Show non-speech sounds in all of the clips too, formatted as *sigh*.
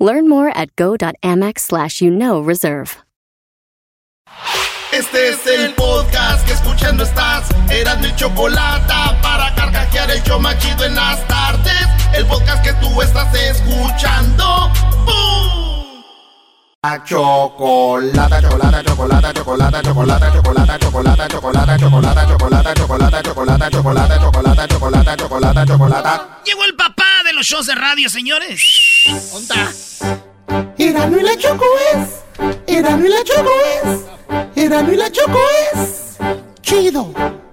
Learn more at go.amex slash you know reserve. Este es el podcast que escuchando estás. Eran mi chocolate para carcajear el yo machido en las tardes. El podcast que tú estás escuchando. ¡Bum! Chocolata, chocolata, chocolata, chocolata, chocolata, chocolata, chocolata, chocolata, chocolata, chocolata, chocolata, chocolata, chocolata, chocolata, chocolata, chocolata, chocolata. Llegó el papá de los shows de radio, señores. ¿Onda? Erano y la Choco es. Erano y la Choco es. Erano y la Choco es. Chido. Chido.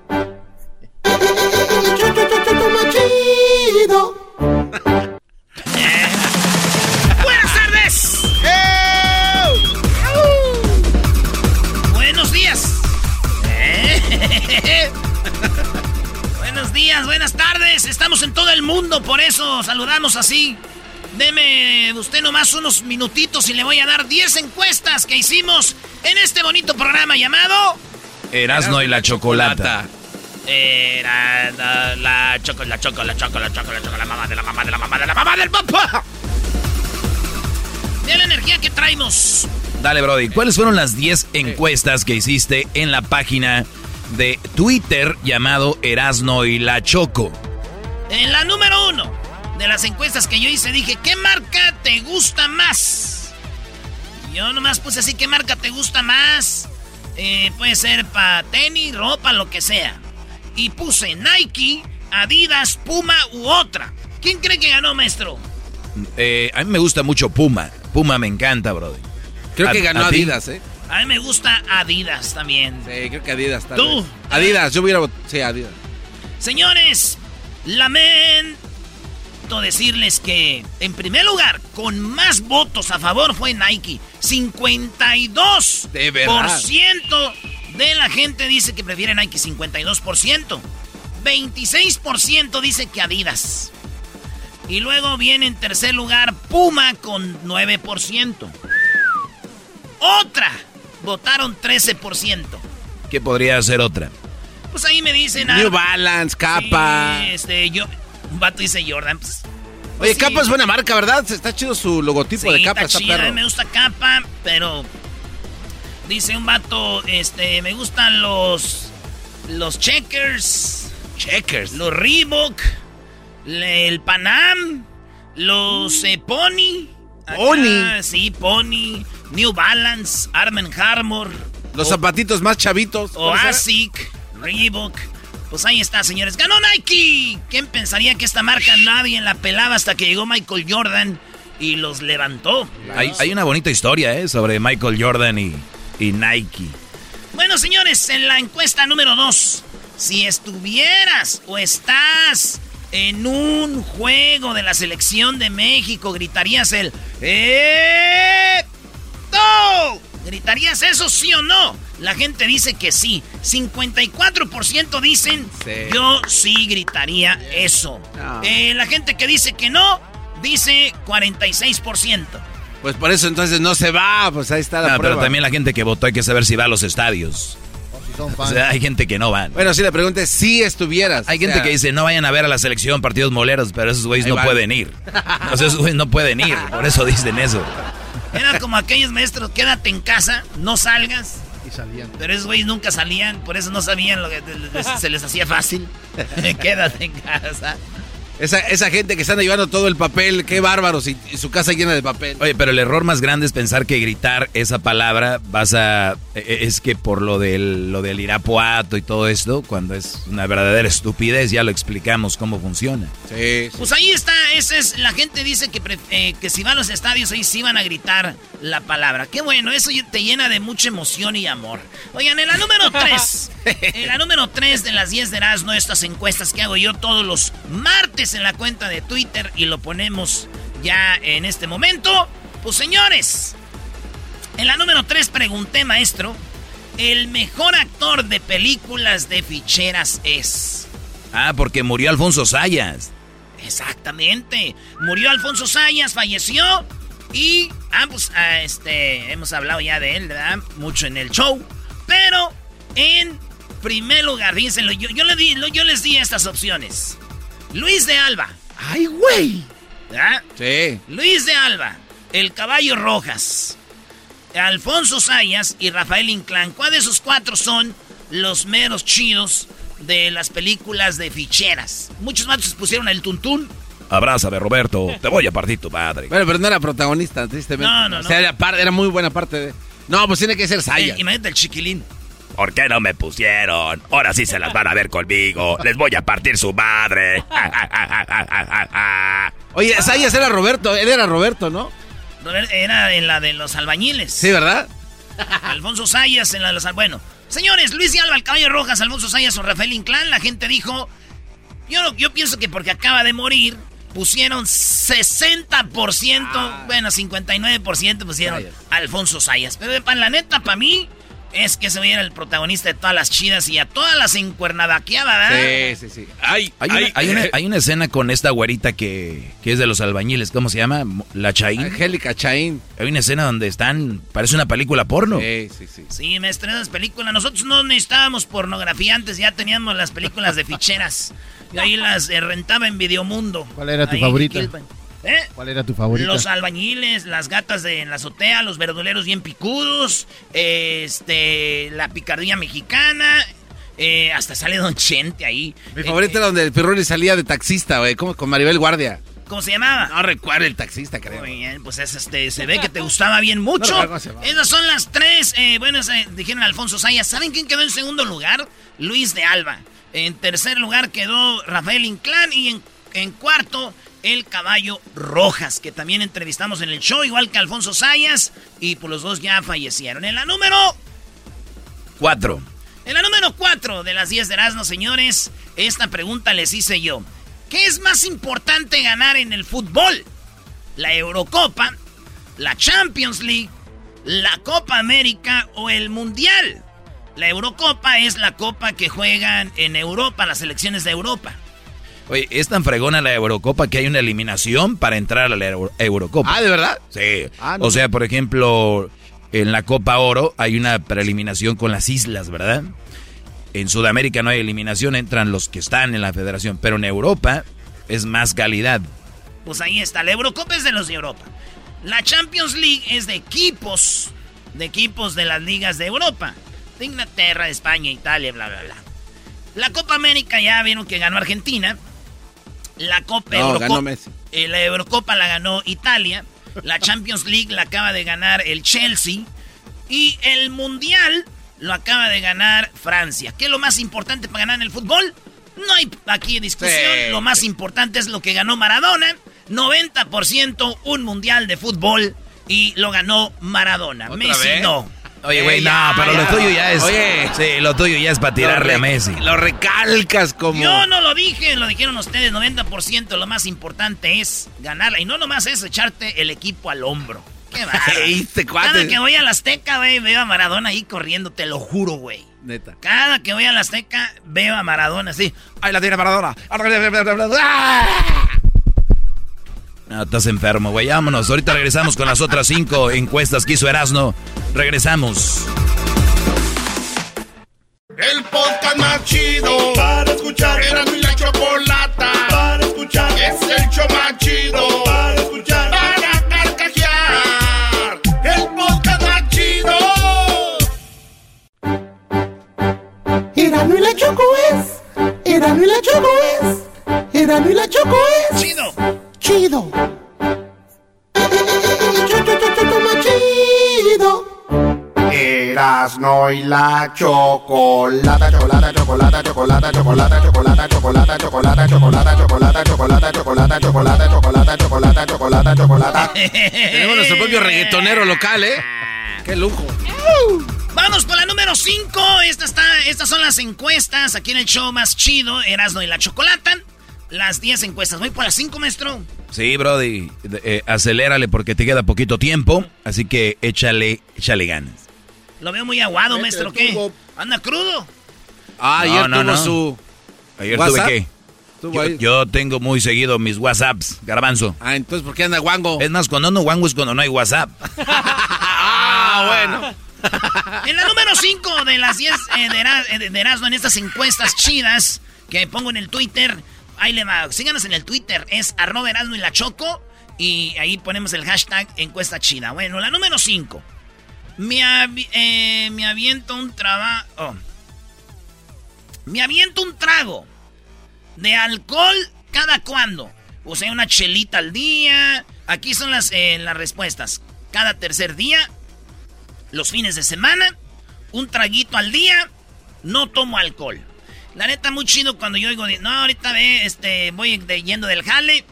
Tardes. Estamos en todo el mundo, por eso saludamos así. Deme usted nomás unos minutitos y le voy a dar 10 encuestas que hicimos en este bonito programa llamado Erasno y la chocolata. Era la, la choco, la choco, la choco, la choco, la choco, la mamá de la mamá de la mamá de la mamá del papá. De la energía que traemos. Dale, Brody. ¿Cuáles fueron las 10 encuestas que hiciste en la página de Twitter llamado Erasno y la Choco? En la número uno de las encuestas que yo hice dije, ¿qué marca te gusta más? Yo nomás puse así, ¿qué marca te gusta más? Eh, puede ser para tenis, ropa, lo que sea. Y puse Nike, Adidas, Puma u otra. ¿Quién cree que ganó, maestro? Eh, a mí me gusta mucho Puma. Puma me encanta, Brody. Creo ¿A- que ganó ti? Adidas, ¿eh? A mí me gusta Adidas también. Sí, creo que Adidas está. ¿Tú? Adidas, yo hubiera. Sí, Adidas. Señores, lamento decirles que, en primer lugar, con más votos a favor fue Nike. 52% De verdad. de la gente dice que prefiere Nike, 52%. 26% dice que Adidas. Y luego viene en tercer lugar Puma con 9%. Otra, votaron 13%. ¿Qué podría ser otra? Pues ahí me dicen... New ah, Balance, Capa. Sí, este, yo, un vato dice Jordan. Pues, Oye, sí. Capa es buena marca, ¿verdad? Está chido su logotipo sí, de Capa, está está chida, perro. me gusta capa, pero dice un vato, este, me gustan los los checkers, Checkers. los Reebok, el Panam, los eh, Pony, Acá, Pony. sí, Pony, New Balance, Arm Armor, Los zapatitos más chavitos. o ¿puede ser? ASIC, Reebok. Pues ahí está, señores. ¡Ganó Nike! ¿Quién pensaría que esta marca nadie la pelaba hasta que llegó Michael Jordan y los levantó? Hay, hay una bonita historia, ¿eh? Sobre Michael Jordan y, y Nike. Bueno, señores, en la encuesta número 2, si estuvieras o estás en un juego de la selección de México, gritarías el ¡Eh! ¡No! ¿Gritarías eso sí o no? La gente dice que sí. 54% dicen Sí. yo sí gritaría eso. No. Eh, la gente que dice que no, dice 46%. Pues por eso entonces no se va, pues ahí está la prueba. pero también la gente que votó hay que saber si va a los estadios. O sea, hay gente que no va. Bueno, si le pregunté si estuvieras. Hay o gente sea, que dice, no vayan a ver a la selección partidos moleros, pero esos güeyes no van. pueden ir. O sea, esos güeyes no pueden ir, por eso dicen eso. Era como aquellos maestros, quédate en casa, no salgas. Y salían. Pero esos güeyes nunca salían, por eso no sabían lo que se les hacía fácil. *laughs* *laughs* quédate en casa. Esa, esa gente que están llevando todo el papel, qué bárbaros, y, y su casa llena de papel. Oye, pero el error más grande es pensar que gritar esa palabra vas a... e- Es que por lo del, lo del irapuato y todo esto, cuando es una verdadera estupidez, ya lo explicamos cómo funciona. Sí, sí. Pues ahí está, esa es, la gente dice que, pre- eh, que si van a los estadios ahí sí van a gritar la palabra. Qué bueno, eso te llena de mucha emoción y amor. Oigan, en la número *laughs* 3, *laughs* en la número 3 de las 10 de Erasmo, estas encuestas que hago yo todos los martes en la cuenta de Twitter y lo ponemos ya en este momento. Pues señores, En la número 3 pregunté, maestro, el mejor actor de películas de ficheras es. Ah, porque murió Alfonso Sayas. Exactamente. Murió Alfonso Sayas, falleció. Y ambos, ah, este, hemos hablado ya de él, ¿verdad? Mucho en el show. Pero en primer lugar, fíjense, yo, yo, di, yo les di estas opciones. Luis de Alba. ¡Ay, güey! ¿Verdad? Sí. Luis de Alba. El Caballo Rojas. Alfonso Sayas y Rafael Inclán. ¿Cuál de esos cuatro son los meros chidos de las películas de ficheras? Muchos matos pusieron el tuntún. Abrázame, Roberto. Te voy a partir tu padre. Bueno, pero no era protagonista, tristemente. No, no, no. O sea, era, muy buena parte de... No, pues tiene que ser Sayas. Eh, imagínate el chiquilín. ¿Por qué no me pusieron? Ahora sí se las van a ver conmigo. Les voy a partir su madre. *laughs* Oye, Sayas era Roberto, él era Roberto, ¿no? Era en la de los albañiles. Sí, ¿verdad? Alfonso Sayas en la de los Bueno, señores, Luis y Alba, el caballo rojas, Alfonso Sayas o Rafael Inclán, la gente dijo. Yo, yo pienso que porque acaba de morir, pusieron 60%, ah. bueno, 59% pusieron Alfonso Sayas. Pero para la neta, para mí, es que se veía el protagonista de todas las chidas y a todas las encuernadaqueadas, ¿verdad? Sí, sí, sí. Hay, hay, una, escena con esta güerita que, que, es de los albañiles, ¿cómo se llama? La Chaín. Angélica Chaín. Hay una escena donde están, parece una película porno. Sí, sí, sí. Sí, me esas películas. Nosotros no necesitábamos pornografía antes, ya teníamos las películas de ficheras. *laughs* y ahí las eh, rentaba en Videomundo. ¿Cuál era tu favorita? ¿Eh? ¿Cuál era tu favorito? Los albañiles, las gatas de en la azotea, los verduleros bien picudos, este, la picardía mexicana, eh, hasta sale Don Chente ahí. Mi favorito eh, era donde el Pirroni salía de taxista, güey, como con Maribel Guardia. ¿Cómo se llamaba? No recuerdo el taxista, creo. Muy bien, pues es este, se ve que te gustaba bien mucho. Esas son las tres, bueno, dijeron Alfonso Sayas. ¿Saben quién quedó en segundo lugar? Luis de Alba. En tercer lugar quedó Rafael Inclán y en, en cuarto el Caballo Rojas, que también entrevistamos en el show, igual que Alfonso Sayas, y pues los dos ya fallecieron. En la número 4. En la número 4 de las 10 de Erasmo, señores, esta pregunta les hice yo. ¿Qué es más importante ganar en el fútbol? ¿La Eurocopa, la Champions League, la Copa América o el Mundial? La Eurocopa es la copa que juegan en Europa, las selecciones de Europa. Oye, es tan fregona la Eurocopa que hay una eliminación para entrar a la Eurocopa. Ah, ¿de verdad? Sí. Ah, o sea, por ejemplo, en la Copa Oro hay una preeliminación con las islas, ¿verdad? En Sudamérica no hay eliminación, entran los que están en la federación, pero en Europa es más calidad. Pues ahí está, la Eurocopa es de los de Europa. La Champions League es de equipos, de equipos de las ligas de Europa. De Inglaterra, España, Italia, bla, bla, bla. La Copa América ya vieron que ganó Argentina. La Copa eh, la Eurocopa la ganó Italia. La *laughs* Champions League la acaba de ganar el Chelsea. Y el Mundial lo acaba de ganar Francia. ¿Qué es lo más importante para ganar en el fútbol? No hay aquí discusión. Lo más importante es lo que ganó Maradona. 90% un Mundial de fútbol. Y lo ganó Maradona. Messi no. Oye, güey, no, pero lo tuyo ya es. Oye, sí, lo tuyo ya es para tirarle a Messi. Lo recalcas como. Yo no lo dije, lo dijeron ustedes, 90%. Lo más importante es ganarla. Y no nomás es echarte el equipo al hombro. Qué *laughs* va. Cada que voy a la Azteca, güey, veo a Maradona ahí corriendo, te lo juro, güey. Neta. Cada que voy a la Azteca, veo a Maradona así. ¡Ay, la tiene Maradona! *laughs* No, estás enfermo, güey. Vámonos. Ahorita regresamos con las otras cinco encuestas que hizo Erasno. Regresamos. El podcast más chido para escuchar. Era mi la chocolata para escuchar. Es el show más chido para escuchar. Para carcajear. El podcast más chido. Era mi la choco es. Era mi la choco es. Era mi la choco es. Chido chido. Erasno y la chocolata, chocolata, chocolata, chocolata, chocolata, chocolata, chocolata, chocolata, chocolata, chocolata, chocolata, chocolata, chocolata, chocolata, chocolata, chocolata, chocolata. Tenemos nuestro propio reggaetonero local, ¿eh? ¡Qué lujo! Vamos por la número 5. Esta está, estas son las encuestas aquí en el show más chido, Erasno y la Chocolata. Las 10 encuestas. Voy por las 5, maestro. Sí, Brody, eh, acelérale porque te queda poquito tiempo, así que échale, échale ganas. Lo veo muy aguado, maestro, ¿qué? ¿Anda crudo? Ah, ayer no, tuvo no. su... ¿Ayer tuve qué? Yo, yo, tengo muy seguido mis WhatsApps, garbanzo. Ah, entonces, ¿por qué anda guango? Es más, cuando no guango es cuando no hay WhatsApp. *laughs* ah, bueno. en la número 5 de las 10 eh, de, de Erasmo, en estas encuestas chidas que pongo en el Twitter, ahí le va, síganos en el Twitter, es arroba y la Choco, y ahí ponemos el hashtag encuesta chida. Bueno, la número 5. Me, eh, me aviento un trabajo... Oh. Me aviento un trago de alcohol cada cuándo. O sea, una chelita al día. Aquí son las, eh, las respuestas. Cada tercer día, los fines de semana, un traguito al día, no tomo alcohol. La neta, muy chido cuando yo digo, no, ahorita ve, este, voy yendo del jale,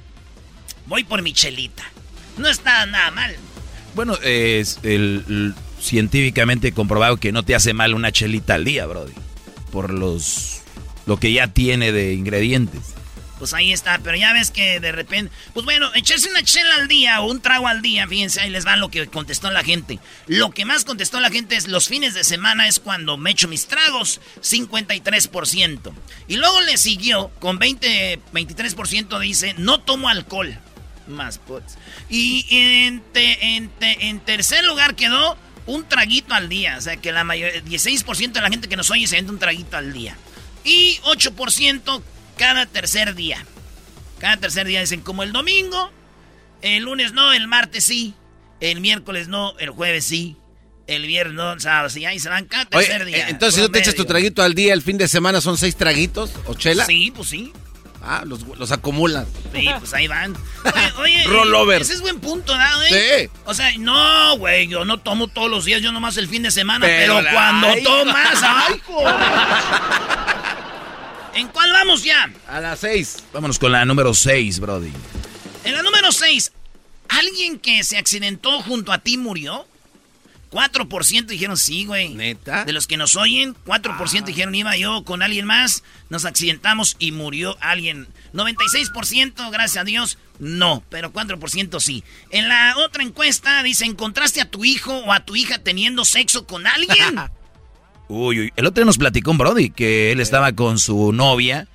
voy por mi chelita. No está nada mal. Bueno, es científicamente comprobado que no te hace mal una chelita al día, Brody. Por los lo que ya tiene de ingredientes. Pues ahí está, pero ya ves que de repente. Pues bueno, echarse una chela al día o un trago al día, fíjense, ahí les va lo que contestó la gente. Lo que más contestó la gente es los fines de semana es cuando me echo mis tragos, 53%. Y luego le siguió con 20, 23% dice, no tomo alcohol. Más pues. Y en, en tercer lugar quedó un traguito al día. O sea que la mayoría, 16% de la gente que nos oye se vende un traguito al día. Y 8% cada tercer día. Cada tercer día dicen como el domingo, el lunes no, el martes sí, el miércoles no, el jueves sí, el viernes no, el sábado sí, ahí se van cada tercer día. Eh, entonces, si tú te echas tu traguito al día, el fin de semana son seis traguitos o chela. Sí, pues sí. Ah, los, los acumulan. Sí, pues ahí van. Oye, *laughs* oye ese es buen punto, ¿no, güey? Sí. O sea, no, güey, yo no tomo todos los días, yo nomás el fin de semana, pero, cuando tomas, *laughs* ¡ay, ¿En cuál vamos ya? A las seis. Vámonos con la número seis, Brody. En la número seis, ¿alguien que se accidentó junto a ti murió? 4% dijeron sí, güey. ¿Neta? De los que nos oyen, 4% ah. dijeron iba yo con alguien más, nos accidentamos y murió alguien. 96%, gracias a Dios, no, pero 4% sí. En la otra encuesta dice, ¿encontraste a tu hijo o a tu hija teniendo sexo con alguien? *laughs* Uy, uy, el otro día nos platicó un Brody que él estaba con su novia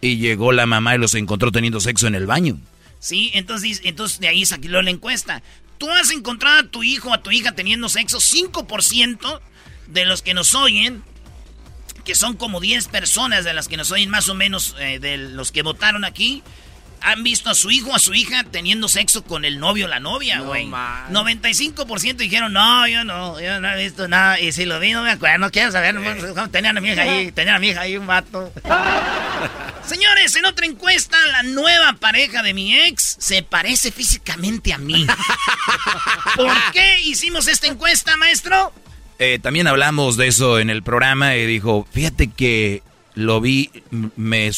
y llegó la mamá y los encontró teniendo sexo en el baño. Sí, entonces, entonces de ahí saquó la encuesta. ¿Tú has encontrado a tu hijo o a tu hija teniendo sexo? 5% de los que nos oyen, que son como 10 personas de las que nos oyen más o menos eh, de los que votaron aquí, han visto a su hijo o a su hija teniendo sexo con el novio o la novia, güey. No, 95% dijeron, no, yo no, yo no he visto nada. Y si lo vi, no me acuerdo, no quiero saber. No, tenían a mi hija ahí, *laughs* tenían a mi hija ahí un vato. Señores, en otra encuesta, la nueva pareja de mi ex se parece físicamente a mí. *laughs* ¿Por qué hicimos esta encuesta, maestro? Eh, también hablamos de eso en el programa y dijo, fíjate que lo vi, me...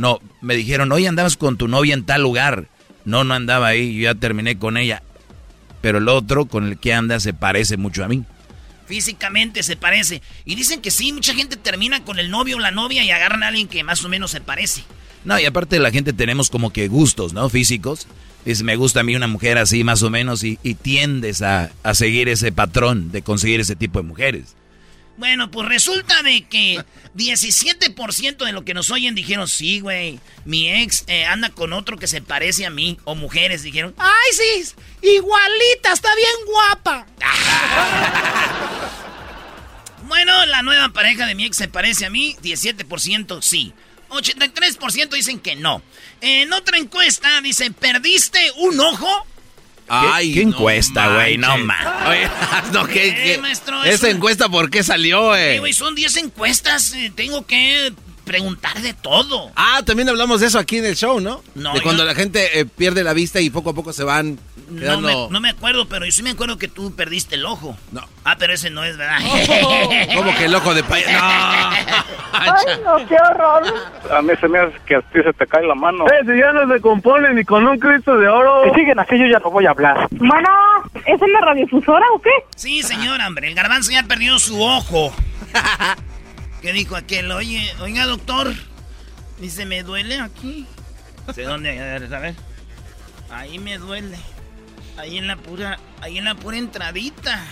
No, me dijeron, oye, andabas con tu novia en tal lugar. No, no andaba ahí, yo ya terminé con ella. Pero el otro con el que anda se parece mucho a mí. Físicamente se parece. Y dicen que sí, mucha gente termina con el novio o la novia y agarran a alguien que más o menos se parece. No, y aparte la gente tenemos como que gustos, ¿no? Físicos. Dice, me gusta a mí una mujer así más o menos y, tiendes a, a seguir ese patrón de conseguir ese tipo de mujeres. Bueno, pues resulta de que 17% de lo que nos oyen dijeron, sí, güey, mi ex eh, anda con otro que se parece a mí. O mujeres dijeron, ay, sí, igualita, está bien guapa. *laughs* bueno, la nueva pareja de mi ex se parece a mí, 17% sí. 83% dicen que no. En otra encuesta dice, ¿perdiste un ojo? Ay, ¿Qué, encuesta, güey? No, man. *laughs* no, ¿qué, eh, qué? Maestro, ¿Esa encuesta por qué salió, güey? güey, son 10 encuestas. Eh, tengo que preguntar de todo. Ah, también hablamos de eso aquí en el show, ¿no? No. De cuando la gente eh, pierde la vista y poco a poco se van no me, no me, acuerdo, pero yo sí me acuerdo que tú perdiste el ojo. No. Ah, pero ese no es verdad. *laughs* ¿Cómo que el ojo de payaso? No. Ay, no, qué horror. A mí se me hace que a ti se te cae la mano. Eh, si ya no se compone ni con un Cristo de oro. Si siguen así, yo ya no voy a hablar. Bueno, ¿es en la radiofusora o qué? Sí, señor, hombre. El garbanzo ya perdió su ojo. *laughs* ¿Qué dijo aquel? Oye, oiga, doctor. Dice, me duele aquí. ¿De dónde? A. Ahí me duele. Ahí en la pura, ahí en la pura entradita.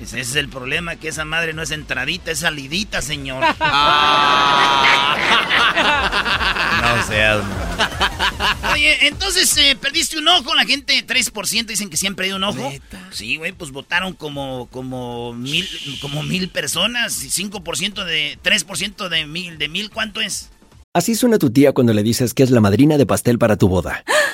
Ese es el problema, que esa madre no es entradita, es salidita, señor. *laughs* No *laughs* seas. Oye, entonces eh, perdiste un ojo, la gente 3% dicen que siempre hay un ojo. Sí, güey, pues votaron como, como mil, como mil personas, y 5% de, 3% de mil, de mil, ¿cuánto es? Así suena tu tía cuando le dices que es la madrina de pastel para tu boda. *laughs*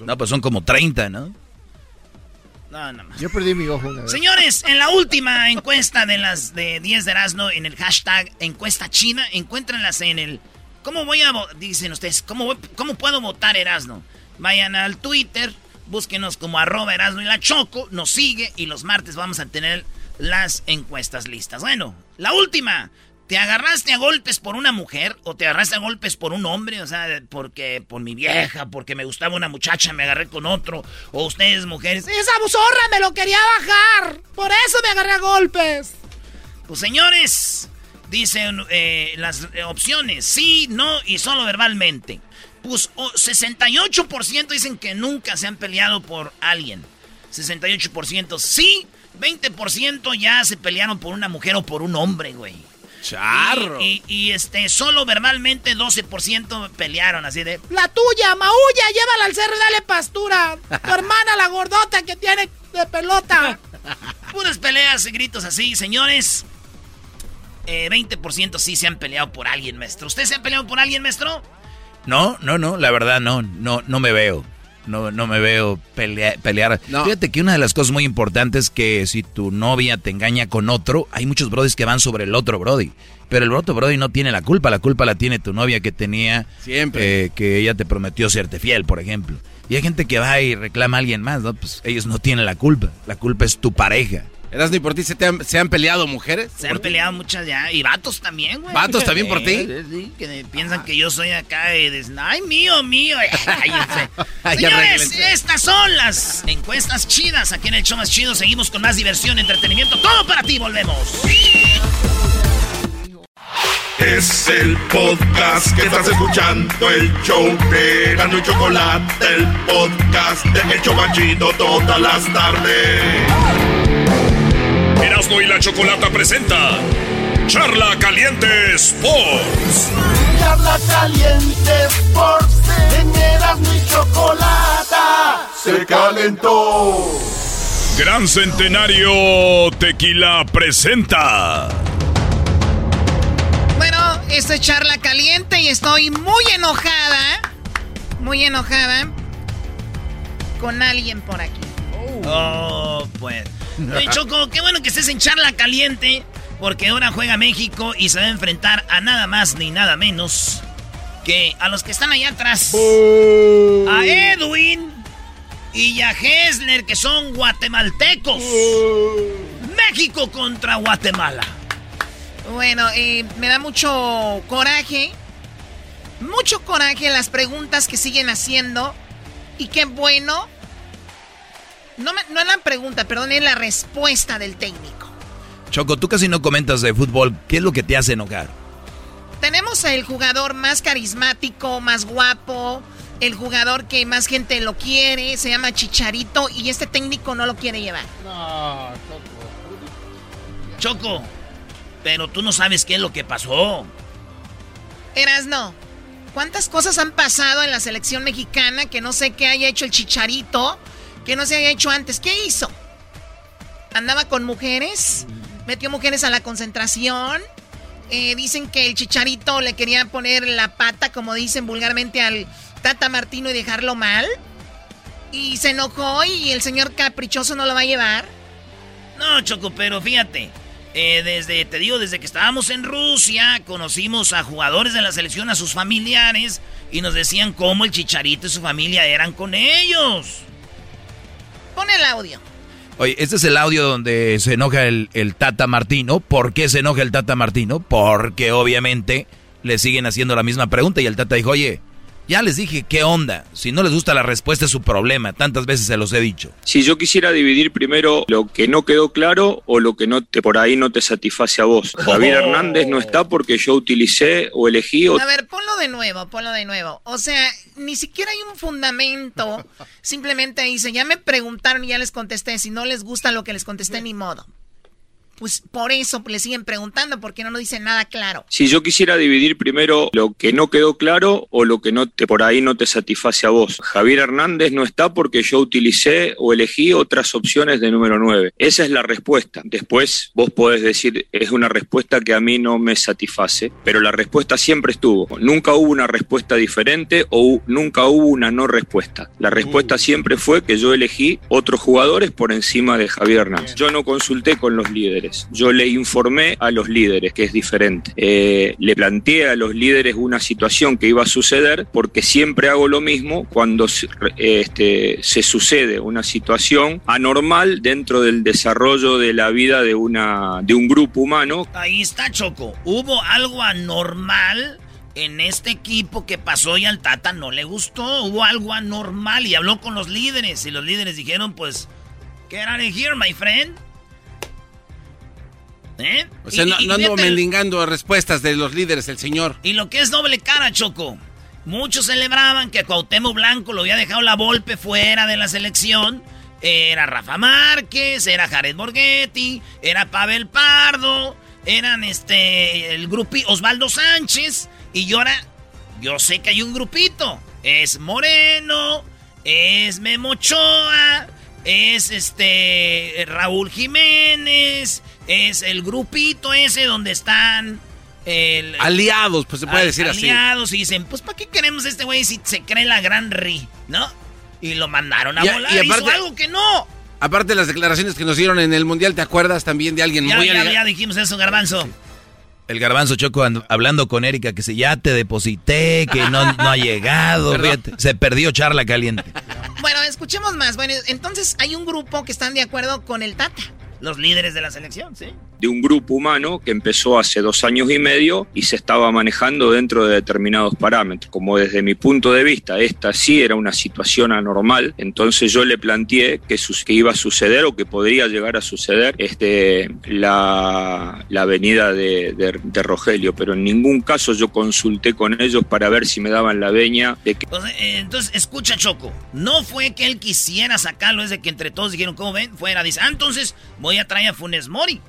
No, pues son como 30, ¿no? No, no más. Yo perdí mi ojo una vez. Señores, en la última encuesta de las de 10 de Erasmo, en el hashtag encuesta china, encuéntranlas en el... ¿Cómo voy a... Dicen ustedes, ¿cómo, voy- ¿cómo puedo votar Erasmo? Vayan al Twitter, búsquenos como arroba Erasmo y la Choco, nos sigue y los martes vamos a tener las encuestas listas. Bueno, la última. ¿Te agarraste a golpes por una mujer o te agarraste a golpes por un hombre? O sea, porque por mi vieja, porque me gustaba una muchacha, me agarré con otro. O ustedes, mujeres, esa zorra me lo quería bajar. Por eso me agarré a golpes. Pues señores, dicen eh, las eh, opciones, sí, no y solo verbalmente. Pues o- 68% dicen que nunca se han peleado por alguien. 68% sí, 20% ya se pelearon por una mujer o por un hombre, güey. Charro. Y, y- y, este, solo verbalmente 12% pelearon así de... La tuya, Maulla, llévala al cerro y dale pastura. Tu *laughs* hermana, la gordota que tiene de pelota. Puras peleas y gritos así, señores. Eh, 20% sí se han peleado por alguien, maestro. ¿Usted se ha peleado por alguien, maestro? No, no, no, la verdad no, no, no me veo. No, no me veo pelea- pelear. Fíjate que una de las cosas muy importantes es que si tu novia te engaña con otro, hay muchos brodis que van sobre el otro brody. Pero el otro brody no tiene la culpa, la culpa la tiene tu novia que tenía... Siempre. eh, que ella te prometió serte fiel, por ejemplo. Y hay gente que va y reclama a alguien más, ¿no? Pues ellos no tienen la culpa. La culpa es tu pareja. ¿Eras ni por ti se, te han, se han peleado mujeres? Se han peleado muchas ya. Y vatos también, güey. ¿Vatos también por ti? *laughs* Sí, sí, que piensan que yo soy acá y dicen, ay, mío, mío. *laughs* *laughs* Señores, estas son las encuestas chidas. Aquí en el show más chido seguimos con más diversión, entretenimiento. Todo para ti, volvemos. Es el podcast que estás escuchando, el show de Erasmo y Chocolate, el podcast de El Chobachito todas las tardes. Erasmo y la Chocolata presenta Charla Caliente Sports. Charla caliente Sports. En Erasmo y Chocolata. Se calentó. Gran Centenario Tequila presenta. Bueno, esto es charla caliente y estoy muy enojada. Muy enojada. Con alguien por aquí. Oh, pues. Oye, *laughs* Choco, qué bueno que estés en charla caliente. Porque ahora juega México y se va a enfrentar a nada más ni nada menos que a los que están allá atrás. A Edwin y a Hessler, que son guatemaltecos. México contra Guatemala. Bueno, eh, me da mucho coraje. Mucho coraje las preguntas que siguen haciendo. Y qué bueno No, me, no es la pregunta, perdón, es la respuesta del técnico. Choco, tú casi no comentas de fútbol. ¿Qué es lo que te hace enojar? Tenemos el jugador más carismático, más guapo, el jugador que más gente lo quiere, se llama Chicharito y este técnico no lo quiere llevar. No, Choco. Choco, pero tú no sabes qué es lo que pasó. Eras no. ¿Cuántas cosas han pasado en la selección mexicana que no sé qué haya hecho el Chicharito, que no se haya hecho antes? ¿Qué hizo? ¿Andaba con mujeres? ¿Metió mujeres a la concentración? Eh, dicen que el Chicharito le quería poner la pata, como dicen vulgarmente, al Tata Martino y dejarlo mal. Y se enojó y el señor caprichoso no lo va a llevar. No, Choco, pero fíjate. Eh, desde, te digo, desde que estábamos en Rusia, conocimos a jugadores de la selección, a sus familiares, y nos decían cómo el Chicharito y su familia eran con ellos. Pon el audio. Oye, este es el audio donde se enoja el, el Tata Martino. ¿Por qué se enoja el Tata Martino? Porque obviamente le siguen haciendo la misma pregunta y el Tata dijo, oye, ya les dije, ¿qué onda? Si no les gusta la respuesta es su problema, tantas veces se los he dicho. Si yo quisiera dividir primero lo que no quedó claro o lo que no te por ahí no te satisface a vos. Javier oh. Hernández no está porque yo utilicé o elegí A ver, ponlo de nuevo, ponlo de nuevo. O sea, ni siquiera hay un fundamento. Simplemente dice, ya me preguntaron y ya les contesté. Si no les gusta lo que les contesté, ni modo pues por eso le siguen preguntando, porque no nos dicen nada claro. Si yo quisiera dividir primero lo que no quedó claro o lo que no te, por ahí no te satisface a vos. Javier Hernández no está porque yo utilicé o elegí otras opciones de número 9. Esa es la respuesta. Después vos podés decir, es una respuesta que a mí no me satisface, pero la respuesta siempre estuvo. Nunca hubo una respuesta diferente o nunca hubo una no respuesta. La respuesta siempre fue que yo elegí otros jugadores por encima de Javier Hernández. Yo no consulté con los líderes yo le informé a los líderes, que es diferente. Eh, le planteé a los líderes una situación que iba a suceder porque siempre hago lo mismo cuando este, se sucede una situación anormal dentro del desarrollo de la vida de, una, de un grupo humano. Ahí está Choco. Hubo algo anormal en este equipo que pasó y al Tata no le gustó. Hubo algo anormal y habló con los líderes y los líderes dijeron pues... Get out of here, my friend. ¿Eh? O sea, no, ando mendigando respuestas de los líderes, el señor. Y lo que es doble cara, Choco. Muchos celebraban que Cuauhtémoc Blanco lo había dejado la Volpe fuera de la selección. Era Rafa Márquez, era Jared Borghetti, era Pavel Pardo, eran este el grupo Osvaldo Sánchez y yo ahora yo sé que hay un grupito. Es Moreno, es Memochoa, es este Raúl Jiménez, es el grupito ese donde están... aliados, pues se puede decir así. Aliados y dicen, pues ¿para qué queremos este güey si se cree la gran Ri? ¿No? Y lo mandaron a volar, y aparte, hizo algo que no. Aparte de las declaraciones que nos dieron en el Mundial, ¿te acuerdas también de alguien ya, muy... Ya, ya dijimos eso, Garbanzo. El garbanzo Choco hablando con Erika que se ya te deposité, que no, no ha llegado, *laughs* se perdió charla caliente. Bueno, escuchemos más. Bueno, entonces hay un grupo que están de acuerdo con el Tata los líderes de la selección, ¿sí? De un grupo humano que empezó hace dos años y medio y se estaba manejando dentro de determinados parámetros. Como desde mi punto de vista esta sí era una situación anormal, entonces yo le planteé que, que iba a suceder o que podría llegar a suceder este, la, la venida de, de, Rogelio, pero en ningún caso yo consulté con ellos para ver si me daban la veña de que... Eh, entonces, escucha Choco, no fue que él quisiera sacarlo, es de que entre todos dijeron, ¿cómo ven? Fuera, dice, ah, entonces voy a traer a Funes Mori.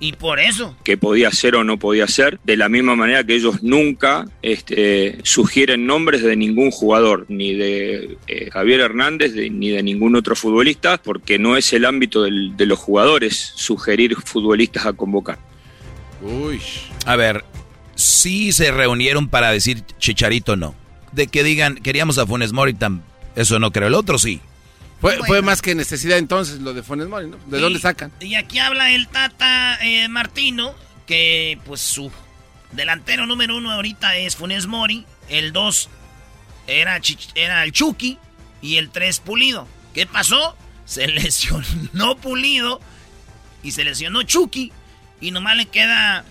Y por eso. Que podía ser o no podía ser, de la misma manera que ellos nunca este, sugieren nombres de ningún jugador, ni de eh, Javier Hernández, ni de ningún otro futbolista, porque no es el ámbito de los jugadores sugerir futbolistas a convocar. Uy. A ver, sí se reunieron para decir Chicharito no. De que digan, queríamos a Funes Mori, eso no creo. El otro sí. Fue, más que necesidad entonces lo de Funes Mori, ¿no? ¿De dónde sacan? Y aquí habla el Tata eh, Martino, que pues su delantero número uno ahorita es Funes Mori, el dos era, era el Chucky y el tres Pulido. ¿Qué pasó? Se *laughs* lesionó Pulido y se lesionó Chucky y nomás le queda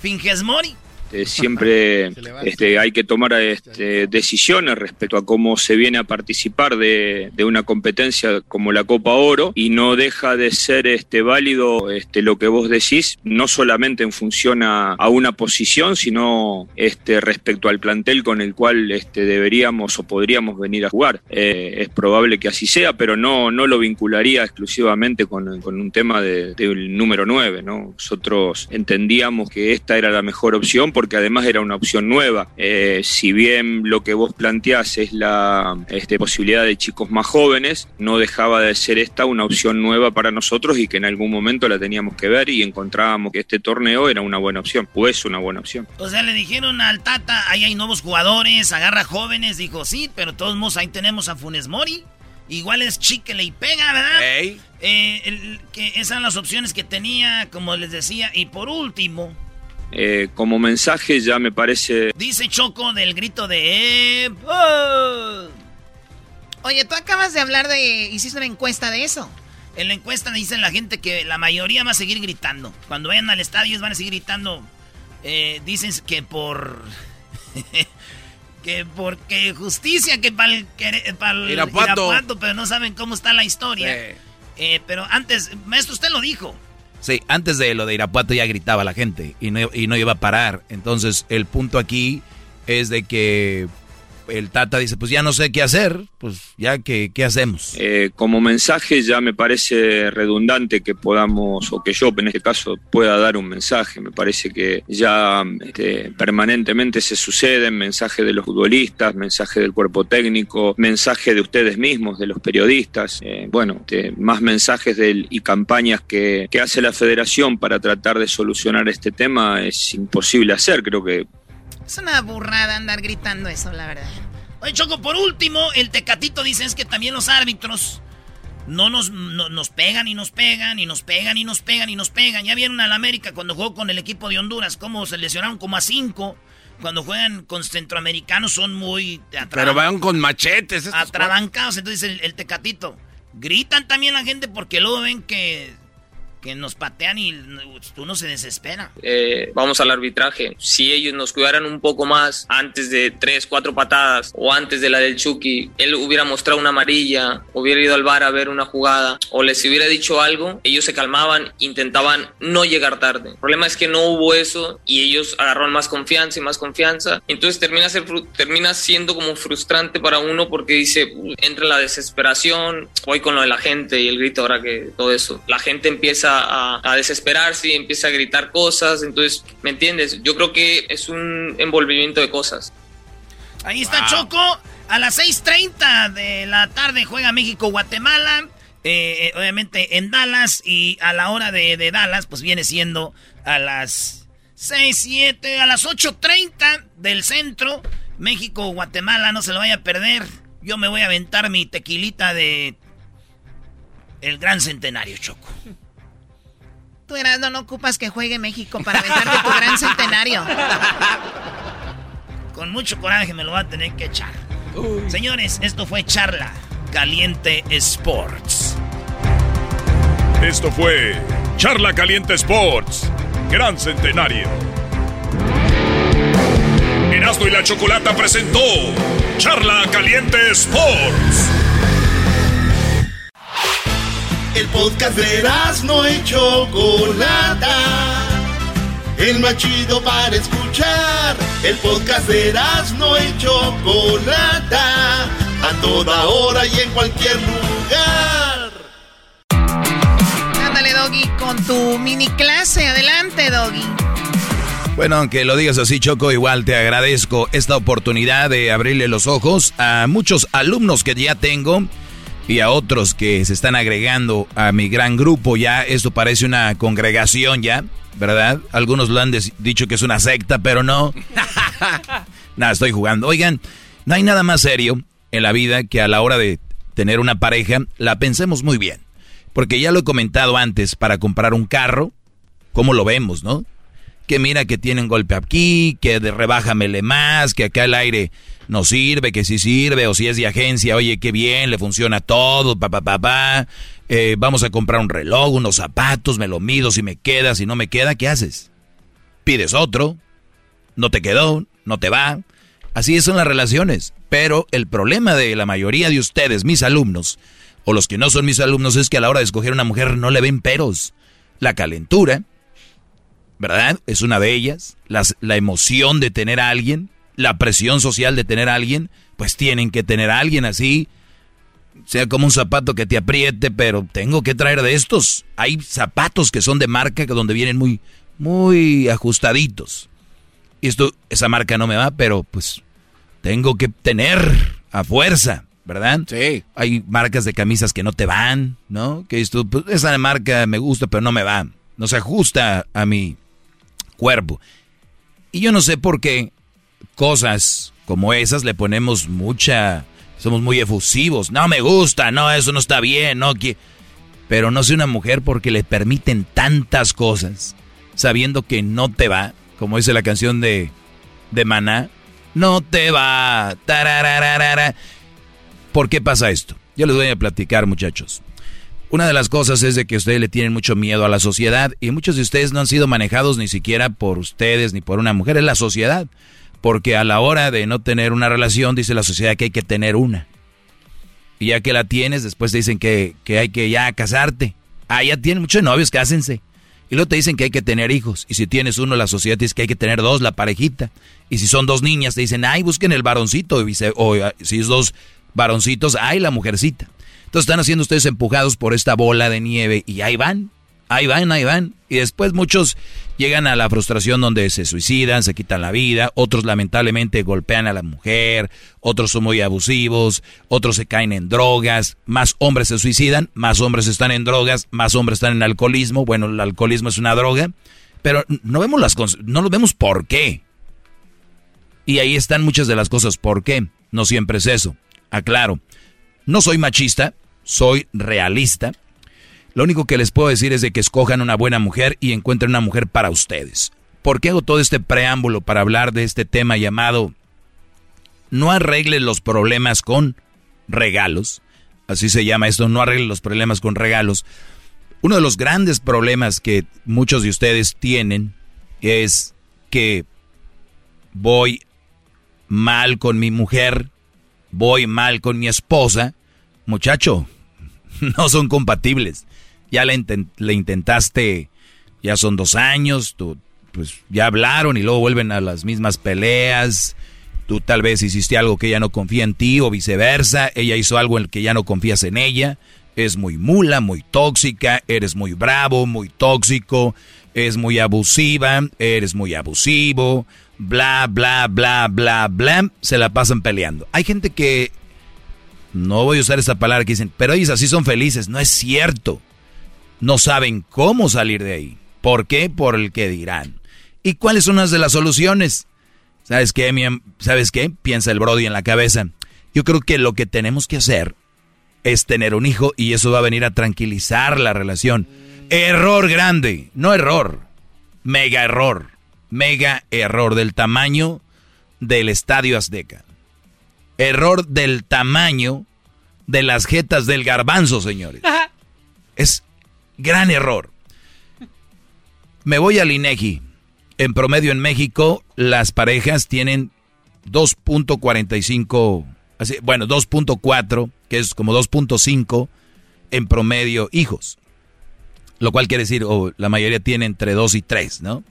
Finges Mori. Este, siempre este, hay que tomar este, decisiones respecto a cómo se viene a participar de, una competencia como la Copa Oro y no deja de ser este, válido este, lo que vos decís, no solamente en función a, una posición, sino este, respecto al plantel con el cual este, deberíamos o podríamos venir a jugar. Eh, es probable que así sea, pero no, no lo vincularía exclusivamente con, un tema del de, número 9. ¿no? Nosotros entendíamos que esta era la mejor opción porque además era una opción nueva. Eh, si bien lo que vos planteás es la este, posibilidad de chicos más jóvenes, no dejaba de ser esta una opción nueva para nosotros y que en algún momento la teníamos que ver y encontrábamos que este torneo era una buena opción, o es una buena opción. O sea, le dijeron al Tata, ahí hay nuevos jugadores, agarra jóvenes, dijo, sí, pero todos modos ahí tenemos a Funes Mori. Igual es chiquele y pega, ¿verdad? Eh, el, que esas eran las opciones que tenía, como les decía. Y por último... Eh, como mensaje ya me parece... Dice Choco del grito de... ¡Oh! Oye, tú acabas de hablar de... Hiciste una encuesta de eso. En la encuesta dicen la gente que la mayoría va a seguir gritando. Cuando vayan al estadio van a seguir gritando. Eh, dicen que por... *laughs* que porque justicia, que para el, Irapuato. pero no saben cómo está la historia. Eh, pero antes, maestro, usted lo dijo. Sí, antes de lo de Irapuato ya gritaba la gente y no, y no iba a parar. Entonces, el punto aquí es de que el Tata dice, pues ya no sé qué hacer, pues ya que, qué hacemos. Eh, como mensaje ya me parece redundante que podamos, o que yo en este caso pueda dar un mensaje. Me parece que ya este, permanentemente se suceden mensajes de los futbolistas, mensaje del cuerpo técnico, mensaje de ustedes mismos, de los periodistas. Eh, bueno, este, más mensajes y campañas que, que hace la federación para tratar de solucionar este tema es imposible hacer. Creo que es una burrada andar gritando eso, la verdad. Oye, Choco, por último, el Tecatito dice es que también los árbitros no nos, nos pegan y nos pegan y nos pegan y nos pegan y nos pegan. Ya vieron al América cuando jugó con el equipo de Honduras, cómo se lesionaron como a cinco. Cuando juegan con centroamericanos son muy... Pero van con machetes. Atrabancados, entonces el, el Tecatito. Gritan también la gente porque luego ven que que nos patean y uno se desespera. Eh, vamos al arbitraje. Si ellos nos cuidaran un poco más antes de tres, cuatro patadas o antes de la del Chucky, él hubiera mostrado una amarilla, hubiera ido al bar a ver una jugada o les hubiera dicho algo, ellos se calmaban, intentaban no llegar tarde. El problema es que no hubo eso y ellos agarraron más confianza y más confianza. Entonces termina, ser, termina siendo como frustrante para uno porque dice, entra la desesperación, voy con lo de la gente y el grito ahora que todo eso. La gente empieza a, desesperarse y empieza a gritar cosas. Entonces, ¿me entiendes? Yo creo que es un envolvimiento de cosas. Ahí está Choco. A las 6.30 de la tarde juega México-Guatemala. Eh, eh, obviamente en Dallas. Y a la hora de, de, Dallas, pues viene siendo a las 6, 7, a las 8.30 del centro. México-Guatemala, no se lo vaya a perder. Yo me voy a aventar mi tequilita de el gran centenario, Choco. Tú, no ocupas que juegue México para aventarte tu gran centenario. Con mucho coraje me lo va a tener que echar. Señores, esto fue Charla Caliente Sports. Esto fue Charla Caliente Sports. Gran Centenario. Erasmo y la Chocolata presentó Charla Caliente Sports. El podcast de no y Chocolata. El más chido para escuchar. El podcast de no y Chocolata. A toda hora y en cualquier lugar. Ándale, Doggy, con tu mini clase. Adelante, Doggy. Bueno, aunque lo digas así, Choco, igual te agradezco esta oportunidad de abrirle los ojos a muchos alumnos que ya tengo y a otros que se están agregando a mi gran grupo. Ya esto parece una congregación ya, ¿verdad? Algunos lo han dicho que es una secta, pero no. *laughs* nada, estoy jugando. Oigan, no hay nada más serio en la vida que a la hora de tener una pareja la pensemos muy bien. Porque ya lo he comentado antes, para comprar un carro, ¿cómo lo vemos, no? Que mira que tienen golpe aquí, que de rebájamele más, que acá el aire no sirve, que sí sirve, o si es de agencia, oye, qué bien, le funciona todo, papá, papá, eh, vamos a comprar un reloj, unos zapatos, me lo mido, si me queda, si no me queda, ¿qué haces? Pides otro, no te quedó, no te va. Así son las relaciones. Pero el problema de la mayoría de ustedes, mis alumnos, o los que no son mis alumnos, es que a la hora de escoger una mujer no le ven peros. La calentura, ¿verdad? Es una de ellas. la emoción de tener a alguien, la presión social de tener a alguien, pues tienen que tener a alguien así, sea como un zapato que te apriete, pero tengo que traer de estos. Hay zapatos que son de marca que donde vienen muy, muy ajustaditos. Y esto, esa marca no me va, pero pues tengo que tener a fuerza, ¿verdad? Sí. Hay marcas de camisas que no te van, ¿no? Que esto, pues, esa marca me gusta, pero no me va. No se ajusta a mi cuerpo. Y yo no sé por qué cosas como esas le ponemos mucha somos muy efusivos. No me gusta, no, eso no está bien, no Pero no soy una mujer porque le permiten tantas cosas, sabiendo que no te va, como dice la canción de, de Maná, no te va. ¿Por qué pasa esto? Yo les voy a platicar, muchachos. Una de las cosas es de que ustedes le tienen mucho miedo a la sociedad y muchos de ustedes no han sido manejados ni siquiera por ustedes ni por una mujer, es la sociedad. Porque a la hora de no tener una relación, dice la sociedad que hay que tener una. Y ya que la tienes, después te dicen que, hay que ya casarte. Ah, ya tienen muchos novios, cásense. Y luego te dicen que hay que tener hijos. Y si tienes uno, la sociedad dice que hay que tener dos, la parejita. Y si son dos niñas, te dicen, ay, busquen el varoncito. O si es dos varoncitos, ay, la mujercita. Entonces están haciendo ustedes empujados por esta bola de nieve y ahí van. Ahí van, ahí van. Y después muchos llegan a la frustración donde se suicidan, se quitan la vida, otros lamentablemente golpean a la mujer, otros son muy abusivos, otros se caen en drogas, más hombres se suicidan, más hombres están en drogas, más hombres están en alcoholismo. Bueno, el alcoholismo es una droga, pero no vemos las no lo vemos por qué. Y ahí están muchas de las cosas por qué. No siempre es eso. Aclaro. No soy machista, soy realista lo único que les puedo decir es de que escojan una buena mujer y encuentren una mujer para ustedes. ¿Por qué hago todo este preámbulo para hablar de este tema llamado No arreglen los problemas con regalos? Así se llama esto, no arreglen los problemas con regalos. Uno de los grandes problemas que muchos de ustedes tienen es que voy mal con mi mujer, voy mal con mi esposa. Muchacho, *laughs* no son compatibles ya le, intentaste, ya son dos años, tú, pues ya hablaron y luego vuelven a las mismas peleas. Tú tal vez hiciste algo que ella no confía en ti o viceversa. Ella hizo algo en el que ya no confías en ella. Es muy mula, muy tóxica, eres muy bravo, muy tóxico, es muy abusiva, eres muy abusivo, bla, bla, bla, bla, bla. Se la pasan peleando. Hay gente que, no voy a usar esa palabra que dicen, pero ellos así son felices. No es cierto no saben cómo salir de ahí. ¿Por qué? Por el que dirán. ¿Y cuáles son las de las soluciones? ¿Sabes qué? ¿Sabes qué? Piensa el Brody en la cabeza. Yo creo que lo que tenemos que hacer es tener un hijo y eso va a venir a tranquilizar la relación. Error grande, no error, mega error, mega error del tamaño del Estadio Azteca. Error del tamaño de las jetas del garbanzo, señores. Es Gran error. Me voy al INEGI. En promedio en México, las parejas tienen 2.45, bueno, 2.4, que es como 2.5 en promedio hijos. Lo cual quiere decir, o la mayoría tiene entre 2 y 3, ¿no?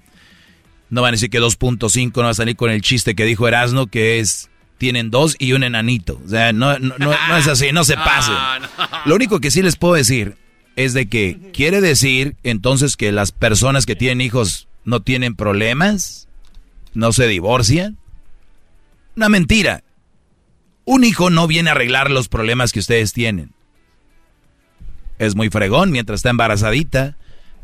No van a decir que 2.5 no va a salir con el chiste que dijo Erasno, que es, tienen dos y un enanito. O sea, no, no es así, no se *laughs* pasen. Lo único que sí les puedo decir es de que quiere decir entonces que las personas que tienen hijos no tienen problemas, no se divorcian. Una mentira. Un hijo no viene a arreglar los problemas que ustedes tienen. Es muy fregón mientras está embarazadita.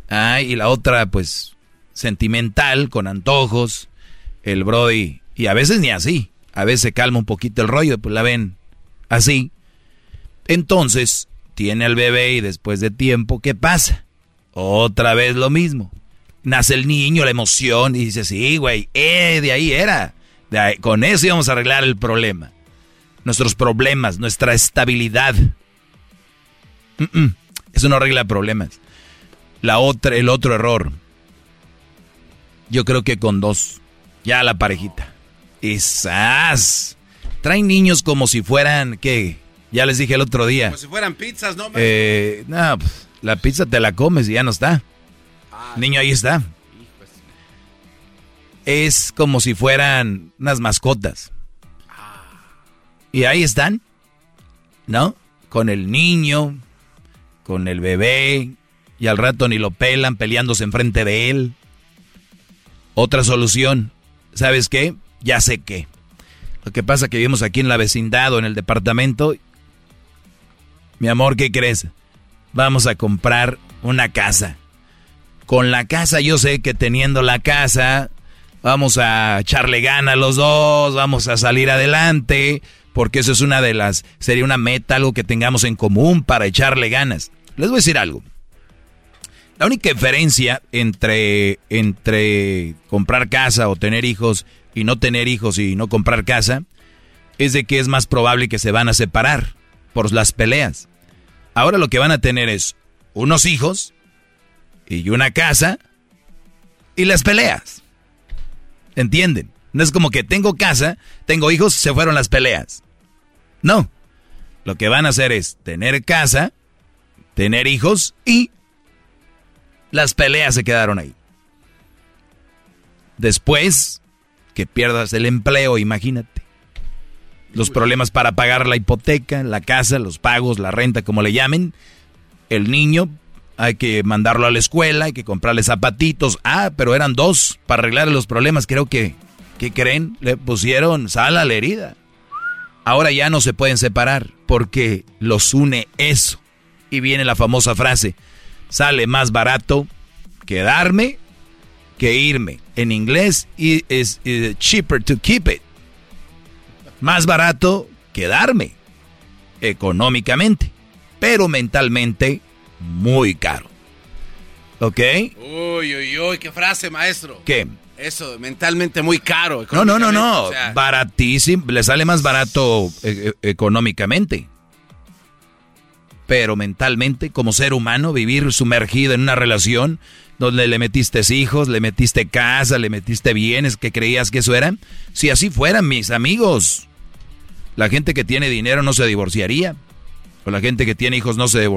Ah, y la otra, pues, sentimental, con antojos. El Brody. Y a veces ni así. A veces se calma un poquito el rollo, pues la ven así. Entonces, tiene al bebé y después de tiempo, ¿qué pasa? Otra vez lo mismo. Nace el niño, la emoción, y dice, sí, güey, eh, de ahí era. con eso íbamos a arreglar el problema. Nuestros problemas, nuestra estabilidad. eso no arregla problemas. La otra, el otro error. Yo creo que con dos Ya la parejita. Esas. Traen niños como si fueran, ¿qué? Ya les dije el otro día. Como si fueran pizzas, ¿no? Eh, no, pues, la pizza te la comes y ya no está. Niño ahí está. Es como si fueran unas mascotas. Y ahí están, ¿no? Con el niño, con el bebé, y al rato ni lo pelan peleándose enfrente de él. Otra solución, ¿sabes qué? Ya sé qué. Lo que pasa que vivimos aquí en la vecindad o en el departamento. Mi amor, ¿qué crees? Vamos a comprar una casa. Con la casa yo sé que teniendo la casa vamos a echarle gana a los dos, vamos a salir adelante, porque eso es una de las, sería una meta, algo que tengamos en común para echarle ganas. Les voy a decir algo. La única diferencia entre, entre comprar casa o tener hijos y no tener hijos y no comprar casa es de que es más probable que se van a separar por las peleas. Ahora lo que van a tener es unos hijos y una casa y las peleas. ¿Entienden? No es como que tengo casa, tengo hijos, se fueron las peleas. No. Lo que van a hacer es tener casa, tener hijos y las peleas se quedaron ahí. Después que pierdas el empleo, imagínate. Los problemas para pagar la hipoteca, la casa, los pagos, la renta, como le llamen. El niño, hay que mandarlo a la escuela, hay que comprarle zapatitos. Ah, pero eran dos para arreglar los problemas. Creo que, ¿qué creen? Le pusieron sal a la herida. Ahora ya no se pueden separar porque los une eso. Y viene la famosa frase, sale más barato quedarme que irme. En inglés es cheaper to keep it. Más barato quedarme económicamente, pero mentalmente muy caro. ¿Ok? Uy, uy, uy, qué frase, maestro. ¿Qué? Eso, mentalmente muy caro. No, no, no, no. Baratísimo. Le sale más barato eh, eh, económicamente pero mentalmente, como ser humano, vivir sumergido en una relación donde le metiste hijos, le metiste casa, le metiste bienes que creías que eso era. Si así fueran mis amigos, la gente que tiene dinero no se divorciaría, o la gente que tiene hijos no se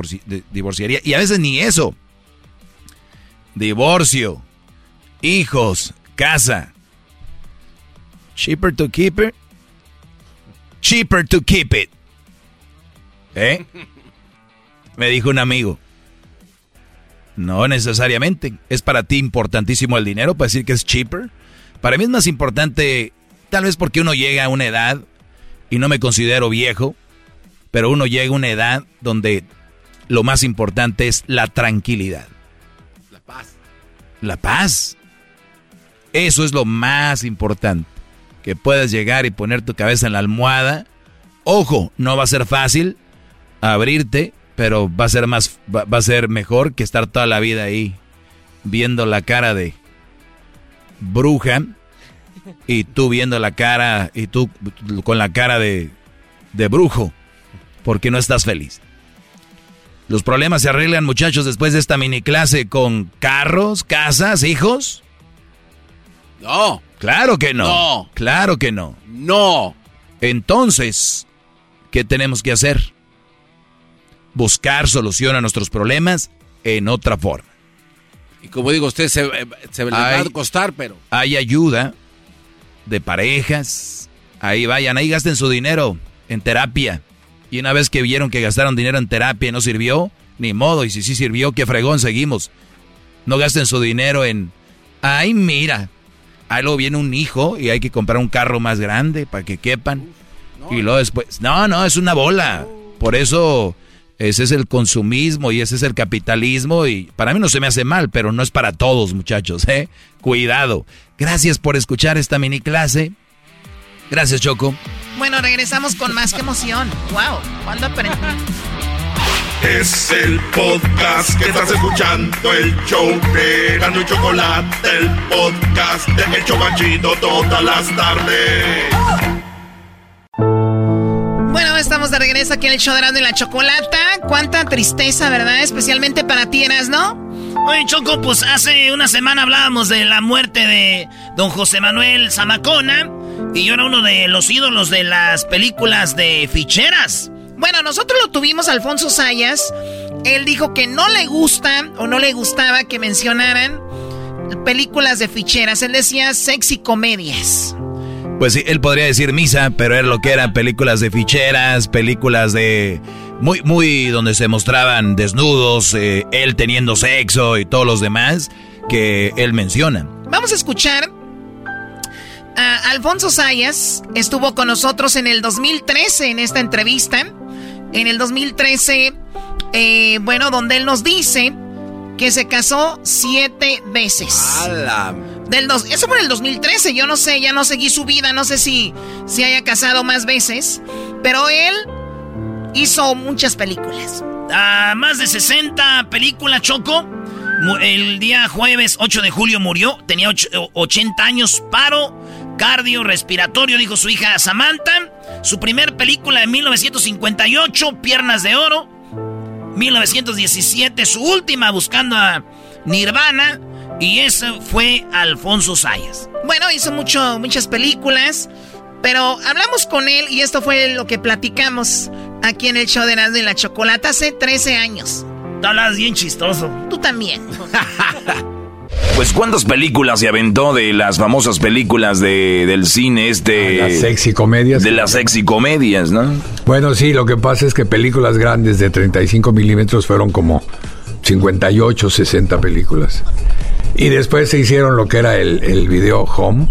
divorciaría, y a veces ni eso. Divorcio, hijos, casa. Cheaper to keep it. Cheaper to keep it. ¿Eh? Me dijo un amigo. No necesariamente. ¿Es para ti importantísimo el dinero para decir que es cheaper? Para mí es más importante, tal vez porque uno llega a una edad, y no me considero viejo, pero uno llega a una edad donde lo más importante es la tranquilidad. La paz. La paz. Eso es lo más importante. Que puedas llegar y poner tu cabeza en la almohada. Ojo, no va a ser fácil abrirte pero va a ser más, va, a ser mejor que estar toda la vida ahí viendo la cara de bruja y tú viendo la cara y tú con la cara de, de brujo porque no estás feliz. Los problemas se arreglan, muchachos, después de esta mini clase con carros, casas, hijos. No. Claro que no. No. Claro que no. No. Entonces, ¿qué tenemos que hacer? Buscar solución a nuestros problemas en otra forma. Y como digo, usted se, eh, se le va a costar, pero... Hay ayuda de parejas. Ahí vayan, ahí gasten su dinero en terapia. Y una vez que vieron que gastaron dinero en terapia y no sirvió, ni modo. Y si sí sirvió, qué fregón, seguimos. No gasten su dinero en... Ay, mira. Ahí luego viene un hijo y hay que comprar un carro más grande para que quepan. y luego después... No, no, es una bola. Por eso ese es el consumismo y ese es el capitalismo y para mí no se me hace mal, pero no es para todos muchachos, ¿eh? Cuidado. Gracias por escuchar esta mini clase. Gracias Choco. Bueno, regresamos con más que emoción. ¡Wow! ¿Cuándo aprendí? Es el podcast que estás escuchando, el show de Gano y Chocolate, el podcast de El Chocachito todas las tardes. Bueno, estamos de regreso aquí en el show de y la Chocolata. Cuánta tristeza, ¿verdad? Especialmente para ti, ¿no? Oye, Choco, pues hace una semana hablábamos de la muerte de don José Manuel Zamacona. Y yo era uno de los ídolos de las películas de ficheras. Bueno, nosotros lo tuvimos, Alfonso Sayas. Él dijo que no le gusta o no le gustaba que mencionaran películas de ficheras. Él decía sexy comedias. Pues sí, él podría decir misa, pero era lo que eran películas de ficheras, películas de muy, muy donde se mostraban desnudos, eh, él teniendo sexo y todos los demás que él menciona. Vamos a escuchar a Alfonso Sayas. Estuvo con nosotros en el 2013 en esta entrevista. En el 2013, eh, bueno, donde él nos dice que se casó siete veces. Del dos, eso en el 2013, yo no sé, ya no seguí su vida, no sé si se haya casado más veces, pero él hizo muchas películas. Ah, más de 60 películas, Choco. El día jueves 8 de julio murió, tenía 80 años, paro cardiorrespiratorio, dijo su hija Samantha. Su primer película en 1958, Piernas de Oro. 1917, su última buscando a Nirvana. Y ese fue Alfonso Sayas. Bueno, hizo mucho, muchas películas. Pero hablamos con él y esto fue lo que platicamos aquí en el show de Nando y la Chocolata hace 13 años. Te hablas bien chistoso. Tú también. *laughs* Pues cuántas películas se aventó de las famosas películas de, del cine este... Ah, las sexy comedias. De las sexy comedias, ¿no? Bueno, sí, lo que pasa es que películas grandes de 35 milímetros fueron como 58, 60 películas. Y después se hicieron lo que era el, el video home,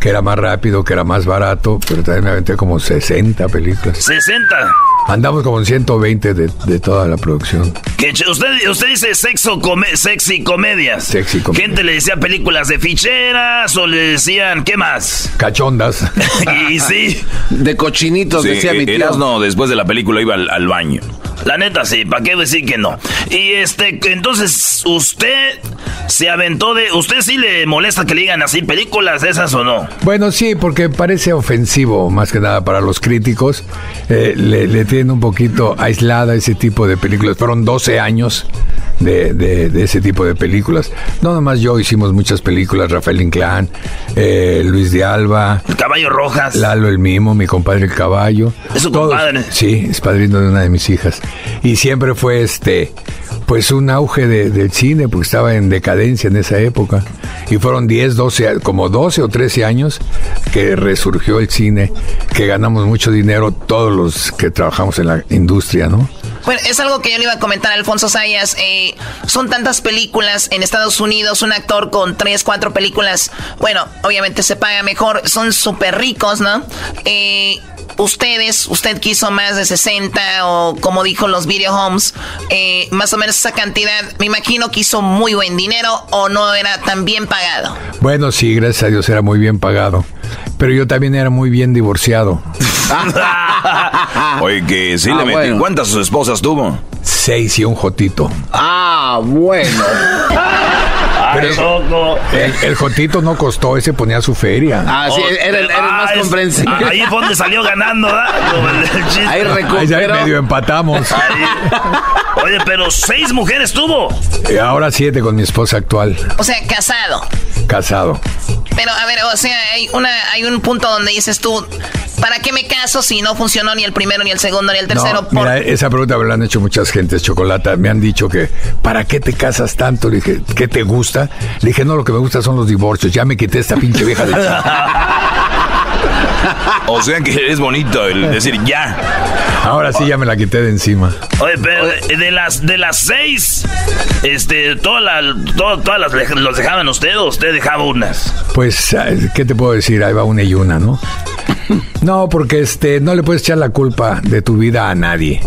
que era más rápido, que era más barato, pero también me aventé como 60 películas. ¡60! Andamos como en 120 de, de toda la producción. Que usted, usted dice sexo sexy comedias. Sexy comedias. Gente le decía películas de ficheras o le decían, ¿qué más? Cachondas. *laughs* y sí. De cochinitos, decía mi tío. no, después de la película iba al, al baño. La neta sí, ¿para qué decir que no? Y este, entonces, usted se aventó de... ¿Usted sí le molesta que le digan así películas esas o no? Bueno, sí, porque parece ofensivo, más que nada para los críticos. Eh, le, le tienen un poquito aislada ese tipo de películas. Fueron 12 años de, de, de, ese tipo de películas. No nomás yo, hicimos muchas películas, Rafael Inclán, eh, Luis de Alba. El Caballo Rojas. Lalo el Mimo, mi compadre el Caballo. ¿Es su compadre? Sí, es padrino de una de mis hijas. Y siempre fue este, pues un auge de, del cine, porque estaba en decadencia en esa época. Y fueron 10, 12, como 12 o 13 años que resurgió el cine, que ganamos mucho dinero todos los que trabajamos en la industria, ¿no? Bueno, es algo que yo le iba a comentar a Alfonso Sayas. Eh, son tantas películas en Estados Unidos, un actor con tres, cuatro películas, bueno, obviamente se paga mejor, son súper ricos, ¿no? Eh, ustedes, usted quiso más de 60 o como dijo los video homes, eh, más o menos esa cantidad, me imagino que hizo muy buen dinero o no era tan bien pagado. Bueno, sí, gracias a Dios era muy bien pagado. Pero yo también era muy bien divorciado. *laughs* Oye, que sí ah, le metí. Bueno. ¿Cuántas esposas tuvo? Seis y un jotito. Ah, bueno. *laughs* Pero el, el, jotito no costó, ese ponía su feria. Ah, sí, era, era el más comprensible. Ah, ahí fue donde salió ganando, ¿verdad? *laughs* Ahí recuperó. Ahí medio empatamos. Ahí. Oye, pero seis mujeres tuvo. Y ahora siete con mi esposa actual. O sea, casado. Casado. Pero, a ver, o sea, hay, una, hay un punto donde dices tú, ¿para qué me caso si no funcionó ni el primero, ni el segundo, ni el tercero? No, mira, esa pregunta me la han hecho muchas gentes, Chocolata. Me han dicho que, ¿para qué te casas tanto? Le dije, ¿qué te gusta? Le dije, no, lo que me gusta son los divorcios. Ya me quité esta pinche vieja de... *laughs* o sea que es bonito el decir ya. Ahora sí ya me la quité de encima. Oye, pero de las de las seis, este, todas la, todo, todas las los dejaban usted o usted dejaba unas. Pues, ¿qué te puedo decir? Ahí va una y una, ¿no? *laughs* No, porque este, no le puedes echar la culpa de tu vida a nadie.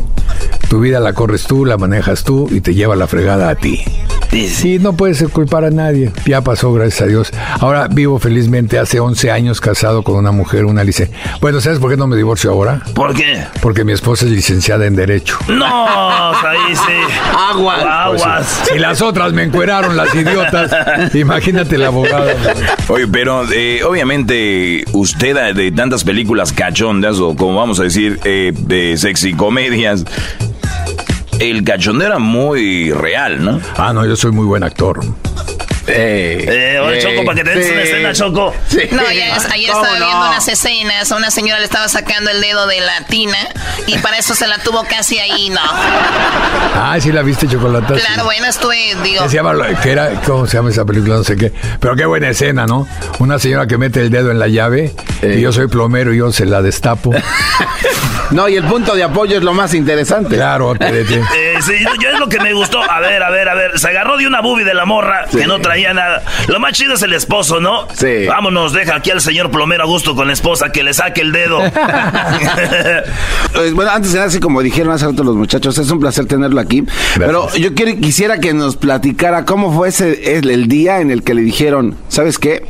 Tu vida la corres tú, la manejas tú y te lleva la fregada a ti. Sí, no puedes culpar a nadie. Ya pasó, gracias a Dios. Ahora vivo felizmente hace 11 años casado con una mujer, una lice. Bueno, ¿sabes por qué no me divorcio ahora? ¿Por qué? Porque mi esposa es licenciada en Derecho. No, ahí sí. Aguas. Aguas. Pues, y las otras me encueraron, las idiotas. Imagínate el abogado. Oye, pero eh, obviamente usted de tantas películas cachondas o como vamos a decir, eh, de sexy comedias, el cachondeo era muy real, ¿no? Ah, no, yo soy muy buen actor. Eh, oye, Choco, para que te des una escena, Choco. No, ya es- ayer ¿Cómo estaba no? viendo unas escenas, una señora le estaba sacando el dedo de la tina y para eso se la tuvo casi ahí, no. Ah, sí la viste, Chocolata. Sí. Claro, bueno, estuve, digo, Que se llama, que era, ¿cómo se llama esa película? No sé qué. Pero qué buena escena, ¿no? Una señora que mete el dedo en la llave y yo soy plomero y yo se la destapo. *laughs* No, y el punto de apoyo es lo más interesante. Claro, te. Eh, sí, yo es lo que me gustó. A ver, a ver, a ver. Se agarró de una bubi de la morra que no traía nada. Lo más chido es el esposo, ¿no? Sí. Vámonos, deja aquí al señor plomero a gusto con la esposa que le saque el dedo. Bueno, antes de nada, así como dijeron hace rato los muchachos, es un placer tenerlo aquí. Pero yo quiero, quisiera que nos platicara cómo fue ese el, el día en el que le dijeron, ¿sabes qué?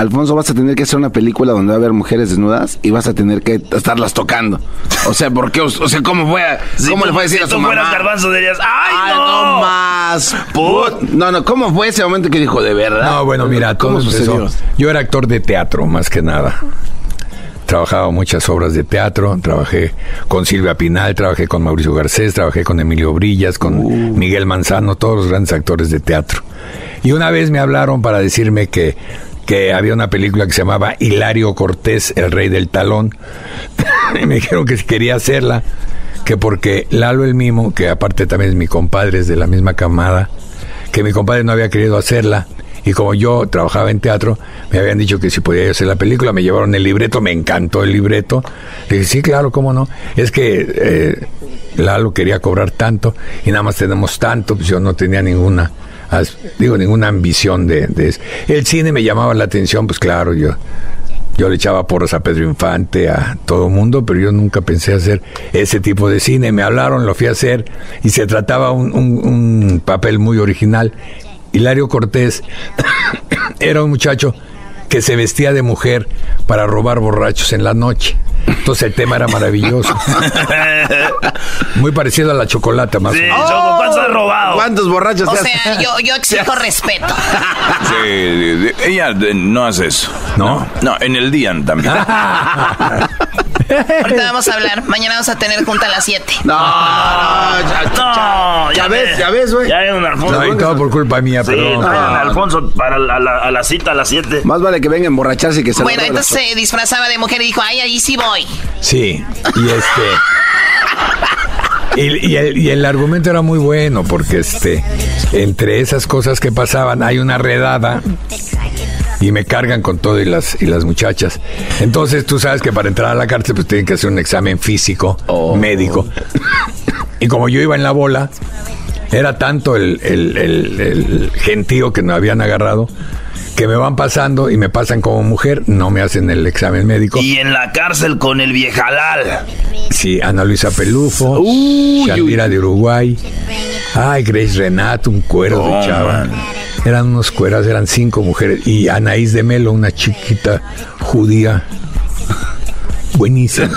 Alfonso, vas a tener que hacer una película donde va a haber mujeres desnudas y vas a tener que estarlas tocando. O sea, ¿por qué? O sea, ¿cómo fue? a- Si ¿Cómo tú- le fue a decir si a su tú mamá? fueras garbanzo dirías, ¡ay, Ay, no! no más. put. No, no, ¿cómo fue ese momento que dijo de verdad? No, bueno, mira, todo ¿cómo empezó- sucedió? Yo era actor de teatro, más que nada. Trabajaba muchas obras de teatro, trabajé con Silvia Pinal, trabajé con Mauricio Garcés, trabajé con Emilio Brillas, con Uh. Miguel Manzano, todos los grandes actores de teatro. Y una vez me hablaron para decirme que, que había una película que se llamaba Hilario Cortés, el rey del talón. *laughs* y me dijeron que quería hacerla, que porque Lalo el Mimo, que aparte también es mi compadre, es de la misma camada, que mi compadre no había querido hacerla. Y como yo trabajaba en teatro, me habían dicho que si podía hacer la película, me llevaron el libreto, me encantó el libreto. Le dije, sí, claro, cómo no. Es que eh, Lalo quería cobrar tanto y nada más tenemos tanto, pues yo no tenía ninguna, digo, ninguna ambición de, de eso. El cine me llamaba la atención, pues claro, yo yo le echaba porras a Pedro Infante, a todo mundo, pero yo nunca pensé hacer ese tipo de cine. Me hablaron, lo fui a hacer y se trataba un, un- un papel muy original. Hilario Cortés *coughs* era un muchacho que se vestía de mujer para robar borrachos en la noche. Entonces el tema era maravilloso. *laughs* Muy parecido a la chocolata, más Sí, o menos. Choco, ¿cuántos has robado? ¿Cuántos borrachos o sea, yo, yo exijo respeto. Sí, ella no hace eso. ¿No? No, en el día también. *laughs* Ahorita vamos a hablar, mañana vamos a tener junta a las 7. No, ya, No, ya ves, ya ves, güey. Ya hay un Alfonso. No, y todo por culpa mía, Sí, perdón. traigan a Alfonso para la, a la- a la cita a las 7. Más vale que venga a emborracharse y que se Bueno, entonces se disfrazaba de mujer y dijo, ay, ahí sí voy. Sí, y este. Y, y el, y el argumento era muy bueno porque este entre esas cosas que pasaban hay una redada y me cargan con todo y las y las muchachas. Entonces tú sabes que para entrar a la cárcel pues tienen que hacer un examen físico, médico. Y como yo iba en la bola, era tanto el, el- el- el gentío que me habían agarrado que me van pasando y me pasan como mujer, no me hacen el examen médico. Y en la cárcel con el viejalal. Sí, Ana Luisa Pelufo, Shakira de Uruguay, ay, Grace Renato, un cuero de chava. man. Eran unos cueras, eran cinco mujeres. Y Anaís de Melo, una chiquita judía. Buenísima.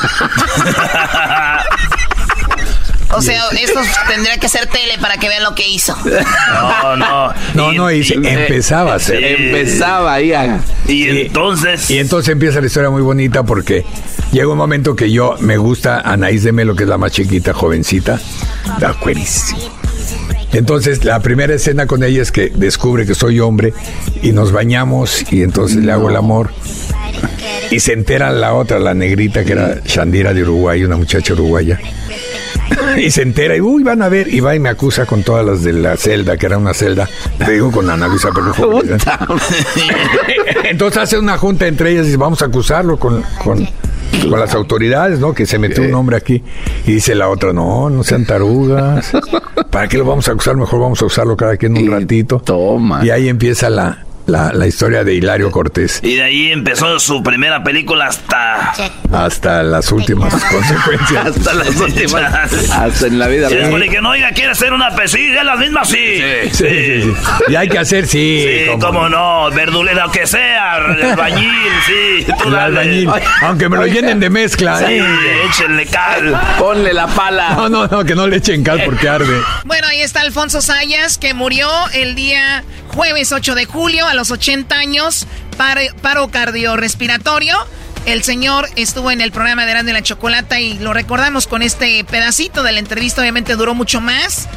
O sea, esto tendría que ser tele para que vean lo que hizo. No, no. No, no, y empezaba a ser. Empezaba ahí a... Y entonces. Y entonces empieza la historia muy bonita porque llega un momento que yo me gusta Anaís de Melo, que es la más chiquita, jovencita. Da cuerísimo. Entonces, la primera escena con ella es que descubre que soy hombre y nos bañamos y entonces le hago el amor. Y se entera la otra, la negrita, que era Shandira de Uruguay, una muchacha uruguaya. *laughs* Y se entera y, uy, van a ver, y va y me acusa con todas las de la celda, que era una celda, te digo con Ana Luisa Pelufo. *laughs* Entonces hace una junta entre ellas y dice, vamos a acusarlo con, con, con las autoridades, ¿no? Que se metió un hombre aquí. Y dice la otra, no, no sean tarugas. *laughs* ¿Para qué lo vamos a acusar? Mejor vamos a usarlo cada quien un ratito. Toma. Y ahí empieza la, la, la historia de Hilario Cortés. Y de ahí empezó su primera película hasta. Hasta las últimas consecuencias. *laughs* Hasta las últimas. Hasta en la vida Y real. después le dije, no, oiga, ¿quiere hacer una pesilla? ¿Es la misma? Sí. Sí, sí, sí. Y hay que hacer, sí. Sí, cómo cómo no, verdulera, que sea, albañil, sí. tú El dale. albañil. Aunque me lo llenen de mezcla. Sí, ¿eh? échenle cal. Ponle la pala. No, no, no, que no le echen cal porque arde. Bueno, ahí está Alfonso Sayas, que murió el día jueves 8 de julio a los 80 años, paro, paro cardiorrespiratorio. El señor estuvo en el programa de Grande la Chocolata y lo recordamos con este pedacito de la entrevista. Obviamente duró mucho más.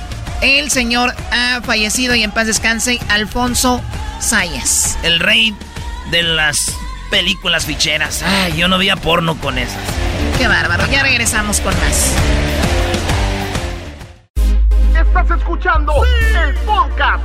El señor ha fallecido y en paz descanse Alfonso Sayas. El rey de las películas ficheras. Ay, yo no veía porno con esas. Qué bárbaro. Ya regresamos con más. Estás escuchando el podcast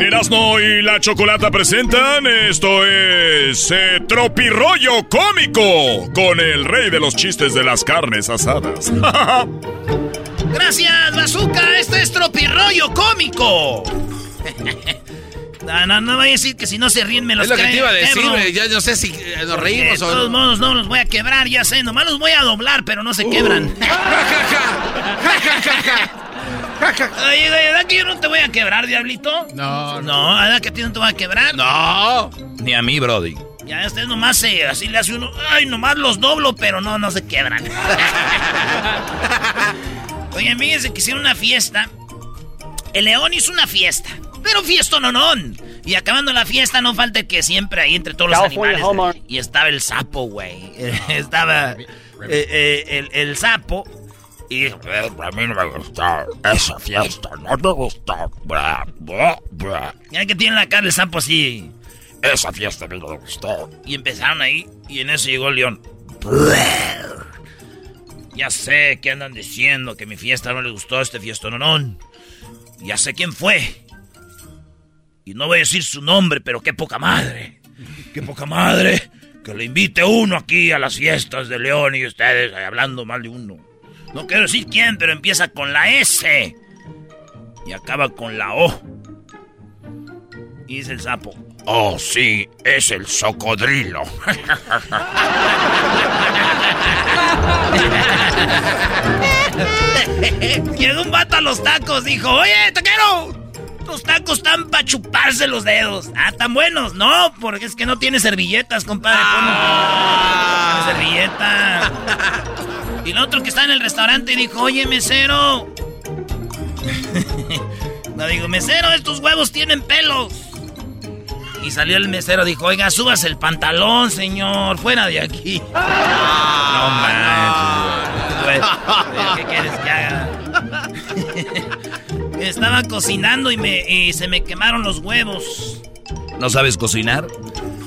Erasno y la Chocolata presentan esto es eh, Tropirollo Cómico con el rey de los chistes de las carnes asadas. *laughs* Gracias, Bazooka. Este es Tropirollo Cómico. *laughs* No, no, no voy a decir que si no se ríen me los Es lo que te iba a decir, güey. Yo no sé si eh, nos Porque reímos De o todos no. modos no los voy a quebrar, ya sé. Nomás los voy a doblar, pero no se quebran. *laughs* Oye, güey, ¿verdad que yo no te voy a quebrar, diablito? No, No, ¿verdad que a ti no te voy a quebrar? No. Ni a mí, Brody. Ya usted nomás se, así le hace uno. Ay, nomás los doblo, pero no, no se quebran. *laughs* Oye, fíjense que hicieron una fiesta. El león hizo una fiesta. Pero fiesta no, no. Y acabando la fiesta, no falta que siempre ahí entre todos los animales. Y estaba el sapo, güey. *laughs* Estaba eh, eh, el, el sapo. Y dijo, "Eh, a mí no me gusta esa fiesta, no me gusta. Bra, bra, bra". Ya que tiene la cara el sapo así. Esa fiesta a mí no me gustó. Y empezaron ahí, y en eso llegó el león. Ya sé que andan diciendo que mi fiesta no les gustó, este fiesta no, no. Ya sé quién fue. Y no voy a decir su nombre, pero qué poca madre. Qué poca madre. Que le invite uno aquí a las fiestas de León y ustedes hablando mal de uno. No quiero decir quién, pero empieza con la S. Y acaba con la O. Y dice el sapo. Oh, sí, es el socodrilo. Llegó *laughs* un vato a los tacos, dijo, oye, taquero, tus tacos están para chuparse los dedos. Ah, tan buenos. No, porque es que no tiene servilletas, compadre. Pon una servilleta. Y el otro que está en el restaurante dijo, oye, mesero. *laughs* no, digo, mesero, estos huevos tienen pelos. Y salió el mesero, dijo, oiga, subas el pantalón, señor, fuera de aquí. *laughs* no manches, güey. ¿Qué quieres que haga? *laughs* Estaba cocinando y, me, y se me quemaron los huevos. ¿No sabes cocinar?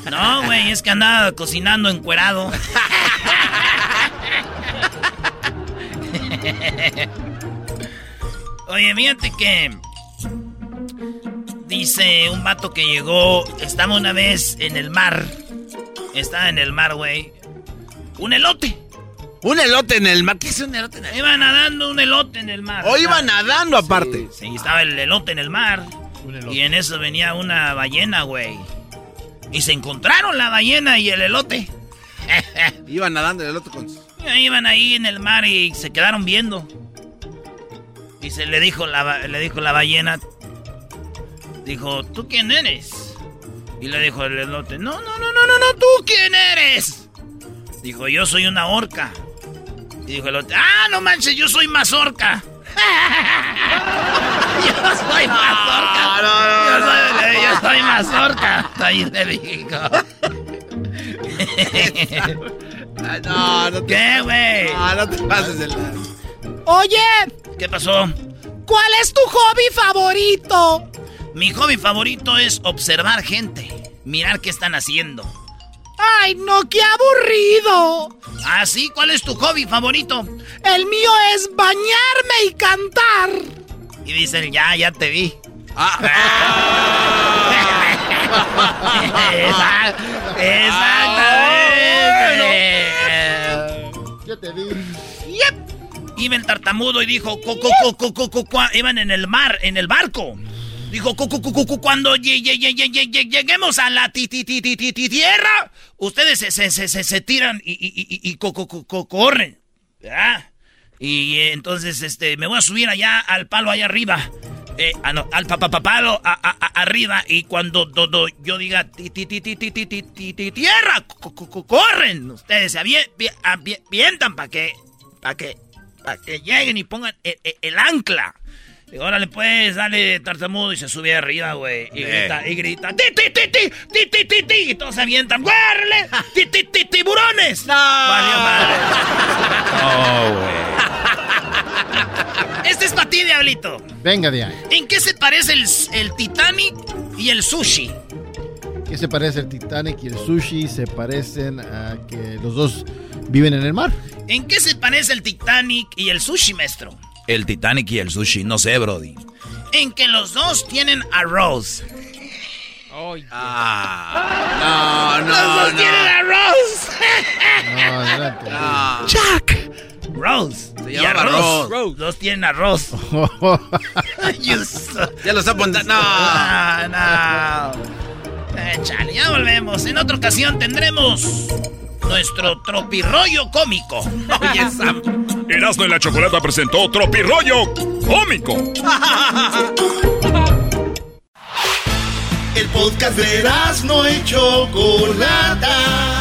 No, güey, es que andaba cocinando encuerado. *laughs* Oye, fíjate que. Dice un vato que llegó. Estaba una vez en el mar. Estaba en el mar, güey. Un elote. Un elote en el mar. ¿Qué es un elote en el mar? Iba nadando un elote en el mar. O iba nadando aparte. Sí, estaba el elote en el mar. Y en eso venía una ballena, güey. Y se encontraron la ballena y el elote. *laughs* Iba nadando el elote con... Iban ahí en el mar y se quedaron viendo. Y se le dijo la, le dijo la ballena. Dijo, ¿tú quién eres? Y le dijo el elote, no, no, no, no, no, no, ¿tú quién eres? Dijo, yo soy una orca. Y dijo el elote, ah, no manches, yo soy mazorca. *laughs* yo soy mazorca. Yo soy, yo soy mazorca. Ahí te *laughs* No, no te... ¿Qué, güey? No, no te pases el... Oye, ¿Qué pasó? ¿cuál es tu hobby favorito? Mi hobby favorito es observar gente, mirar qué están haciendo. Ay, no, qué aburrido. ¿Ah, sí? ¿Cuál es tu hobby favorito? El mío es bañarme y cantar. Y dicen, ya, ya te vi. *laughs* Esa- Exactamente. Te. Yep. Iba el tartamudo y dijo, iban en el mar, en el barco. Dijo, cuando lleguemos a la tierra, ustedes se, tiran y, corren. Y entonces este, me voy a subir allá al palo allá arriba. Eh, ah, no, al papapalo arriba. Y cuando yo diga tierra, corren. Ustedes se avientan para que, para que, para que lleguen y pongan el, ancla. Y órale pues, dale tartamudo y se sube arriba, güey. Y grita, y grita, ti, ti, ti, ti, ti, ti, ti, ti. Y todos se avientan, ¡guárale! ¡Ti, ti, ti, tiburones! ¡No! Valió madre. Oh, güey. Este es para ti, Diablito. Venga de ¿En qué se parece el, el Titanic y el sushi? ¿Qué se parece el Titanic y el sushi? Se parecen a que los dos viven en el mar. ¿En qué se parece el Titanic y el sushi, maestro? El Titanic y el sushi, no sé, Brody. En que los dos tienen arroz. Oh, ah, no, no, los dos tienen arroz. no, adelante. No. Jack. Rose. Se llama arroz. Rose. Dos tienen arroz. *laughs* ya lo está apuntando. No, no. Eh, chale, ya volvemos. En otra ocasión tendremos nuestro tropirroyo cómico. *laughs* Oye, Sam. Erasmo y la Chocolata presentó Tropirroyo Cómico. El podcast de Erasmo y Chocolata.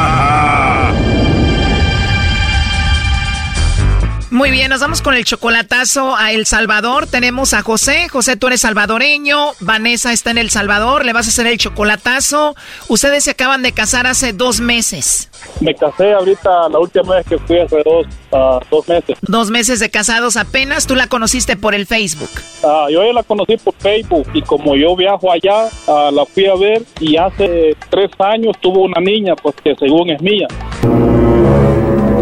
Muy bien, nos vamos con el chocolatazo a El Salvador. Tenemos a José. José, tú eres salvadoreño. Vanessa está en El Salvador. Le vas a hacer el chocolatazo. Ustedes se acaban de casar hace dos meses. Me casé ahorita la última vez que fui hace dos, uh, dos meses. Dos meses de casados apenas. Tú la conociste por el Facebook. Uh, yo ya la conocí por Facebook y como yo viajo allá, uh, la fui a ver y hace tres años tuvo una niña, pues que según es mía.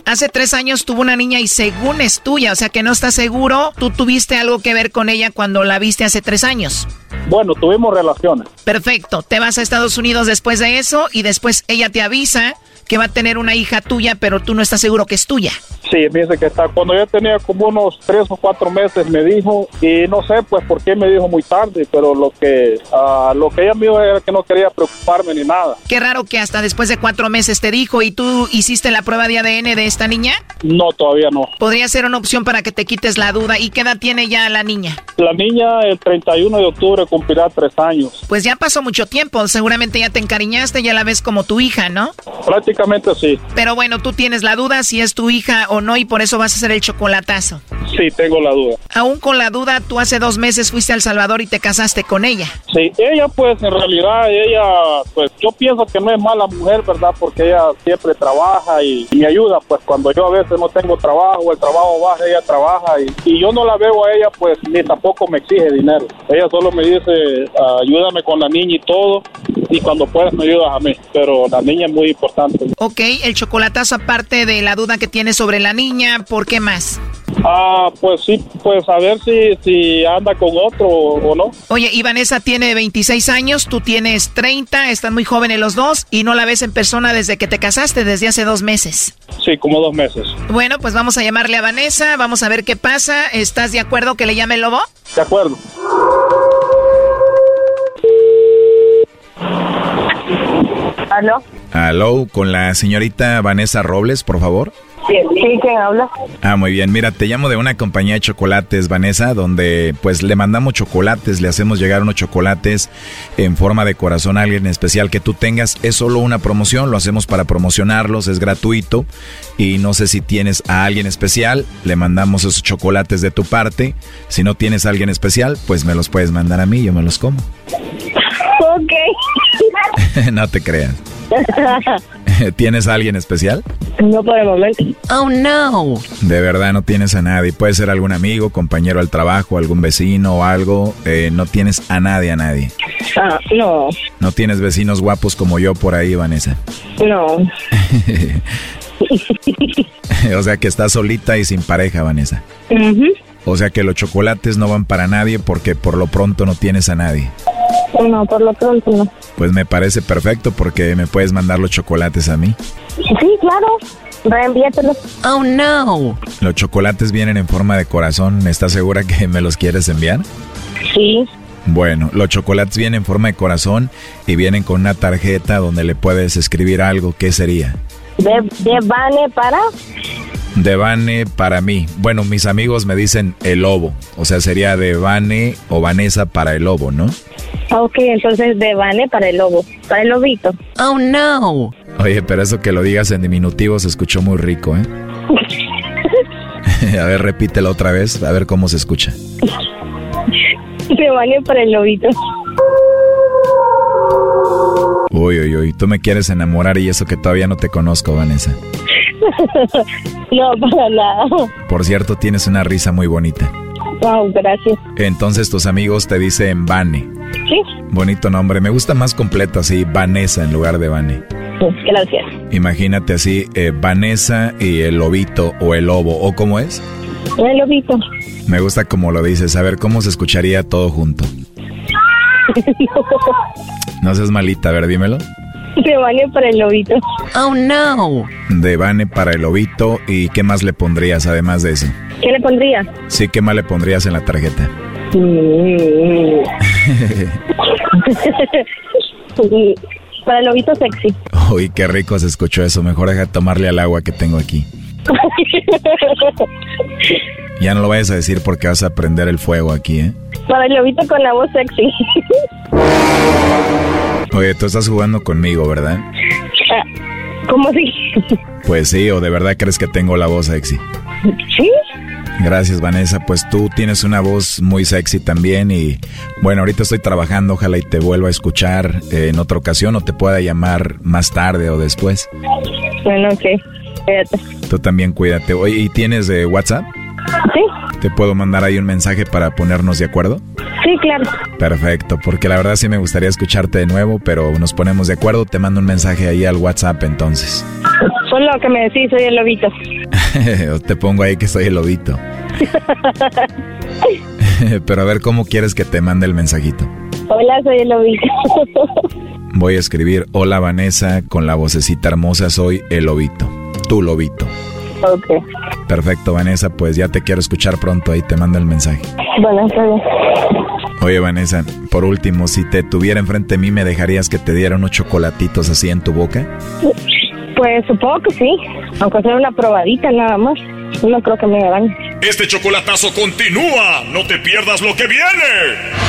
Hace tres años tuvo una niña y según es tuya, o sea que no estás seguro, tú tuviste algo que ver con ella cuando la viste hace tres años. Bueno, tuvimos relaciones. Perfecto, te vas a Estados Unidos después de eso y después ella te avisa que va a tener una hija tuya, pero tú no estás seguro que es tuya. Sí, me dice que está. Cuando yo tenía como unos tres o cuatro meses me dijo, y no sé pues por qué me dijo muy tarde, pero lo que, uh, lo que ella me dijo era que no quería preocuparme ni nada. Qué raro que hasta después de cuatro meses te dijo, ¿y tú hiciste la prueba de ADN de esta niña? No, todavía no. Podría ser una opción para que te quites la duda. ¿Y qué edad tiene ya la niña? La niña el 31 de octubre cumplirá tres años. Pues ya pasó mucho tiempo, seguramente ya te encariñaste, ya la ves como tu hija, ¿no? Prácticamente sí. Pero bueno, tú tienes la duda si es tu hija o no y por eso vas a hacer el chocolatazo. Sí, tengo la duda. Aún con la duda, tú hace dos meses fuiste a El Salvador y te casaste con ella. Sí, ella pues en realidad, ella pues yo pienso que no es mala mujer, ¿verdad? Porque ella siempre trabaja y, y me ayuda, pues cuando yo a veces no tengo trabajo, el trabajo baja, ella trabaja y, y yo no la veo a ella pues ni tampoco me exige dinero. Ella solo me dice, ayúdame con la niña y todo y cuando puedas me ayudas a mí, pero la niña es muy importante. Ok, el chocolatazo aparte de la duda que tienes sobre la niña, ¿por qué más? Ah, pues sí, pues a ver si, si anda con otro o no. Oye, y Vanessa tiene 26 años, tú tienes 30, están muy jóvenes los dos y no la ves en persona desde que te casaste, desde hace dos meses. Sí, como dos meses. Bueno, pues vamos a llamarle a Vanessa, vamos a ver qué pasa. ¿Estás de acuerdo que le llame el lobo? De acuerdo. ¿Aló? Aló, con la señorita Vanessa Robles, por favor. Sí, ¿quién habla? Ah, muy bien. Mira, te llamo de una compañía de chocolates, Vanessa, donde pues le mandamos chocolates, le hacemos llegar unos chocolates en forma de corazón a alguien especial que tú tengas. Es solo una promoción, lo hacemos para promocionarlos, es gratuito. Y no sé si tienes a alguien especial, le mandamos esos chocolates de tu parte. Si no tienes a alguien especial, pues me los puedes mandar a mí, yo me los como. Ok. *laughs* no te creas. *laughs* ¿Tienes a alguien especial? no por el momento. Oh no. De verdad no tienes a nadie. Puede ser algún amigo, compañero al trabajo, algún vecino o algo. Eh, no tienes a nadie, a nadie. Ah, no, No tienes vecinos guapos como yo por ahí, Vanessa. no. *laughs* o sea que estás solita y sin pareja, Vanessa. O sea que los chocolates no van para nadie porque por lo pronto no tienes a nadie. No, por lo pronto no. Pues me parece perfecto porque me puedes mandar los chocolates a mí. Sí, claro. Reenvíatelo. Oh no. Los chocolates vienen en forma de corazón. ¿Estás segura que me los quieres enviar? Sí. Bueno, los chocolates vienen en forma de corazón y vienen con una tarjeta donde le puedes escribir algo. ¿Qué sería? De, de Vane para. De Vane para mí. Bueno, mis amigos me dicen el lobo. O sea, sería de Vane o Vanessa para el lobo, ¿no? Ok, entonces de Vane para el lobo. Para el lobito. Oh no. Oye, pero eso que lo digas en diminutivo se escuchó muy rico, ¿eh? *laughs* a ver, repítelo otra vez, a ver cómo se escucha. De Vane para el lobito. Uy, uy, uy, tú me quieres enamorar y eso que todavía no te conozco, Vanessa. *laughs* no, para nada. Por cierto, tienes una risa muy bonita. Wow, gracias. Entonces tus amigos te dicen Vane. Sí, Bonito nombre, me gusta más completo así, Vanessa en lugar de Vane. gracias. Imagínate así, eh, Vanessa y el lobito o el lobo, ¿o cómo es? El lobito. Me gusta como lo dices, a ver cómo se escucharía todo junto. *laughs* No seas malita, a ver, dímelo. De Vane para el lobito. Oh no. De Vane para el lobito y ¿qué más le pondrías además de eso? ¿Qué le pondría? Sí, ¿qué más le pondrías en la tarjeta? Mm. *laughs* para el lobito sexy. Uy, qué rico se escuchó eso, mejor deja de tomarle al agua que tengo aquí. *laughs* Ya no lo vayas a decir porque vas a prender el fuego aquí, ¿eh? para el lobito con la voz sexy. Oye, tú estás jugando conmigo, ¿verdad? Ah, ¿Cómo así? Pues sí, o de verdad crees que tengo la voz sexy. ¿Sí? Gracias, Vanessa. Pues tú tienes una voz muy sexy también y bueno, ahorita estoy trabajando, ojalá y te vuelva a escuchar eh, en otra ocasión o te pueda llamar más tarde o después. Bueno, ok. Cuídate. Tú también cuídate. Oye, ¿y tienes eh, WhatsApp? Sí, ¿Te puedo mandar ahí un mensaje para ponernos de acuerdo? sí, claro. Perfecto, porque la verdad sí me gustaría escucharte de nuevo, pero nos ponemos de acuerdo. Te mando un mensaje ahí al WhatsApp entonces. Solo que me decís, soy el lobito. *laughs* Te pongo ahí que soy el lobito. *laughs* pero a ver cómo quieres que te mande el mensajito. Hola, soy el lobito. Voy a escribir, hola Vanessa, con la vocecita hermosa, soy el lobito. Tu lobito. ok. Perfecto, Vanessa, pues ya te quiero escuchar pronto, ahí te mando el mensaje. Bueno, está bien. Oye, Vanessa, por último, si te tuviera enfrente de mí, ¿me dejarías que te diera unos chocolatitos así en tu boca? Pues supongo que sí. Aunque sea una probadita nada más. No creo que me dañe. Este chocolatazo continúa. No te pierdas lo que viene.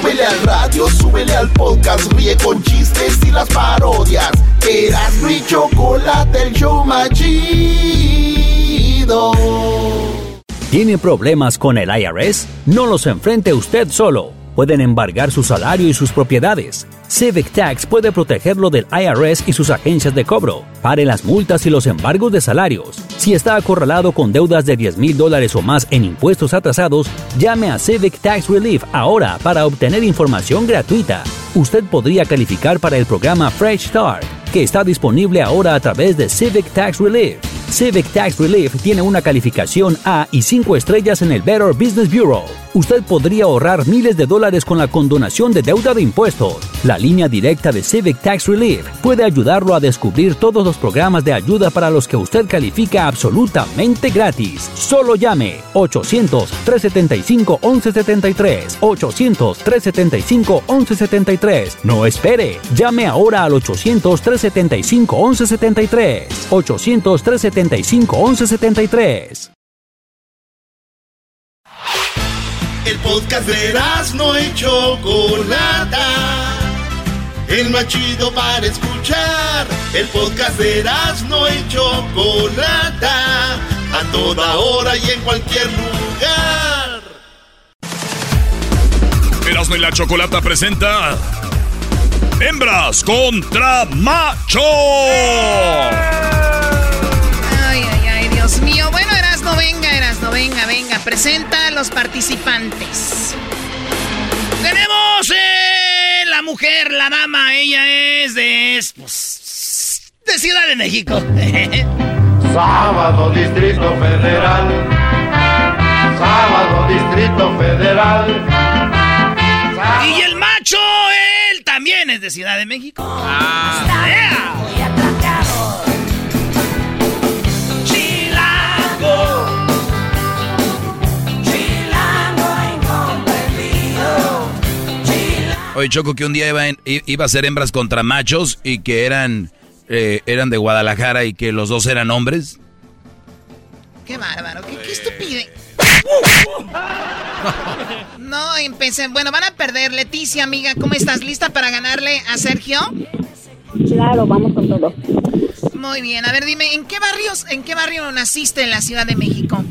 Súbele al radio, súbele al podcast, ríe con chistes y las parodias. Eras mi chocolate, el show más chido. ¿Tiene problemas con el IRS? No los enfrente usted solo. Pueden embargar su salario y sus propiedades. Civic Tax puede protegerlo del IRS y sus agencias de cobro. Pare las multas y los embargos de salarios. Si está acorralado con deudas de 10 mil dólares o más en impuestos atrasados, llame a Civic Tax Relief ahora para obtener información gratuita. Usted podría calificar para el programa Fresh Start, que está disponible ahora a través de Civic Tax Relief. Civic Tax Relief tiene una calificación A y 5 estrellas en el Better Business Bureau. Usted podría ahorrar miles de dólares con la condonación de deuda de impuestos. La línea directa de Civic Tax Relief puede ayudarlo a descubrir todos los programas de ayuda para los que usted califica absolutamente gratis. Solo llame 800-375-1173. 800-375-1173. No espere. Llame ahora al 800-375-1173. 800-375-1173. El podcast de no y Chocolata. El más chido para escuchar. El podcast de no y Chocolata. A toda hora y en cualquier lugar. Erasmo y la Chocolata presenta Hembras contra Macho. Ay, venga, Erasno, venga, venga. Presenta a los participantes. Tenemos eh, la mujer, la dama. Ella es de, pues, de Ciudad de México. *laughs* Sábado, Distrito Federal. Sábado, Distrito Federal. y el macho, él también es de Ciudad de México. Ah. Oye, Choco, que un día iba, en- iba a ser hembras contra machos y que eran, eh, eran de Guadalajara y que los dos eran hombres. Qué bárbaro, qué, qué estupidez. No, empecé. Bueno, van a perder. Leticia, amiga, ¿cómo estás? ¿Lista para ganarle a Sergio? Claro, vamos con todo. Muy bien. A ver, dime, ¿en qué barrios, en qué barrio naciste en la Ciudad de México?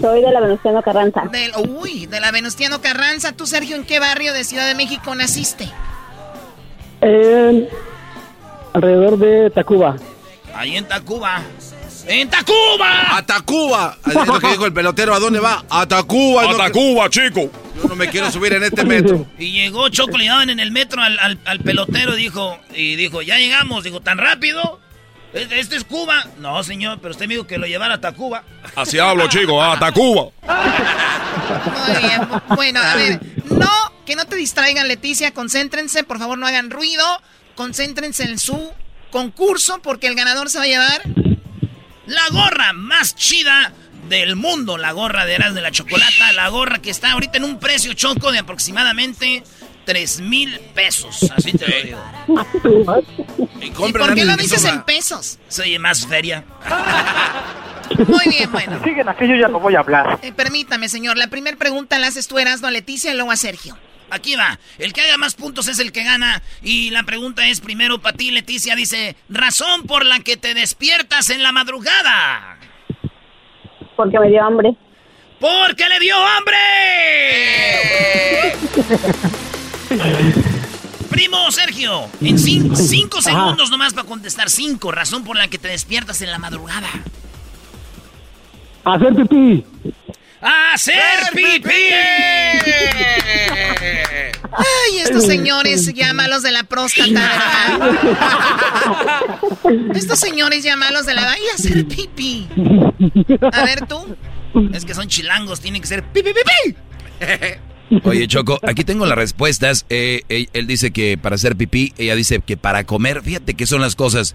Soy de la Venustiano Carranza. Del, uy, de la Venustiano Carranza. ¿Tú, Sergio, en qué barrio de Ciudad de México naciste? En- alrededor de Tacuba. Ahí en Tacuba. ¡En Tacuba! ¡A Tacuba! Es lo que dijo el pelotero. ¿A dónde va? ¡A Tacuba! ¡A Tacuba, chico! Yo no me quiero subir en este metro. *laughs* Y llegó Choco, le daban en el metro al, al- al pelotero dijo, y dijo, ya llegamos. Dijo, ¿tan rápido? ¿Este este es Cuba? No, señor, pero usted me dijo que lo llevara a Tacuba. Así hablo, chico. ¡A Tacuba! Muy bien. Bueno, a ver, no, que no te distraigan, Leticia. Concéntrense, por favor, no hagan ruido. Concéntrense en su concurso porque el ganador se va a llevar La gorra más chida del mundo, la gorra de Eras de la Chocolata, la gorra que está ahorita en un precio choco de aproximadamente 3 mil pesos. *laughs* Así te lo digo. *laughs* ¿Y por qué lo dices en pesos? Soy más feria. *laughs* Muy bien, bueno. Siguen aquí, yo ya no voy a hablar. Eh, permítame, señor. La primera pregunta la haces tú, Erasmo, a Leticia y luego a Sergio. Aquí va. El que haga más puntos es el que gana. Y la pregunta es primero para ti, Leticia. Dice, razón por la que te despiertas en la madrugada. Porque me dio hambre. ¡Porque le dio hambre! Primo Sergio, en cin- cinco segundos nomás para contestar. Cinco, razón por la que te despiertas en la madrugada. Hacer pipí. ¡Hacer pipí! Ay, estos señores ya malos de la próstata, ¿verdad? Estos señores ya malos de la... ¡Ay, hacer pipí! A ver, tú. Es que son chilangos, tienen que ser pipi pipi. Oye, Choco, aquí tengo las respuestas. Eh, él, él dice que para hacer pipí, ella dice que para comer. Fíjate que son las cosas.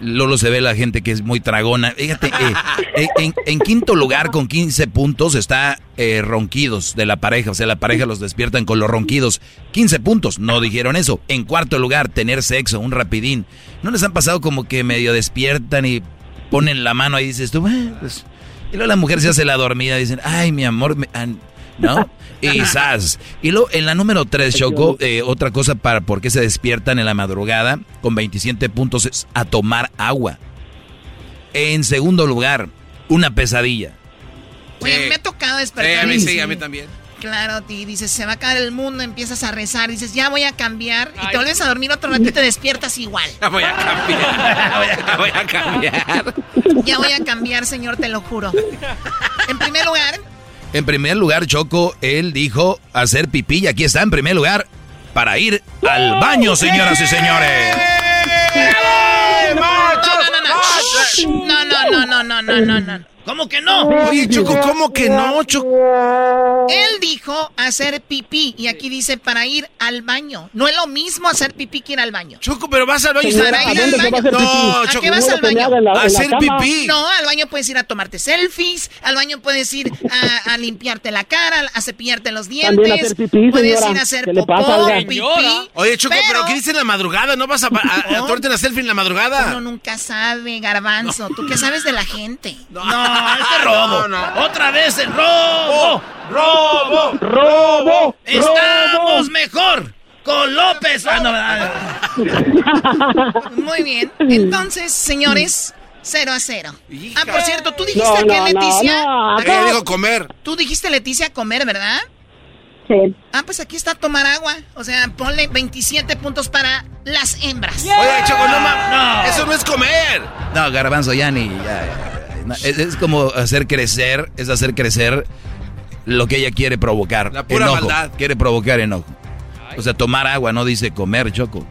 Lolo se ve la gente que es muy tragona. Fíjate, eh, *laughs* eh, en, en quinto lugar con 15 puntos está eh, ronquidos de la pareja. O sea, la pareja los despiertan con los ronquidos. 15 puntos, no dijeron eso. En cuarto lugar, tener sexo, un rapidín. ¿No les han pasado como que medio despiertan y ponen la mano ahí y dices tú, "Ah, pues", Y luego la mujer se hace la dormida y dicen, ay, mi amor, me- ah, ¿no? *laughs* Y sas. Y luego en la número 3, Choco, eh, otra cosa para por qué se despiertan en la madrugada con 27 puntos es a tomar agua. En segundo lugar, una pesadilla. Oye, me ha tocado Sí, despertar. a mí y- sí, a mí también. Claro, ti dices, se va a acabar el mundo, empiezas a rezar, dices, ya voy a cambiar, y te vuelves a dormir otro rato y te despiertas igual. *laughs* Ya voy a cambiar. Ya voy a cambiar. Ya voy a cambiar, señor, te lo juro. En primer lugar, En primer lugar, Choco, él dijo hacer pipí y aquí está en primer lugar para ir al baño, señoras y señores. no, no, no, no, no, no, no, no, no, no, no. ¿Cómo que no? Oye, Choco, ¿cómo que no, Choco? Él dijo hacer pipí y aquí dice para ir al baño. No es lo mismo hacer pipí que ir al baño. Choco, pero vas al baño y Para ir al baño. No, ¿A Choco. qué vas al baño? hacer pipí. No, al baño puedes ir a tomarte selfies, al baño puedes ir a, a limpiarte la cara, a cepillarte los dientes, También hacer pipí, puedes ir a hacer ¿Qué le popó, pasa, pipí. Oye, Choco, pero, pero ¿qué dices en la madrugada? ¿No vas a, a, a tomarte una selfie en la madrugada? Uno nunca sabe, garbanzo. ¿Tú qué sabes de la gente? No, este robo. Otra vez el robo. ¡Robo! ¡Robo! Estamos mejor con López. Ah, no, ah, *laughs* Muy bien. Entonces, señores, 0 a 0. Ah, por cierto, tú dijiste No, que no, Leticia. no, no, Ella dijo comer. Tú dijiste Leticia comer, ¿verdad? Sí. Ah, pues aquí está tomar agua. O sea, ponle 27 puntos para las hembras. Oye, Choco, no mames. No. Eso no es comer. No, garbanzo, ya ni. ya, ya, no, es, es como hacer crecer, es hacer crecer lo que ella quiere provocar. La pura enojo. maldad. Quiere provocar enojo. O sea, tomar agua, no dice comer, Choco.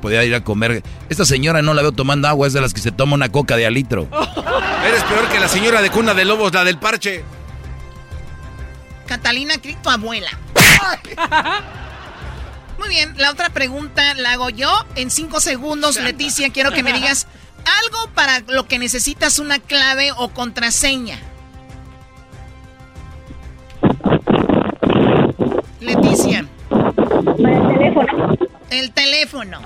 Podría ir a comer. Esta señora no la veo tomando agua, es de las que se toma una coca de a litro. *laughs* Eres peor que la señora de cuna de lobos, la del parche. Catalina, ¿qué tu abuela? *laughs* Muy bien, la otra pregunta la hago yo en cinco segundos. Leticia, quiero que me digas *laughs* algo para lo que necesitas una clave o contraseña. Leticia. El teléfono. El teléfono.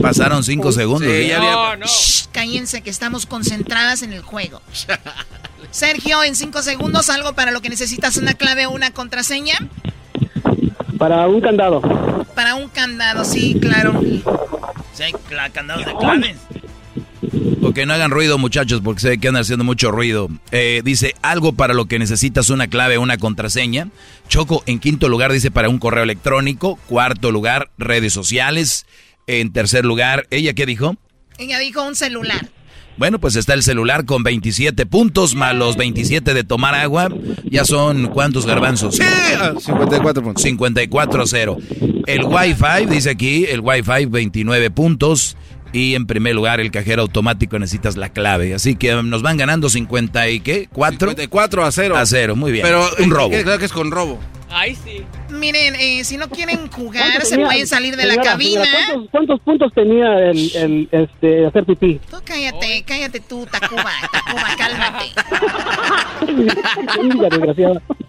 Pasaron cinco segundos. Sí, ¿eh? había- Shh, cállense que estamos concentradas en el juego. Sergio, en cinco segundos, algo para lo que necesitas una clave o una contraseña. Para un candado. Para un candado, sí, claro. Sí, hay candados de claves. O que no hagan ruido, muchachos, porque sé que andan haciendo mucho ruido. Eh, dice, algo para lo que necesitas una clave o una contraseña. Choco, en quinto lugar, dice para un correo electrónico. Cuarto lugar, redes sociales. En tercer lugar, ¿ella qué dijo? Ella dijo un celular. Bueno, pues está el celular con 27 puntos, más los 27 de tomar agua. Ya son, ¿cuántos garbanzos? Sí, ah, 54 puntos. 54-0. El Wi-Fi, dice aquí, el Wi-Fi 29 puntos. Y en primer lugar, el cajero automático necesitas la clave. Así que um, nos van ganando 50 y qué? ¿4? 54 a 0. A cero, muy bien. Pero un eh, robo. que- Claro que es con robo. Ay, sí. Miren, eh, si no quieren jugar, ¿Cuántos se tenía- pueden salir de la señora, cabina. señora, ¿cuántos, cuántos puntos tenía el, el este, hacer pipí? Tú cállate, cállate tú, Tacuba, Tacuba, cálmate. *laughs*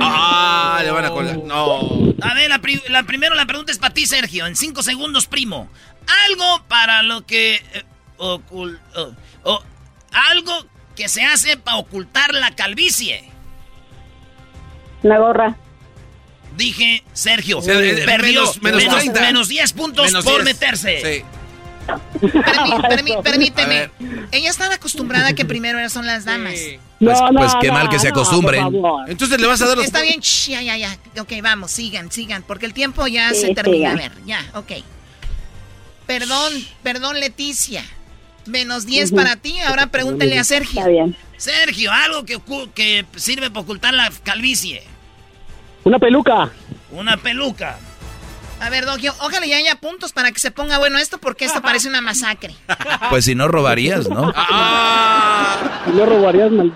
Ah, le van a colgar. No. A ver, la, pri- la primero la pregunta es para ti, Sergio. En cinco segundos, primo. Algo para lo que... eh, ocul- oh, oh, algo que se hace para ocultar la calvicie. Una gorra. Dije, Sergio, Sí, eh, perdió menos- menos menos, 30. menos 10 puntos Menos por 10. meterse. Sí. Permi- *laughs* permi- A permíteme. Ella estaba acostumbrada a que primero son las damas. Pues, No, no, pues qué no, mal que se acostumbren. Entonces le vas a dar los Está bien, shh, ya, ya, ya. Ok, vamos, sigan, sigan, porque el tiempo ya Sí, se termina. A ver, ya, ok. Perdón, perdón, Leticia. Menos 10 para ti, ahora pregúntele a Sergio. Está bien. Sergio, algo que, sirve para ocultar la calvicie. Una peluca. Una peluca. A ver, Dogio, ojalá ya haya puntos para que se ponga bueno esto, porque esto *laughs* parece una masacre. Pues si no robarías, ¿no? *laughs* Ah, Y no robarías mal.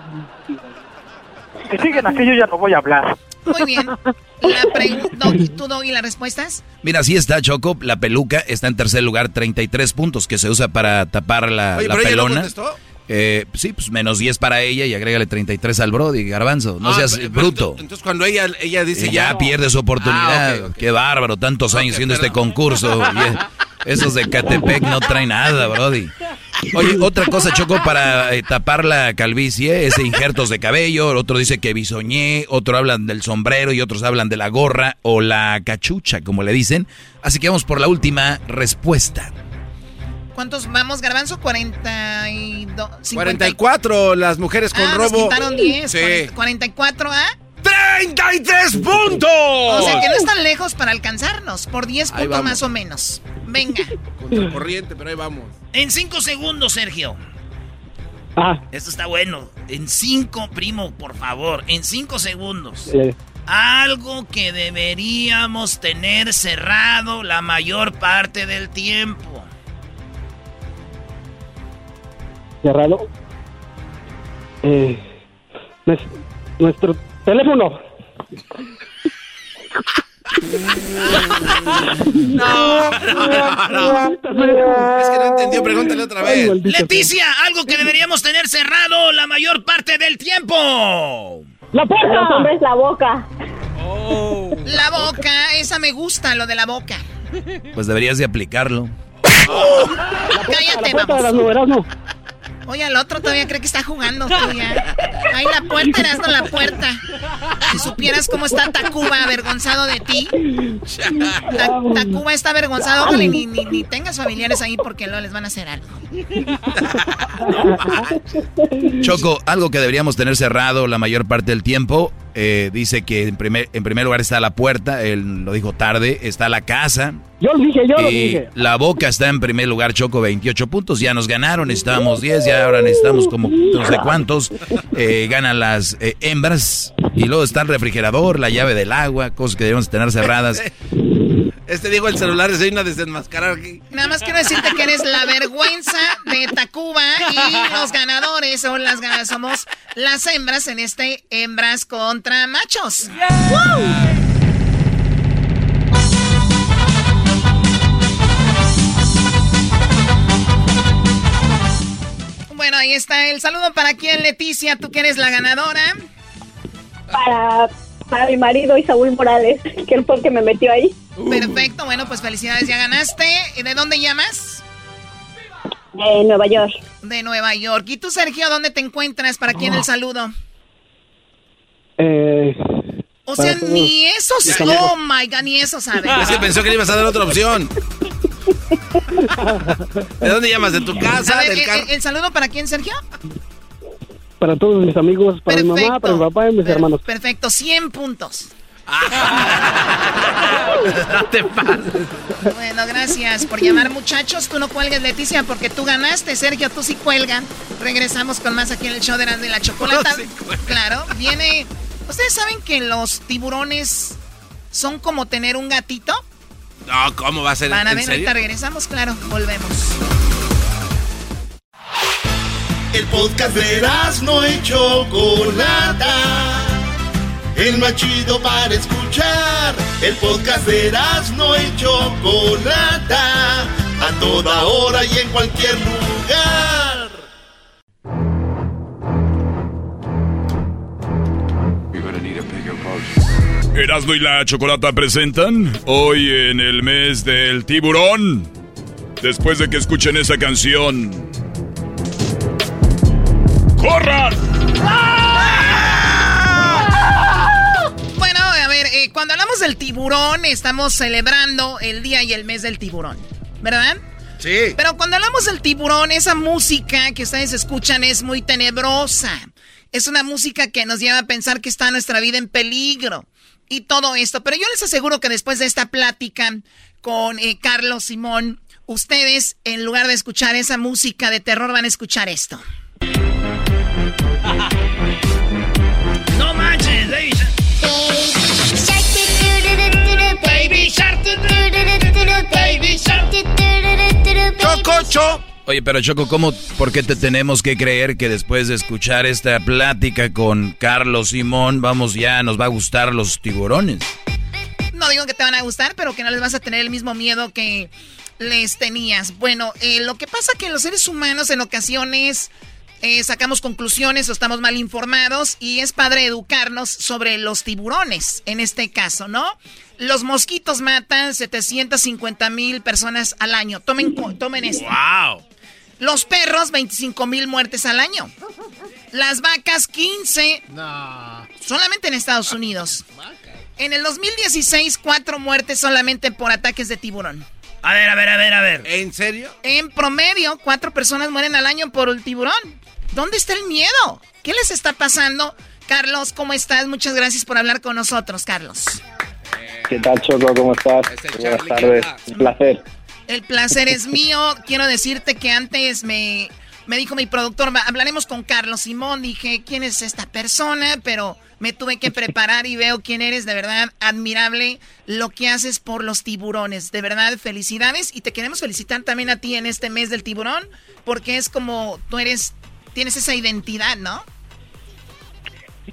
Que siguen aquí, yo ya no voy a hablar. Muy bien. La pregunta, *laughs* ¿tú, Doggy, las respuestas? Mira, así está Choco. La peluca está en tercer lugar, 33 puntos, que se usa para tapar la, Oye, la pero ella no pelona. contestó. Eh, sí, pues menos 10 para ella y agrégale 33 al Brody, garbanzo. No Ah, seas pero- bruto. ent- Entonces cuando ella, ella dice ya pierde su oportunidad. Ah, ok, ok. Qué bárbaro, tantos años haciendo este concurso. *laughs* Esos de Catepec no traen nada, Brody. Oye, otra cosa, Choco, para eh, tapar la calvicie es injertos de cabello. Otro dice que bisoñé, otro hablan del sombrero y otros hablan de la gorra o la cachucha, como le dicen. Así que vamos por la última respuesta. ¿Cuántos vamos, Garbanzo? 42. 50. 44 las mujeres con ah, nos robo. quitaron 10. Sí. 40, 44, ¿ah? 33 puntos. O sea que no están lejos para alcanzarnos. Por 10 Ahí puntos más o menos. Venga. *laughs* Contra corriente, pero ahí vamos. En cinco segundos, Sergio. Ah, Esto está bueno. En cinco, primo, por favor. En cinco segundos. eh, Algo que deberíamos tener cerrado la mayor parte del tiempo. cerrado. Eh, Nues- Nuestro teléfono. No, Es que no entendió, pregúntale otra vez. Leticia, algo que deberíamos tener cerrado la mayor parte del tiempo. ¡La Los hombres la boca. La boca, esa me gusta, lo de la boca. Pues deberías de aplicarlo. Cállate, La puerta de las vamos. novelas, no. Oye, el otro todavía cree que está jugando. todavía. Ahí la puerta, Erasmo, la puerta. Si supieras cómo está Tacuba avergonzado de ti. Ta- Tacuba está avergonzado. Ni, ni, ni tengas familiares ahí porque luego les van a hacer algo. *laughs* Choco, algo que deberíamos tener cerrado la mayor parte del tiempo. Eh, dice que en primer, en primer lugar está la puerta, él lo dijo tarde, está la casa. Yo lo dije, yo lo y dije. la boca está en primer lugar, Choco, 28 puntos. Ya nos ganaron, necesitábamos 10, ya ahora necesitamos como no sé cuántos. Eh, ganan las eh, hembras. Y luego está el refrigerador, la llave del agua, cosas que debemos tener cerradas. Este dijo el celular, es una desenmascarar aquí. Nada más quiero decirte que eres la vergüenza de Tacuba y los ganadores son las ganadoras somos las hembras en este hembras contra machos. Bueno, ahí está el saludo para quién, Leticia, tú que eres la ganadora. Para, para mi marido Isaúl Morales, que él fue el que me metió ahí. Perfecto, bueno, pues felicidades, ya ganaste. ¿De dónde llamas? De Nueva York. De Nueva York. ¿Y tú, Sergio, dónde te encuentras? ¿Para quién el saludo? Eh, O sea, ni eso, mis s- amigos. oh my god, ni eso sabe. Es que pensó que le ibas a dar otra opción. *laughs* ¿De dónde llamas? ¿De tu A casa? ver, ¿Del el, el- el saludo para quién, Sergio? Para todos mis amigos, para mi mamá, para mi papá y mis hermanos. Perfecto, 100 puntos. *laughs* No te pases. Bueno, gracias por llamar, muchachos. Tú no cuelgues, Leticia, porque tú ganaste. Sergio, tú sí cuelgan. Regresamos con más aquí en el show de y la Chocolata. claro, viene... ¿Ustedes saben que los tiburones son como tener un gatito? No, ¿cómo va a ser? Van a ¿En ver, ahorita regresamos, claro, volvemos. El podcast de no y Chocolata. El más chido para escuchar. El podcast de no y Chocolata. A toda hora y en cualquier lugar. Erasmo y la Chocolata presentan hoy en el mes del tiburón. Después de que escuchen esa canción. ¡Corran! Bueno, a ver, eh, cuando hablamos del tiburón, estamos celebrando el día y el mes del tiburón, ¿verdad? Sí. Pero cuando hablamos del tiburón, esa música que ustedes escuchan es muy tenebrosa. Es una música que nos lleva a pensar que está nuestra vida en peligro y todo esto. Pero yo les aseguro que después de esta plática con eh, Carlos Simón, ustedes, en lugar de escuchar esa música de terror, van a escuchar esto. No manches, Baby Baby Chococho. Oye, pero Choco, ¿cómo, por qué te tenemos que creer que después de escuchar esta plática con Carlos Simón, vamos ya, nos va a gustar los tiburones? No digo que te van a gustar, pero que no les vas a tener el mismo miedo que les tenías. Bueno, eh, lo que pasa que los seres humanos en ocasiones eh, sacamos conclusiones o estamos mal informados y es padre educarnos sobre los tiburones, en este caso, ¿no? Los mosquitos matan 750 mil personas al año. Tomen, tomen esto. ¡Wow! Los perros, 25 mil muertes al año. Las vacas, 15. Solamente en Estados Unidos. En el 2016, cuatro muertes solamente por ataques de tiburón. A ver, a ver, a ver, a ver. ¿En serio? En promedio, cuatro personas mueren al año por el tiburón. ¿Dónde está el miedo? ¿Qué les está pasando? Carlos, ¿cómo estás? Muchas gracias por hablar con nosotros, Carlos. ¿Qué tal, Choco? ¿Cómo estás? Buenas tardes. Un placer. El placer es mío. *laughs* Quiero decirte que antes me, me dijo mi productor, "Va- hablaremos con Carlos Simón. Dije, ¿quién es esta persona? Pero me tuve que preparar y veo quién eres. De verdad, admirable lo que haces por los tiburones. De verdad, felicidades. Y te queremos felicitar también a ti en este mes del tiburón, porque es como tú eres, tienes esa identidad, ¿no?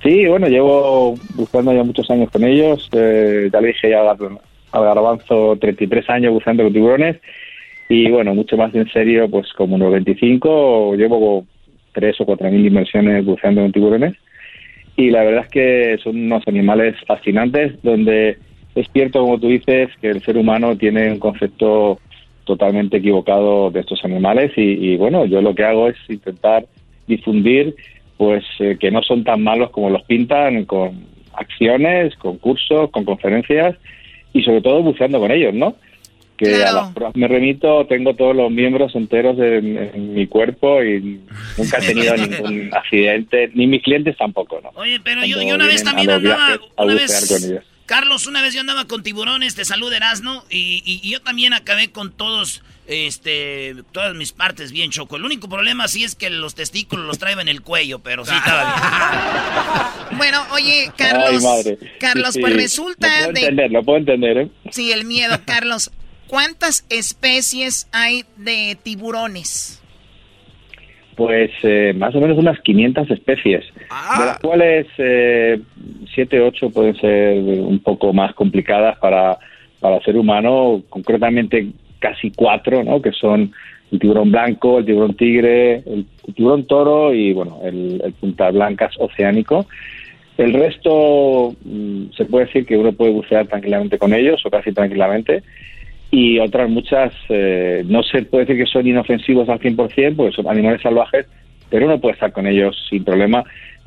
Sí, bueno, llevo buscando ya muchos años con ellos. Eh, ya le dije ya al, garbanzo 33 años buscando con tiburones. Y bueno, mucho más en serio, pues como unos 25, llevo tres o cuatro mil inversiones buceando con tiburones. Y la verdad es que son unos animales fascinantes donde es cierto, como tú dices, que el ser humano tiene un concepto totalmente equivocado de estos animales y bueno, yo lo que hago es intentar difundir pues eh, que no son tan malos como los pintan con acciones, con cursos, con conferencias y sobre todo buceando con ellos, ¿no? Que a las pruebas me remito, tengo todos los miembros enteros en, en mi cuerpo y nunca he tenido *laughs* ningún accidente, ni mis clientes tampoco, ¿no? Oye, pero yo, yo una vez también los andaba, una bucear vez, con ellos. Carlos, una vez yo andaba con tiburones, te saluda Erasno, y, y, y yo también acabé con todos, este, todas mis partes bien choco. El único problema sí es que los testículos los traigo en el cuello, pero sí estaba bien. *laughs* Bueno, oye, Carlos. Ay. Carlos, Sí, pues sí. resulta Lo puedo de- entender, lo puedo entender, ¿eh? Sí, el miedo, *laughs* Carlos. ¿Cuántas especies hay de tiburones? Pues eh, más o menos unas 500 especies, de las cuales eh, 7, 8 pueden ser un poco más complicadas para, para el ser humano, concretamente casi cuatro, ¿no? que son el tiburón blanco, el tiburón tigre, el, tiburón toro y bueno, el, el punta blancas oceánico. El resto mm, se puede decir que uno puede bucear tranquilamente con ellos o casi tranquilamente y otras muchas eh, no se puede decir que son inofensivos al 100% porque son animales salvajes, pero uno puede estar con ellos sin problema,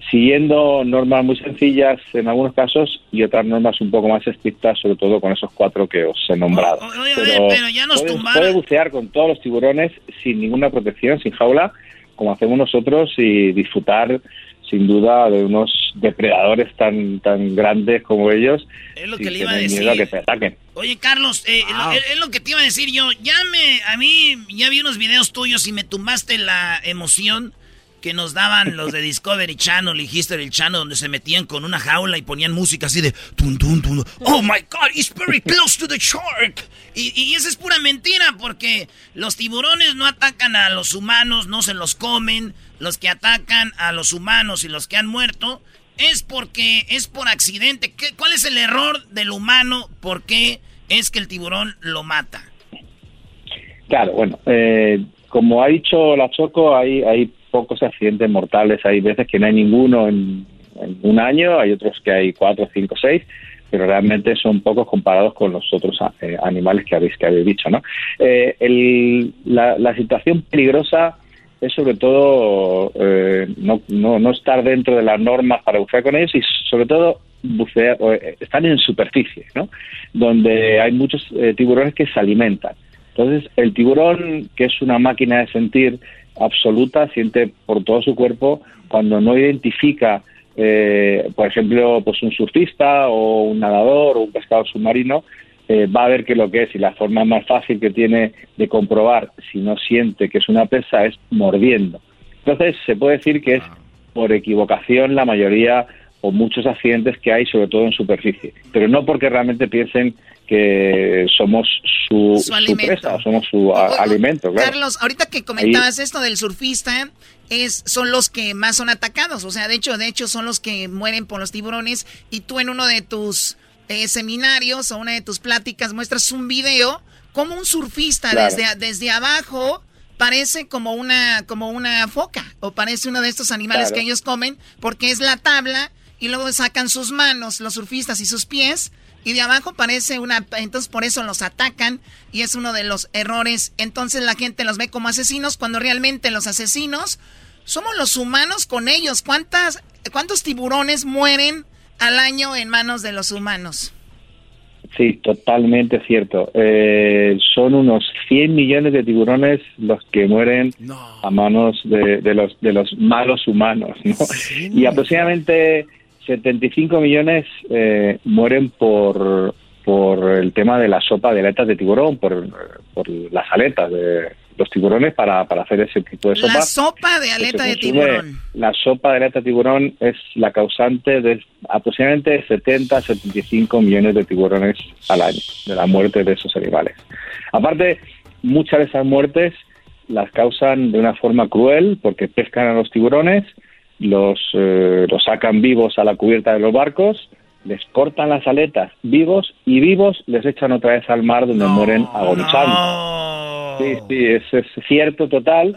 siguiendo normas muy sencillas en algunos casos y otras normas un poco más estrictas, sobre todo con esos cuatro que os he nombrado. pero pero ya nos puede, tumbaron. puede bucear con todos los tiburones sin ninguna protección, sin jaula, como hacemos nosotros y disfrutar sin duda de unos depredadores tan tan grandes como ellos Es lo que le iba a decir. miedo a que te ataquen. Oye, Carlos, eh, es lo que te iba a decir yo. Ya me, a mí, ya vi unos videos tuyos y me tumbaste la emoción que nos daban los de Discovery Channel y History Channel, donde se metían con una jaula y ponían música así de tun, tun, tun. Oh my God, he's very close to the shark. Y, y esa es pura mentira, porque los tiburones no atacan a los humanos, no se los comen. Los que atacan a los humanos y los que han muerto es porque es por accidente. ¿Qué- ¿Cuál es el error del humano? ¿Por qué es que el tiburón lo mata? Claro, bueno, eh, como ha dicho la Choco, hay, hay pocos accidentes mortales. Hay veces que no hay ninguno en, un año, hay otros que hay cuatro, cinco, seis, pero realmente son pocos comparados con los otros eh, animales que habéis, que habéis dicho, ¿no? Eh, el- la, situación peligrosa es sobre todo eh, no, no, no estar dentro de las normas para bucear con ellos y sobre todo bucear, eh, estar en superficie, ¿no? Donde hay muchos eh, tiburones que se alimentan. Entonces, el tiburón, que es una máquina de sentir absoluta, siente por todo su cuerpo cuando no identifica, eh, por ejemplo, pues un surfista o un nadador o un pescador submarino, eh, va a ver que lo que es y la forma más fácil que tiene de comprobar si no siente que es una presa es mordiendo. Entonces, se puede decir que es por equivocación la mayoría o muchos accidentes que hay, sobre todo en superficie, pero no porque realmente piensen que somos su, Su presa somos su a- alimento. Claro. Carlos, ahorita que comentabas esto del surfista, es, son los que más son atacados. O sea, de hecho, de hecho, son los que mueren por los tiburones. Y tú en uno de tus eh, seminarios o una de tus pláticas muestras un video como un surfista Claro. desde, desde abajo parece como una, como una foca o parece uno de estos animales Claro. que ellos comen porque es la tabla y luego sacan sus manos, los surfistas y sus pies y de abajo parece una, entonces por eso los atacan y es uno de los errores. Entonces la gente los ve como asesinos cuando realmente los asesinos somos los humanos con ellos. ¿Cuántas, ¿Cuántos tiburones mueren al año en manos de los humanos? Sí, totalmente cierto. Eh, son unos 100 millones de tiburones los que mueren a manos de, de los, de los malos humanos. ¿no? Y aproximadamente 75 millones eh, mueren por, por el tema de la sopa de aletas de tiburón, por, por las aletas de los tiburones para, para hacer ese tipo de sopa. La sopa de aleta de tiburón. La sopa de aleta de tiburón es la causante de aproximadamente 70 75 millones de tiburones al año, de la muerte de esos animales. Aparte, muchas de esas muertes las causan de una forma cruel porque pescan a los tiburones, los, eh, los sacan vivos a la cubierta de los barcos, les cortan las aletas vivos y vivos les echan otra vez al mar donde mueren agonizando. Sí, sí, eso es cierto total.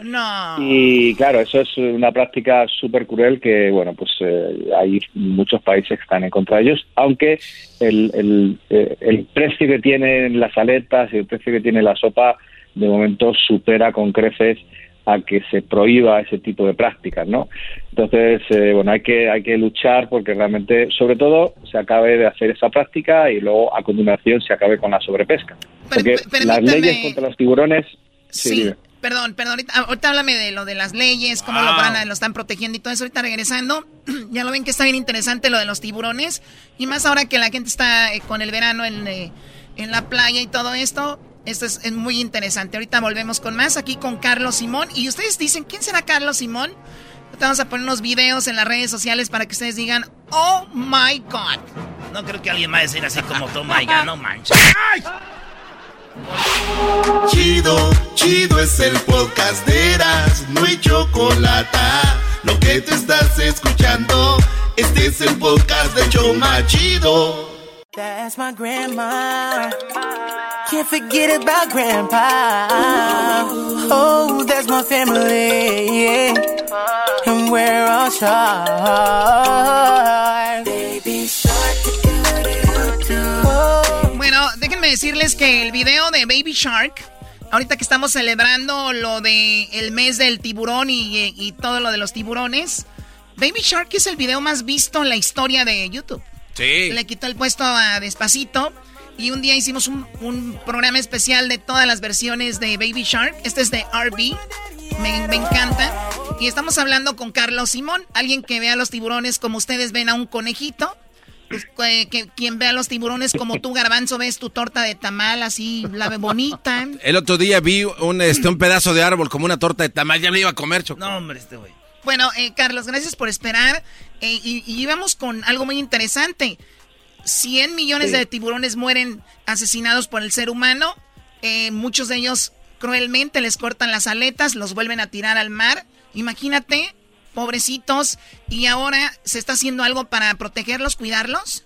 Y claro, eso es una práctica súper cruel que, bueno, pues eh, hay muchos países que están en contra de ellos, aunque el, el, eh, el precio que tienen las aletas y el precio que tiene la sopa de momento supera con creces a que se prohíba ese tipo de prácticas, ¿no? Entonces, eh, bueno, hay que hay que luchar porque realmente, sobre todo, se acabe de hacer esa práctica y luego a continuación se acabe con la sobrepesca. Porque las leyes contra los tiburones. Sí. Perdón, perdón, ahorita, háblame de lo de las leyes, cómo lo, van a, lo están protegiendo y todo eso. Ahorita regresando, *clears throat* ya lo ven que está bien interesante lo de los tiburones. Y más ahora que la gente está eh, con el verano en, eh, en la playa y todo esto. Esto es, muy interesante. Ahorita volvemos con más aquí con Carlos Simón. Y ustedes dicen, ¿quién será Carlos Simón? Vamos a poner unos videos en las redes sociales para que ustedes digan, oh my god. No creo que alguien va a decir así como, oh my god, no manches. Chido, chido es el podcast de Eras, no hay chocolate. Lo que te estás escuchando, este es el podcast de Choma Chido. That's my grandma. Can't forget about grandpa. Oh, that's my family. Yeah. And we're all shark. Baby shark. Bueno, déjenme decirles que el video de Baby Shark, ahorita que estamos celebrando lo de el mes del tiburón y, y todo lo de los tiburones, Baby Shark es el video más visto en la historia de YouTube. Sí. Le quitó el puesto a Despacito. Y un día hicimos un, programa especial de todas las versiones de Baby Shark. Este es de RB. Me, encanta. Y estamos hablando con Carlos Simón, alguien que vea los tiburones como ustedes ven a un conejito. Pues, que, quien vea los tiburones como tú, Garbanzo, ves tu torta de tamal así, la ve bonita. El otro día vi un, este, un pedazo de árbol como una torta de tamal, ya me iba a comer, Choco. No, hombre, este güey. Bueno, eh, Carlos, gracias por esperar. Eh, y, íbamos con algo muy interesante. 100 millones de tiburones mueren asesinados por el ser humano. Eh, muchos de ellos cruelmente les cortan las aletas, los vuelven a tirar al mar. Imagínate, pobrecitos. Y ahora se está haciendo algo para protegerlos, cuidarlos.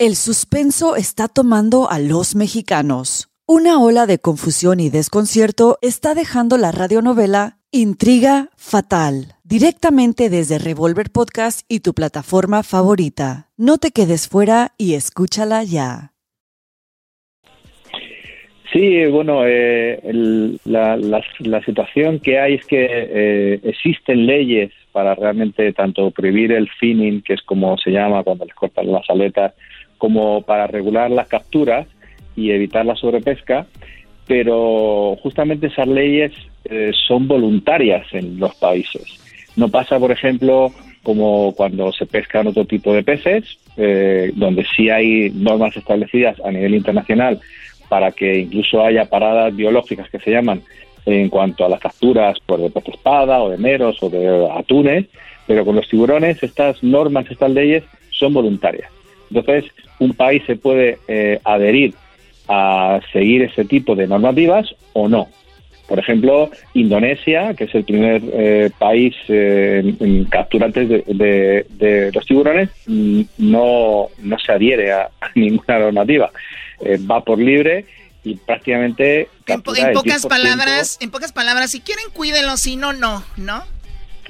El suspenso está tomando a los mexicanos. Una ola de confusión y desconcierto está dejando la radionovela Intriga Fatal, directamente desde Revolver Podcast y tu plataforma favorita. No te quedes fuera y escúchala ya. Sí, bueno, eh, la, situación que hay es que eh, existen leyes para realmente tanto prohibir el finning, que es como se llama cuando les cortan las aletas, como para regular las capturas y evitar la sobrepesca, pero justamente esas leyes eh, son voluntarias en los países. No pasa, por ejemplo, como cuando se pescan otro tipo de peces, eh, donde sí hay normas establecidas a nivel internacional para que incluso haya paradas biológicas que se llaman en cuanto a las capturas por de pez espada o de meros o de atunes, pero con los tiburones estas normas, estas leyes son voluntarias. Entonces, un país se puede eh, adherir a seguir ese tipo de normativas o no. Por ejemplo, Indonesia, que es el primer eh, país eh, en capturantes de, los tiburones, mm, no, no se adhiere a, *laughs* ninguna normativa. va por libre y prácticamente en, pocas palabras en pocas palabras si quieren cuídenlo si no no no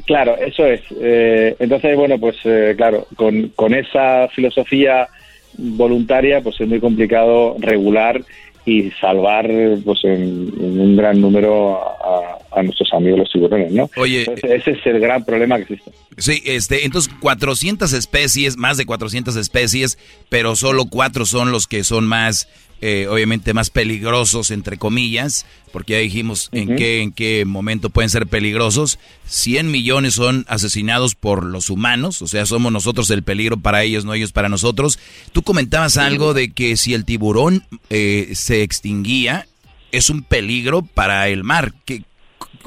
Claro, eso es. Eh, entonces, bueno, pues eh, claro, con, con esa filosofía voluntaria, pues es muy complicado regular y salvar pues en, en un gran número a, a nuestros amigos los tiburones, ¿no? Oye, Entonces, ese es el gran problema que existe. Sí, este, entonces 400 especies, más de 400 especies, pero solo cuatro son los que son más, eh, obviamente más peligrosos, entre comillas, porque ya dijimos en, qué, en qué momento pueden ser peligrosos. 100 millones son asesinados por los humanos, o sea, somos nosotros el peligro para ellos, no ellos para nosotros. Tú comentabas algo de que si el tiburón eh, se extinguía, es un peligro para el mar. ¿Qué,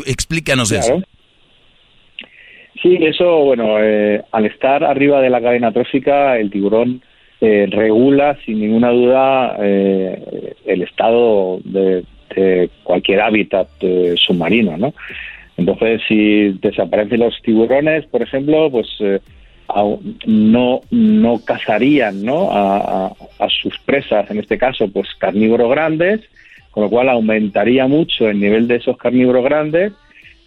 explícanos eso. Claro. Sí, eso, bueno, eh, al estar arriba de la cadena trófica, el tiburón eh, regula sin ninguna duda eh, el estado de, cualquier hábitat eh, submarino, ¿no? Entonces, si desaparecen los tiburones, por ejemplo, pues no, no cazarían ¿no? A, a- a sus presas, en este caso, pues carnívoros grandes, con lo cual aumentaría mucho el nivel de esos carnívoros grandes,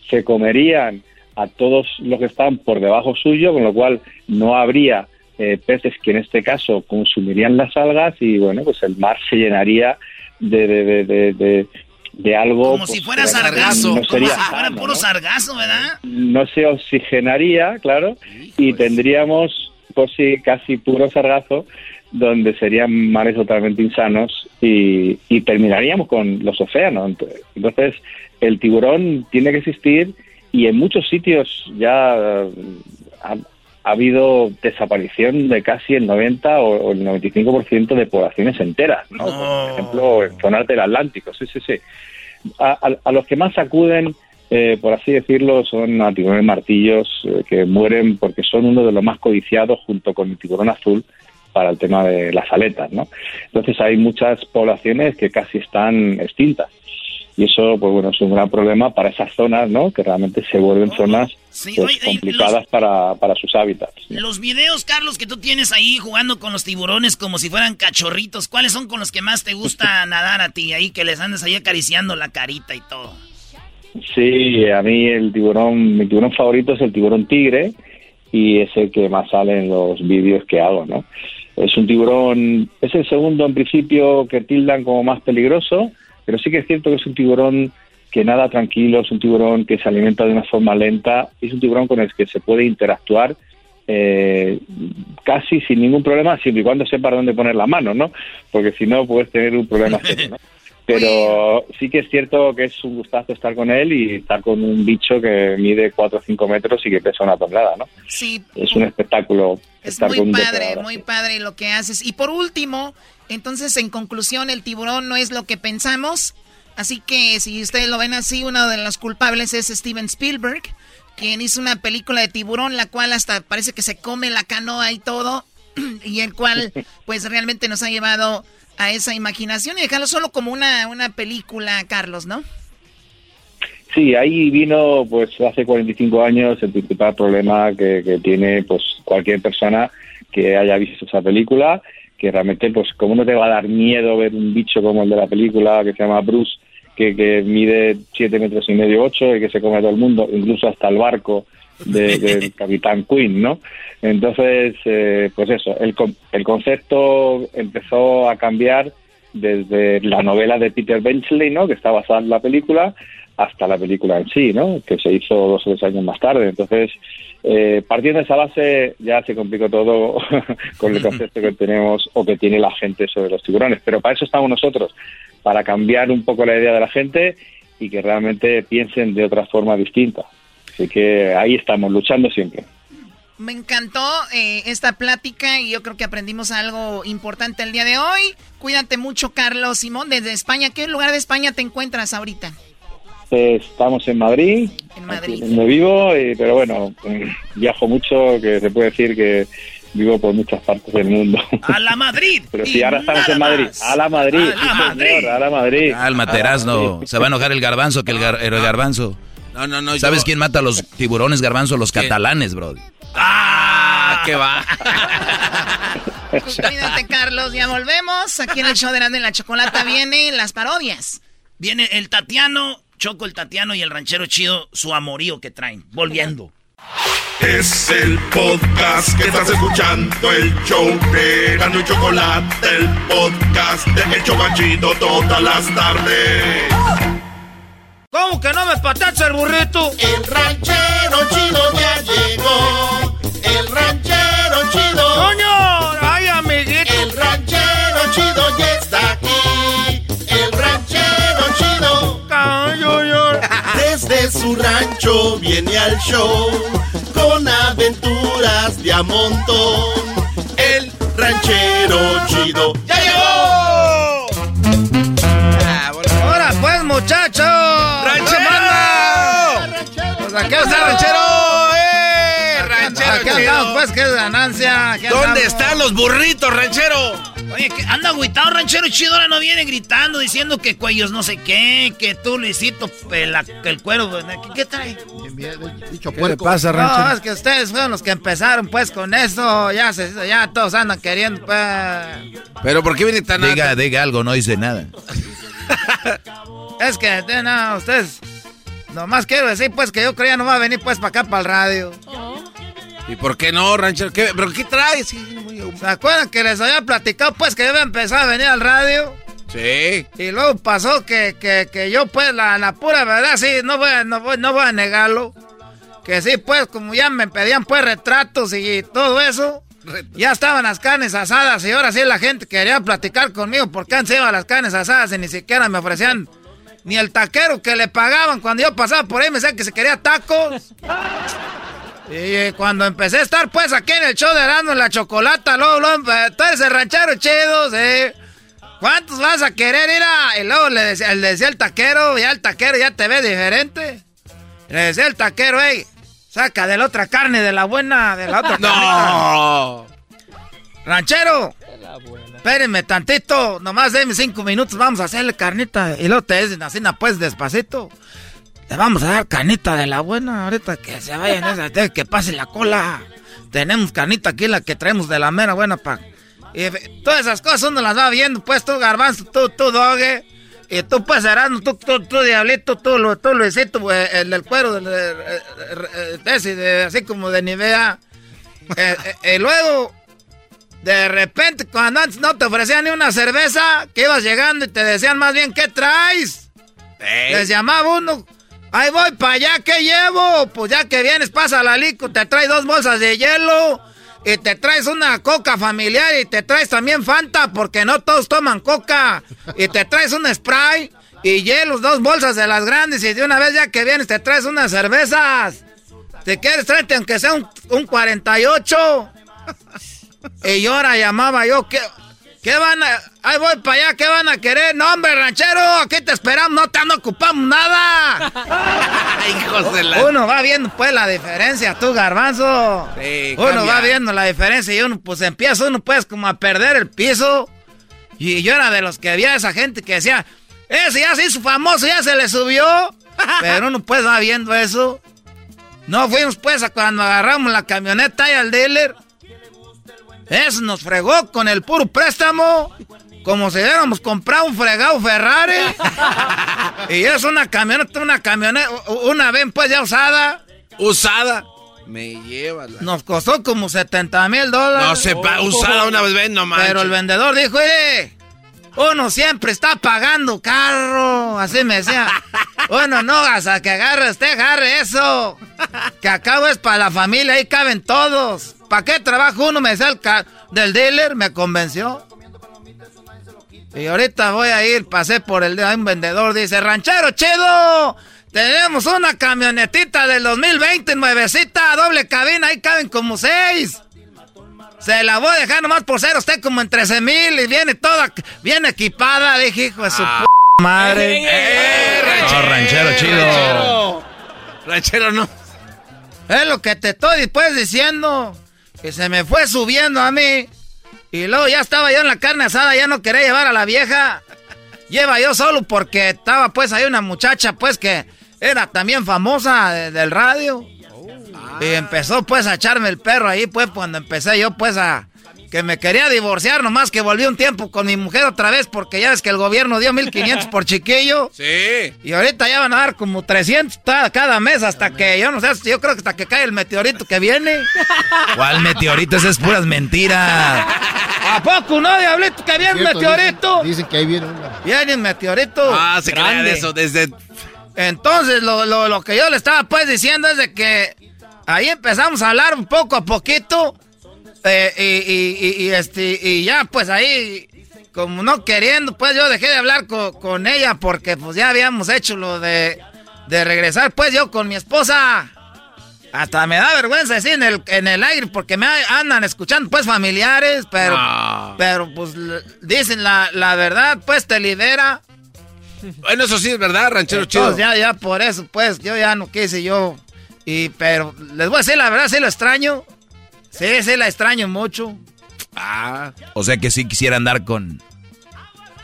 se comerían a todos los que están por debajo suyo, con lo cual no habría eh, peces que en este caso consumirían las algas y bueno, pues el mar se llenaría de, de, de, de, de- algo... Como pues, si fuera sargazo, no como sería si fuera sano, puro ¿no? sargazo, ¿verdad? no se oxigenaría, claro, y tendríamos pues sí, casi puro sargazo, donde serían mares totalmente insanos y, y terminaríamos con los océanos. Ent- Entonces, el tiburón tiene que existir y en muchos sitios ya eh, ha, ha habido desaparición de casi el 90 o, el 95% de poblaciones enteras, ¿no? Por ejemplo, en zonas del Atlántico, sí, sí, sí a, a- a los que más acuden, eh, por así decirlo, son a tiburones martillos eh, que mueren porque son uno de los más codiciados junto con el tiburón azul para el tema de las aletas, ¿no? Entonces hay muchas poblaciones que casi están extintas. Y eso, pues bueno, es un gran problema para esas zonas, ¿no? Que realmente se vuelven zonas pues, oye, complicadas para, para sus hábitats. Los videos, Carlos, que tú tienes ahí jugando con los tiburones como si fueran cachorritos, ¿cuáles son con los que más te gusta *laughs* nadar a ti ahí? Que les andes ahí acariciando la carita y todo. Sí, a mí el tiburón, mi tiburón favorito es el tiburón tigre y es el que más sale en los vídeos que hago, ¿no? Es un tiburón, es el segundo en principio que tildan como más peligroso, pero sí que es cierto que es un tiburón que nada tranquilo, es un tiburón que se alimenta de una forma lenta, es un tiburón con el que se puede interactuar eh, casi sin ningún problema, siempre y cuando sepa dónde poner la mano, ¿no? Porque si no puedes tener un problema serio, ¿no? *laughs* Pero sí que es cierto que es un gustazo estar con él y estar con un bicho que mide 4 o 5 metros y que pesa una tonelada, ¿no? Sí, Es un espectáculo es estar muy con padre, muy padre lo que haces. Y por último, entonces en conclusión, el tiburón no es lo que pensamos. Así que si ustedes lo ven así, uno de los culpables es Steven Spielberg, quien hizo una película de tiburón, la cual hasta parece que se come la canoa y todo, *clears throat* y el cual *laughs* pues realmente nos ha llevado a esa imaginación y dejarlo solo como una, una película, Carlos, ¿no? Sí, ahí vino pues hace 45 años el principal problema que, que tiene pues cualquier persona que haya visto esa película, que realmente pues como no te va a dar miedo ver un bicho como el de la película que se llama Bruce, que, que mide 7 metros y medio, 8 y que se come a todo el mundo, incluso hasta el barco de- *laughs* del capitán Quinn, ¿no? Entonces, eh, pues eso, el, el concepto empezó a cambiar desde la novela de Peter Benchley, ¿no? Que está basada en la película, hasta la película en sí, ¿no? Que se hizo dos o tres años más tarde. Entonces, eh, partiendo de esa base, ya se complicó todo *laughs* con el concepto que tenemos o que tiene la gente sobre los tiburones. Pero para eso estamos nosotros, para cambiar un poco la idea de la gente y que realmente piensen de otra forma distinta. Así que ahí estamos, luchando siempre. Me encantó eh, esta plática y yo creo que aprendimos algo importante el día de hoy. Cuídate mucho, Carlos Simón, desde España. ¿Qué lugar de España te encuentras ahorita? Eh, Estamos en Madrid, En Madrid. donde vivo, y- pero bueno, mm, viajo mucho, que se puede decir que vivo por muchas partes del mundo. A la Madrid. *laughs* Pero sí, ahora estamos en Madrid. A la Madrid. A la sí, señor, Madrid. a la Madrid. Cálmate, Erasno. Se va a enojar el garbanzo que el, gar- el garbanzo. No, no, no. ¿Sabes yo- quién mata a los tiburones garbanzo? Los catalanes, bro. Ah, ¿qué va? *laughs* Cuídate, Carlos. Ya volvemos. Aquí en el show de Grande la Chocolata vienen las parodias. Viene el Tatiano, Choco el Tatiano y el ranchero chido, su amorío que traen. Volviendo. Es el podcast que estás escuchando, el show de Gano y Chocolate, el podcast de Hecho Banchito todas las tardes. ¿Cómo que no me patacha el burrito? El ranchero chido ya llegó. El ranchero chido. ¡Coño! Desde su rancho viene al show con aventuras de a montón. El ranchero chido ya llegó. ¡Ahora pues, muchachos! Es ganancia. ¿Dónde andamos. están los burritos, ranchero? Oye, que anda agüitado ranchero chido, ahora no viene gritando, diciendo que cuellos no sé qué, que tú, Luisito, pela- que el cuero, ¿qué, qué trae? Dicho ¿Qué le pasa, ranchero? No, es que ustedes fueron los que empezaron, pues, con eso, ya se, ya todos andan queriendo, pues... ¿Pero por qué viene tan Diga, diga algo, no dice nada. *laughs* Es que, no, ustedes... Nomás quiero decir, pues, que yo creía no va a venir, pues, para acá, para el radio. ¿Y por qué no, ranchero? ¿Qué, ¿Pero qué traes? ¿Se acuerdan que les había platicado, pues, que yo iba a empezar a venir al radio? Sí. Y luego pasó que, que, que yo, pues, la, la pura verdad, sí, no voy, a- no, voy, no voy a negarlo. Que sí, pues, como ya me pedían, pues, retratos y todo eso. Ya estaban las carnes asadas y ahora sí la gente quería platicar conmigo porque antes iba a las carnes asadas y ni siquiera me ofrecían ni el taquero que le pagaban cuando yo pasaba por ahí me decían que se quería tacos. *laughs* Y cuando empecé a estar pues aquí en el show de Erasmo en la chocolata, luego, luego, eh, tú eres el ranchero chido, sí. ¿Cuántos vas a querer ir a...? Y luego le decía, le decía el taquero, ya el taquero ya te ve diferente. Le decía el taquero, hey, saca de la otra carne, de la buena, de la otra *laughs* No. Ranchero, espérenme tantito, nomás denme cinco minutos, vamos a hacerle carnita. Y luego te dicen así, pues despacito. Le vamos a dar carnita de la buena, ahorita que se vayan esa, de- que pase la cola. Tenemos carnita aquí, la que traemos de la mera buena pa. Y todas esas cosas uno las va viendo, pues tú, garbanzo, tú, tú, dogue. Y tú, pues, Erasmo, tú, tú, tú, diablito, tú, Lu- tú, Luisito, pues, el del cuero, del, eh, eh, eh, de de- así como de Nivea. Y luego, de repente, cuando antes no te ofrecían ni una cerveza, que ibas llegando y te decían más bien, ¿qué traes? Les llamaba uno, ahí voy para allá, ¿qué llevo? Pues ya que vienes, pasa la lico, te traes dos bolsas de hielo y te traes una coca familiar y te traes también Fanta, porque no todos toman coca. Y te traes un spray y hielos, dos bolsas de las grandes y de una vez ya que vienes te traes unas cervezas. ¿Te quieres traerte aunque sea un, un 48? Y ahora llamaba yo, ¿qué, qué van a...? Ahí voy para allá, ¿qué van a querer? No, hombre, ranchero, aquí te esperamos, no te no ocupamos nada. *laughs* Hijos de la... Uno va viendo pues la diferencia, tú garbanzo. Sí, uno cambia. va viendo la diferencia y uno pues empieza uno pues como a perder el piso. Y yo era de los que había esa gente que decía, ese ya se hizo famoso, ya se le subió. *laughs* Pero uno pues va viendo eso. No fuimos pues a cuando agarramos la camioneta y al dealer. Eso nos fregó con el puro préstamo. Como si hubiéramos comprado un fregado Ferrari. *laughs* y es una camioneta, una camioneta, una vez pues ya usada. ¿Usada? Me lleva la... Nos costó como 70 mil dólares. No se pa- usada una vez, no manches. Pero el vendedor dijo, mire, uno siempre está pagando carro. Así me decía. *laughs* Uno no, hasta que agarre usted, agarre eso. Que acabo es para la familia, ahí caben todos. ¿Para qué trabajo uno? Me decía el del dealer, me convenció. Y ahorita voy a ir, pasé por el de un vendedor, dice, ranchero chido, tenemos una camionetita del 2020, nuevecita, doble cabina, ahí caben como seis. Se la voy a dejar nomás por ser usted como en 13 mil y viene toda bien equipada. Dije, hijo de su p madre. No, ranchero chido. Ranchero no. Es lo que te estoy después diciendo. Que se me fue subiendo a mí. Y luego ya estaba yo en la carne asada, ya no quería llevar a la vieja. Lleva yo solo porque estaba pues ahí una muchacha pues que era también famosa de- del radio. Y empezó pues a echarme el perro ahí pues cuando empecé yo pues a, que me quería divorciar, nomás que volví un tiempo con mi mujer otra vez, porque ya ves que el gobierno dio 1500 por chiquillo. Sí. Y ahorita ya van a dar como 300 ta- cada mes hasta que, yo no sé, yo creo que hasta que cae el meteorito que viene. ¿Cuál meteorito? Esas es puras mentiras. ¿A poco no, diablito, que viene un Cierto, meteorito? Dicen, dicen que ahí viene una. Viene un meteorito. Ah, se grande. eso desde... Entonces, lo, lo, lo que yo le estaba pues diciendo es de que ahí empezamos a hablar un poco a poquito. eh, y, y- y- y, este, y ya, pues ahí, como no queriendo, pues yo dejé de hablar co- con ella porque pues ya habíamos hecho lo de, de regresar, pues yo con mi esposa. Hasta me da vergüenza decir en el, en el aire porque me andan escuchando pues familiares, pero, No. pero pues dicen la, la verdad, pues te libera. Bueno, eso sí es verdad, ranchero chido. Entonces, ya, ya por eso, pues, yo ya no quise yo. Y, pero les voy a decir la verdad, sí lo extraño. Sí, sí la extraño mucho. Ah. O sea que sí quisiera andar con...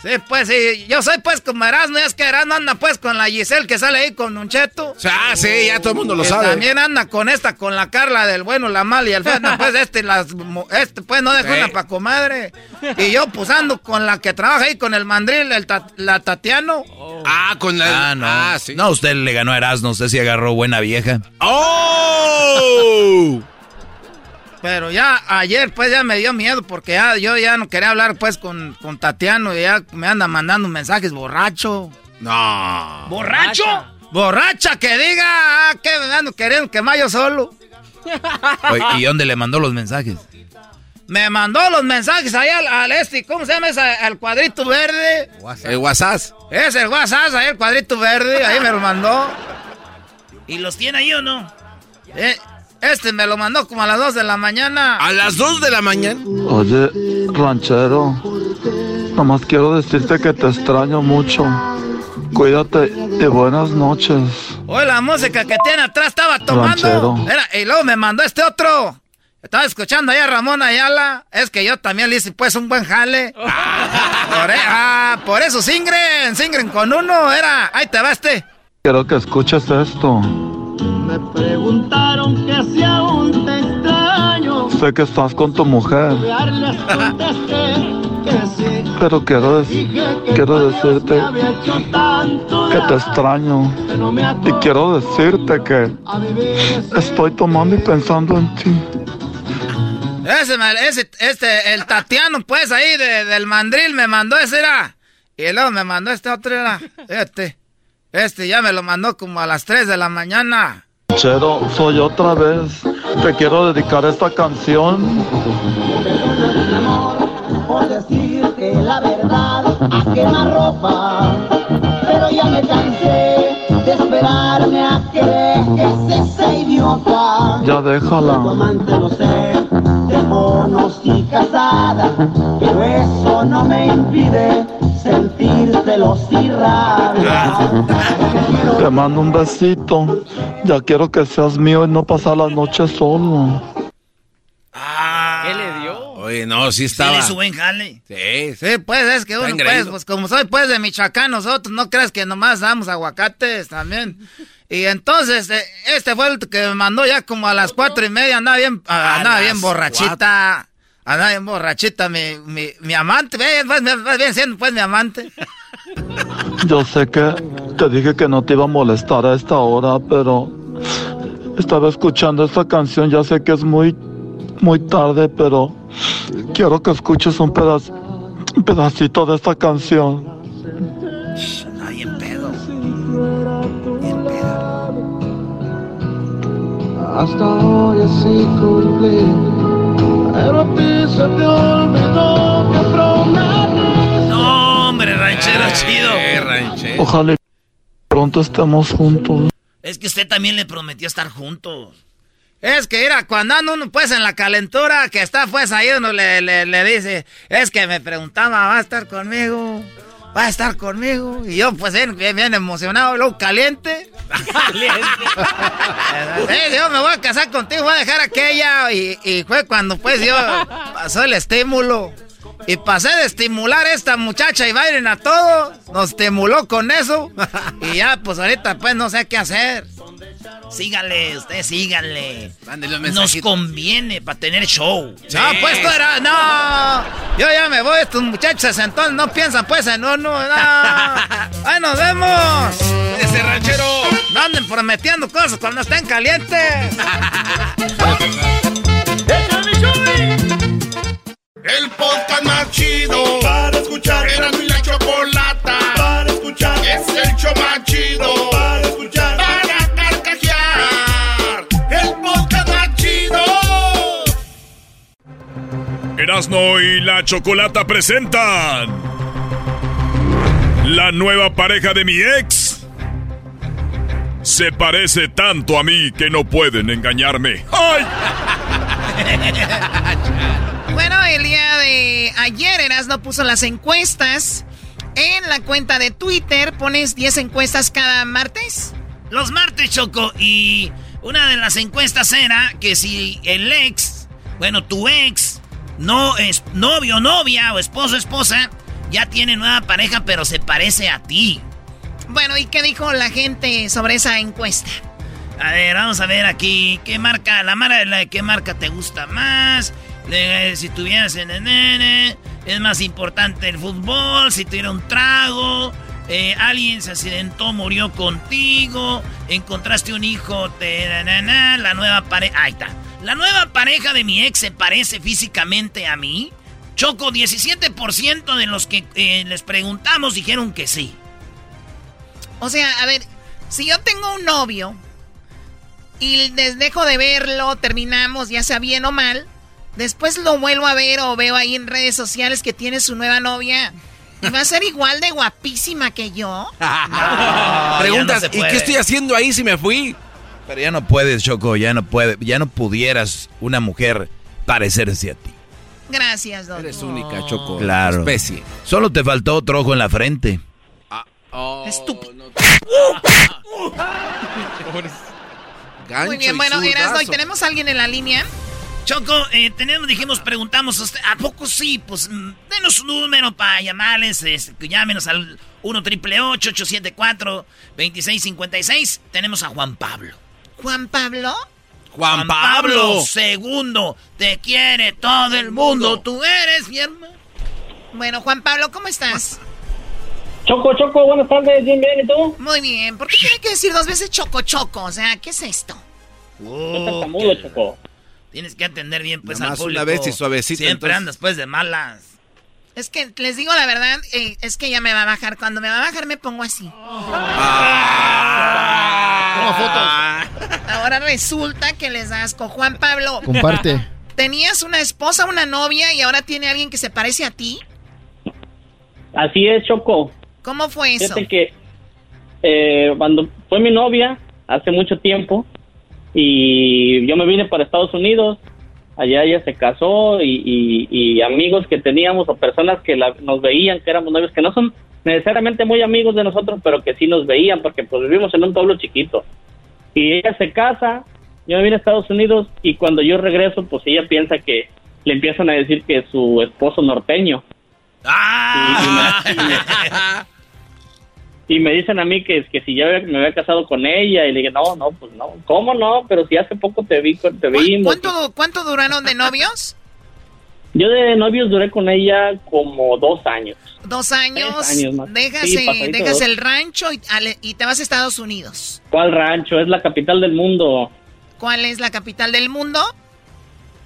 Sí, pues, sí. Yo soy, pues, como Erasmo. Es que Erasmo anda, pues, con la Giselle que sale ahí con un cheto. Ah, sí, ya todo el mundo lo sabe. También anda con esta, con la Carla del bueno, la mal y el feo. *laughs* Pues, este, las, mo- este, pues, no dejó Sí. una pa' comadre. Y yo, pues, ando con la que trabaja ahí con el mandril, el ta- la Tatiano. Ah, con la... Ah, no. Ah, sí. No, usted le ganó a Erasmo, usted sí agarró buena vieja. ¡Oh! Pero ya ayer pues ya me dio miedo porque ya yo ya no quería hablar pues con, con Tatiano y ya me anda mandando mensajes borracho. No. ¿Borracho? Borracha que diga ah, que me ando queriendo quemar yo solo. Oye, ¿Y dónde le mandó los mensajes? Me mandó los mensajes ahí al, al este, ¿cómo se llama ese? Al cuadrito verde. El WhatsApp. Es el WhatsApp, ahí el cuadrito verde, ahí me lo mandó. ¿Y los tiene ahí o no? Eh, este me lo mandó como a las 2 de la mañana. A las 2 de la mañana. Oye, ranchero, nomás quiero decirte que te extraño mucho. Cuídate y buenas noches. Oye, la música que tiene atrás estaba tomando. Era, y luego me mandó este otro. Estaba escuchando ahí a Ramón Ayala. Es que yo también le hice pues un buen jale. *laughs* por, e- ah, por eso singren, singren con uno. Era, ahí te va este. Quiero que escuches esto. Me preguntaron que si aún te extraño. Sé que estás con tu mujer, pero quiero, quiero decirte que te extraño. Y quiero decirte que estoy tomando y pensando en ti. Ese, este, el Tatiano, pues ahí de- del mandril me mandó ese era. Y luego me mandó este otro era. Este. Este ya me lo mandó como a las 3 de la mañana. Ranchero, soy otra vez. Te quiero dedicar esta canción. Por decirte la verdad, a quemar ropa. Pero ya me cansé de esperarme a que dejes ese idiota. Ya déjala. De monos y casada. Pero eso no me impide sentir celos y rabia. Te mando un besito. Ya quiero que seas mío y no pasar la noche solo. ¿Qué le dio? Oye, no, sí estaba. le su buen jale. Sí, Sí, pues es que uno, pues, pues como soy pues de Michoacán, nosotros no crees que nomás damos aguacates también. Y entonces, eh, este fue el que me mandó ya como a las cuatro y media, andaba bien, ah, A andaba bien borrachita. Andaba bien borrachita mi, mi, mi amante, ve, pues, viene siendo pues mi amante. *laughs* Yo sé que te dije que no te iba a molestar a esta hora, pero estaba escuchando esta canción. Ya sé que es muy, muy tarde, pero quiero que escuches un pedacito de esta canción. Hasta hoy así cumplí. Pero a ti se te olvidó que prometí. No, hombre, ranchero Eh, chido. Ojalá pronto estemos juntos. Es que usted también le prometió estar juntos. Es que mira, cuando anda uno pues en la calentura, que está pues ahí uno le, le, le dice, es que me preguntaba, ¿va a estar conmigo? ¿Va a estar conmigo? Y yo pues bien, bien, bien emocionado, luego caliente. *laughs* Sí, *laughs* yo me voy a casar contigo, voy a dejar aquella. Y, y fue cuando pues yo pasó el estímulo. Y pasé de estimular a esta muchacha y bailen a todos. Nos estimuló con eso. *laughs* Y ya pues ahorita pues no sé qué hacer. Síganle, ustedes síganle. Un Nos conviene para tener show. No, pues tú eras, no. Yo ya me voy, estos muchachos entonces no piensan pues en uno, no. *laughs* ¡Ay, nos vemos! ¡Ese ranchero! No anden prometiendo cosas cuando estén calientes. *laughs* El podcast más chido para escuchar. Era mi la chocolata para escuchar. Es el show más chido para escuchar. Erasno y la Chocolata presentan la nueva pareja de mi ex. Se parece tanto a mí que no pueden engañarme. ¡Ay! *laughs* Bueno, el día de ayer Erasno puso las encuestas en la cuenta de Twitter. ¿Pones 10 encuestas cada martes? Los martes, Choco. Y una de las encuestas era que si el ex, bueno, tu ex, no es novio, novia o esposo, esposa, ya tiene nueva pareja, pero se parece a ti. Bueno, ¿y qué dijo la gente sobre esa encuesta? A ver, vamos a ver aquí. ¿Qué marca? La mara la de qué marca te gusta más. Si tuvieras en el nene, es más importante el fútbol. Si tuviera un trago, eh, alguien se accidentó, murió contigo. Encontraste un hijo, te, na, na, na, la nueva pareja. Ahí está. La nueva pareja de mi ex se parece físicamente a mí. Choco, 17% de los que eh, les preguntamos dijeron que sí. O sea, a ver, si yo tengo un novio y les dejo de verlo, terminamos, ya sea bien o mal, después lo vuelvo a ver o veo ahí en redes sociales que tiene su nueva novia. ¿Y va a ser igual de guapísima que yo? Preguntas, *laughs* ya no se ¿y qué estoy haciendo ahí si me fui? Pero ya no puedes, Choco, ya no puede, ya no pudieras una mujer parecerse a ti. Gracias, Doc. Eres única, Choco. Claro. Especie. Solo te faltó otro ojo en la frente. Estúpido. Gancho Muy bien, bueno, Erasno, ¿y tenemos a alguien en la línea? Choco, eh, tenemos, dijimos, preguntamos, a usted, ¿a poco sí? Pues mm, denos su número para llamarles, este, llámenos al 1 triple 874 2656 Tenemos a Juan Pablo. ¿Juan Pablo? Juan Pablo. segundo, te quiere todo el mundo, tú eres mi hermano. Bueno, Juan Pablo, ¿cómo estás? Choco, Choco, buenas tardes, bien, bien, ¿y tú? Muy bien. ¿Por qué tiene que decir dos veces choco choco? O sea, ¿qué es esto? No tartamudo, Choco. Tienes que atender bien, pues, Nada al más público. una vez y suavecito, Siempre entonces. andas, pues, de malas. Es que les digo la verdad, eh, es que ya me va a bajar. Cuando me va a bajar me pongo así. Ahora resulta que les asco. Juan Pablo. Comparte. ¿Tenías una esposa, una novia y ahora tiene alguien que se parece a ti? Así es, Choco. ¿Cómo fue eso? Fíjate que eh, cuando fue mi novia hace mucho tiempo y yo me vine para Estados Unidos, allá ella se casó y, y- y amigos que teníamos o personas que la- nos veían que éramos novios, que no son necesariamente muy amigos de nosotros, pero que sí nos veían porque pues vivimos en un pueblo chiquito. Y ella se casa, yo me vine a Estados Unidos y cuando yo regreso pues ella piensa que le empiezan a decir que es su esposo norteño. Y me dicen a mí que, que si ya me había casado con ella y le dije, no, no, pues no, ¿cómo no? Pero si hace poco te vi, te vimos. ¿Cuánto, ¿Cuánto duraron de novios? Yo de novios duré con ella como dos años. Dos años. Años más. Dejas, Sí, el rancho y, ale- y te vas a Estados Unidos. ¿Cuál rancho? Es la capital del mundo. ¿Cuál es la capital del mundo?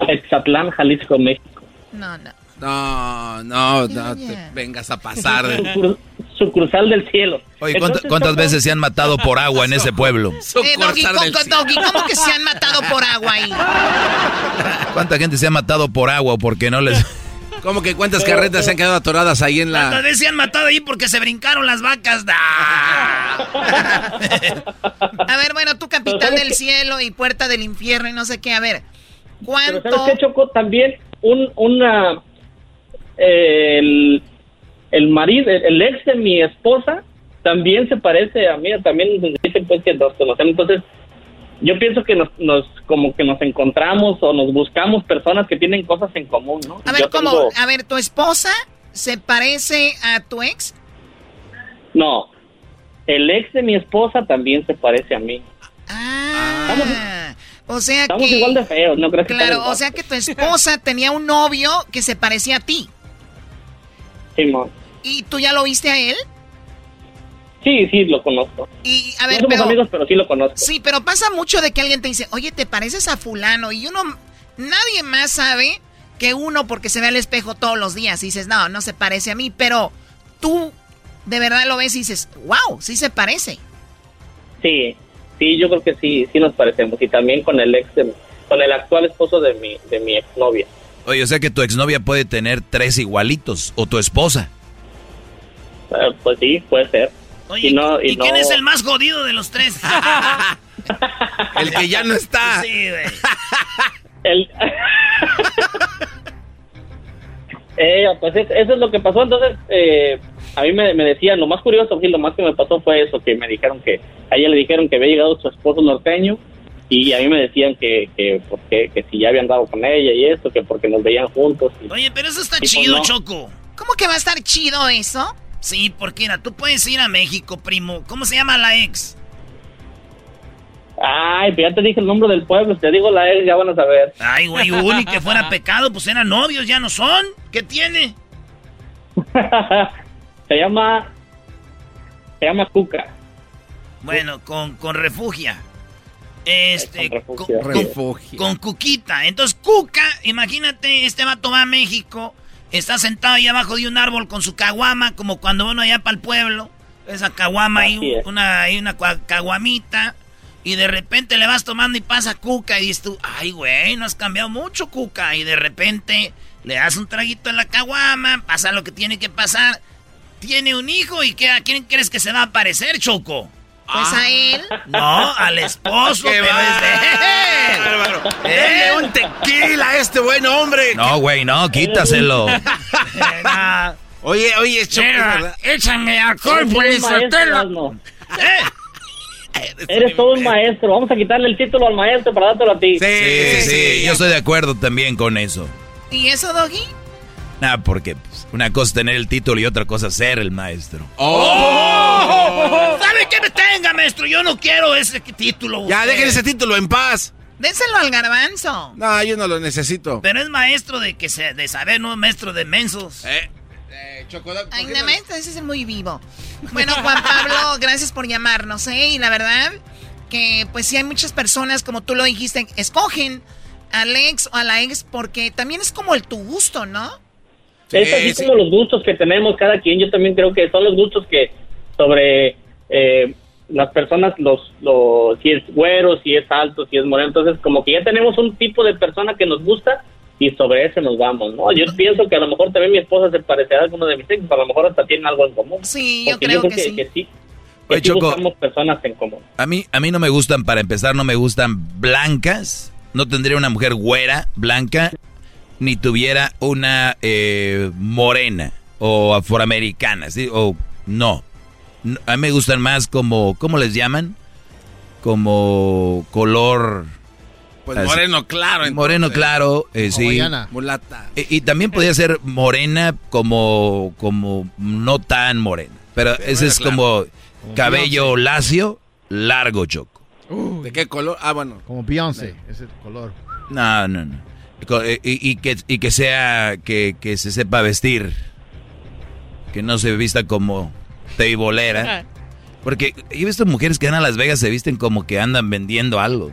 Exatlán, Jalisco, México. No, no. No, no, no te vengas a pasar. *laughs* Sucur- Sucursal del cielo. Oye, ¿cuánto- Entonces, ¿cuántas veces se han matado por agua en ese pueblo? *laughs* Eh, Doggy, ¿cómo, Doggy, ¿cómo que se han matado por agua ahí? *laughs* ¿Cuánta gente se ha matado por agua porque no les... *laughs* ¿Cómo que cuántas carretas se han quedado atoradas ahí en ¿Cuántas la... veces se han matado ahí porque se brincaron las vacas? ¡Ah! A ver, bueno, tu capital del cielo y puerta del infierno y no sé qué. A ver, Pero ¿cuánto? ¿sabes qué, Choco? También un, una... eh, el, el marido, el, el ex de mi esposa también se parece a mí, también dicen pues que nos conocemos. Entonces, yo pienso que nos, nos como que nos encontramos o nos buscamos personas que tienen cosas en común, ¿no? A ver, Yo ¿cómo? tengo- A ver, ¿tu esposa se parece a tu ex? No, el ex de mi esposa también se parece a mí. Ah, o sea Estamos que... igual de feos, ¿no crees que Claro, estamos o sea que tu esposa tenía un novio que se parecía a ti. Simón. ¿Y tú ya lo viste a él? Sí, sí, lo conozco. Y, a ver, no somos pero- amigos, pero sí lo conozco. Sí, pero pasa mucho de que alguien te dice, oye, te pareces a fulano. Y uno, nadie más sabe que uno porque se ve al espejo todos los días y dices, no, no se parece a mí. Pero tú de verdad lo ves y dices, wow, sí se parece. Sí, sí, yo creo que sí, sí nos parecemos. Y también con el ex, de- con el actual esposo de mi, de mi exnovia. Oye, o sea que tu exnovia puede tener tres igualitos, o tu esposa. Eh, pues sí, puede ser. Oye, y no, y ¿y quién es el más jodido de los tres? *laughs* El que ya no está. *laughs* Sí, güey. El... *laughs* Eh, pues es- eso es lo que pasó. Entonces, eh, a mí me, me decían, lo más curioso, sí, lo más que me pasó fue eso, que me dijeron que, a ella le dijeron que había llegado su esposo norteño y a mí me decían que, que, porque, que si ya habían dado con ella y eso, que porque nos veían juntos. y- Oye, pero eso está Y pues chido, no. Choco. ¿Cómo que va a estar chido eso? Sí, porque mira, tú puedes ir a México, primo. ¿Cómo se llama la ex? Ay, pues ya te dije el nombre del pueblo, te digo la ex, ya van a saber. Ay, güey, Uni, que fuera *laughs* pecado, pues eran novios, ya no son. ¿Qué tiene? *laughs* Se llama, se llama Cuca. Bueno, con, con refugia. Este, Con con, refugio. con- con Cuquita. Entonces, Cuca, imagínate, este vato va a México, está sentado ahí abajo de un árbol con su caguama, como cuando uno allá para el pueblo. Esa caguama ahí, es. una, caguamita. Y de repente le vas tomando y pasa Cuca y dices tú, ay, güey, no has cambiado mucho, Cuca. Y de repente le das un traguito en la caguama, pasa lo que tiene que pasar. Tiene un hijo y ¿qué, ¿a quién crees que se va a parecer, Choco? Pues a él. No, al esposo, *laughs* ¡Qué pero es de él. un tequila a este buen hombre! No, güey, no, quítaselo. *laughs* *laughs* Oye, oye, Choco, Mira, échame alcohol, tela. Erasmo. Eres todo un maestro. Vamos a quitarle el título al maestro para dártelo a ti. Sí, sí, sí, yo estoy de acuerdo también con eso. ¿Y eso, Doggy? Nah, porque pues, una cosa es tener el título y otra cosa es ser el maestro. ¡Oh! *laughs* ¿Sabe qué me tenga, maestro? Yo no quiero ese título. Ya, dejen ese título en paz. Déselo al garbanzo. No, yo no lo necesito. Pero es maestro de que se, de saber, no es maestro de mensos. Eh, Ay, no, maestro, ese es muy vivo. Bueno, Juan Pablo, *laughs* gracias por llamarnos, ¿eh? Y la verdad que, pues sí hay muchas personas, como tú lo dijiste, escogen al ex o a la ex porque también es como el tu gusto, ¿no? Es así sí. como los gustos que tenemos cada quien. Yo también creo que son los gustos que sobre eh, las personas, los, los, si es güero, si es alto, si es moreno. Entonces, como que ya tenemos un tipo de persona que nos gusta y sobre ese nos vamos, ¿no? Yo pienso que a lo mejor también mi esposa se parecerá a alguno de mis ex, a lo mejor hasta tienen algo en común. Sí, yo Porque creo que, sí. que sí. Oye, Que sí Choco. buscamos personas en común. A mí, a mí no me gustan, para empezar, no me gustan blancas. No tendría una mujer güera, blanca, ni tuviera una eh, morena o afroamericana, ¿sí? O no. A mí me gustan más como, ¿cómo les llaman? Como color... Pues así. moreno claro. entonces. Moreno claro, eh, sí. Mulata. Y, y también podría ser morena como, como no tan morena. Pero ese es claro. como cabello lacio, largo choco. ¿De qué color? Ah, bueno. Como Beyoncé, ese color. No, no, no. Eh, Y, y que, y que sea, que, que se sepa vestir. Que no se vista como teibolera. Porque yo he visto mujeres que van a Las Vegas se visten como que andan vendiendo algo.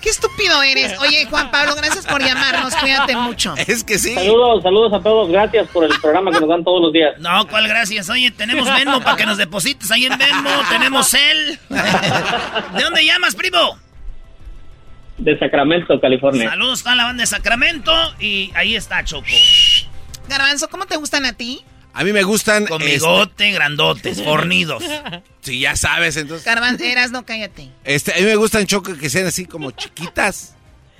Qué estúpido eres. Oye, Juan Pablo, gracias por llamarnos. Cuídate mucho. Es que sí. Saludos, saludos a todos. Gracias por el programa que nos dan todos los días. No, ¿cuál gracias? Oye, tenemos Venmo para que nos deposites ahí en Venmo. Tenemos él. *laughs* ¿De dónde llamas, primo? De Sacramento, California. Saludos a la banda de Sacramento y ahí está Choco. Garbanzo, ¿cómo te gustan a ti? A mí me gustan. Con este, bigote, grandotes, *laughs* fornidos. Sí, ya sabes, entonces. Garbanzo, eras, no cállate. Este, a mí me gustan choco que sean así como chiquitas.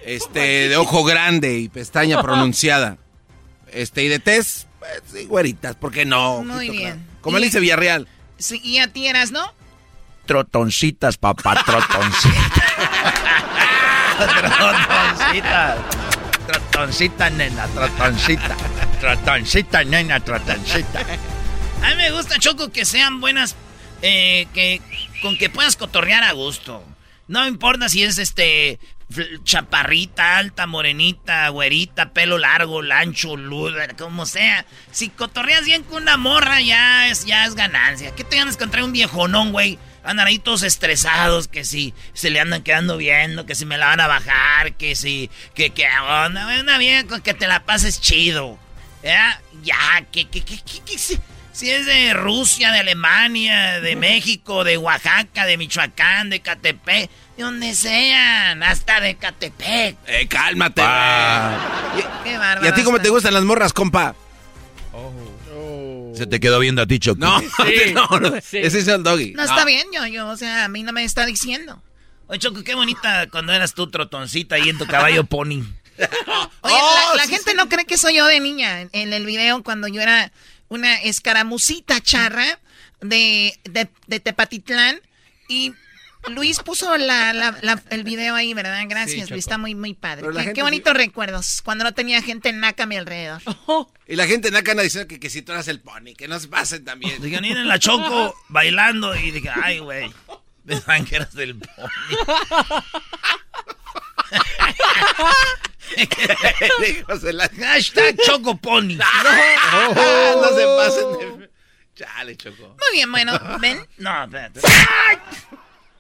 Este, de ojo grande y pestaña *laughs* pronunciada. Este, y de tez, pues, sí, güeritas, ¿por qué no? Muy bien. claro. Como le dice Villarreal. Sí, y a ti eras, ¿no? Trotoncitas, papá, trotoncitas. *laughs* Trotoncita. Trotoncita, nena, trotoncita. Trotoncita, nena, trotoncita. A mí me gusta, Choco, que sean buenas, eh, que con que puedas cotorrear a gusto. No importa si es este chaparrita, alta, morenita, güerita, pelo largo, lancho, luda, como sea. Si cotorreas bien con una morra, ya es, ya es ganancia. ¿Qué te ganas contra un viejonón, güey? Andan ahí todos estresados, que si se le andan quedando viendo, que si me la van a bajar, que si, que, que, una, una con que te la pases chido. ¿Ya? Ya, que, que, que, que, si, si es de Rusia, de Alemania, de México, de Oaxaca, de Michoacán, de Catepec de donde sean, hasta de Catepec. Eh, cálmate, ah. Qué bárbaro. ¿Y a ti cómo te gustan las morras, compa? Se te quedó viendo a ti, Choco. No, *laughs* *laughs* no, no. Ese es el doggy. No, está bien, yo, yo, o sea, a mí no me está diciendo. Oye, Choco, qué bonita cuando eras tú trotoncita ahí en tu caballo pony. *laughs* Oye, Oh, la, la gente no cree que soy yo de niña. En, en el video, cuando yo era una escaramucita charra de, de, de Tepatitlán. Y Luis puso la, la- la- el video ahí, ¿verdad? Gracias. Luis. Está muy, muy padre. Qué, bonitos recuerdos. Cuando no tenía gente naca a mi alrededor. Y la gente en acá anda diciendo que, que si tú eras el pony, que no se pasen también. Dije, miren la Choco bailando y dije, ay, güey. Pensaban que eras del pony. *laughs* Hashtag Choco Pony. *laughs* No, no se pasen de... Chale, Choco. Muy bien, bueno, ven. No, espérate.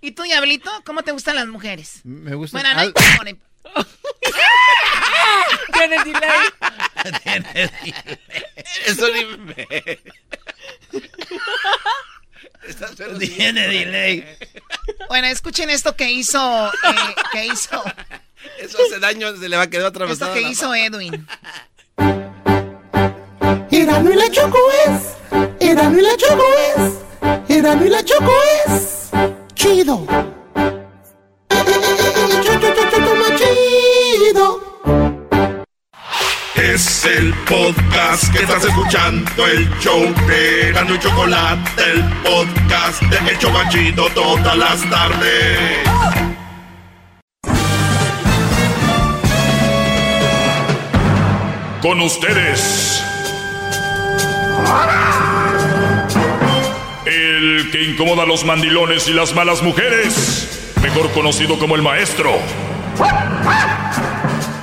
¿Y tú, Diablito? ¿Cómo te gustan las mujeres? Me gusta. Bueno, no hay al- Tiene *laughs* delay. Eso ni me... Tiene delay. Bueno, escuchen esto que hizo, eh, que hizo, Eso hace daño, se le va a quedar esto atravesado. que la- hizo Edwin. Erano y la Choco es, Erano y la Choco es, Erano y la Choco es, chido. Es el podcast que estás escuchando, el show de Erasmo y Chocolate, el podcast de El Chobachito todas las tardes. Con ustedes. Que incomoda a los mandilones y las malas mujeres. Mejor conocido como el maestro.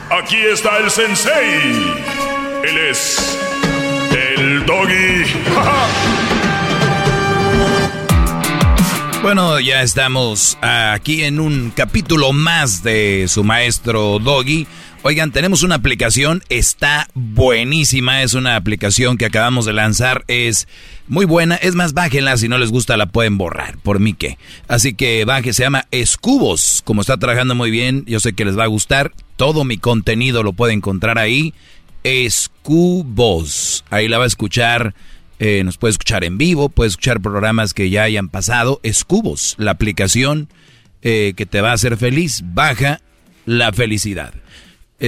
Aquí está el sensei. Él es el doggy. *laughs* Bueno, ya estamos aquí en un capítulo más de su maestro Doggy. Oigan, tenemos una aplicación, está buenísima, es una aplicación que acabamos de lanzar, es muy buena, es más, bájenla, si no les gusta la pueden borrar, por mí que. Así que baje, se llama Escubos, como está trabajando muy bien, yo sé que les va a gustar, todo mi contenido lo puede encontrar ahí, Escubos, ahí la va a escuchar. Eh, nos puede escuchar en vivo, puede escuchar programas que ya hayan pasado. Escubos, la aplicación eh, que te va a hacer feliz. Baja la felicidad.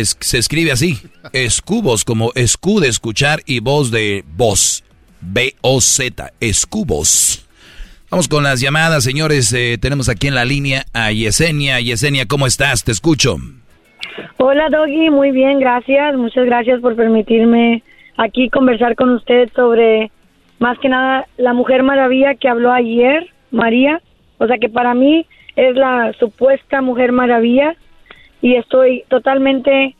Se escribe así. Escubos, como escu de escuchar y voz de voz. B-O-Z. Escubos. Vamos con las llamadas, señores. Eh, tenemos aquí en la línea a Yesenia. Yesenia, ¿cómo estás? Te escucho. Hola Doggy, muy bien, gracias. Muchas gracias por permitirme aquí conversar con usted sobre, más que nada, la Mujer Maravilla que habló ayer, María. O sea que para mí es la supuesta Mujer Maravilla y estoy totalmente,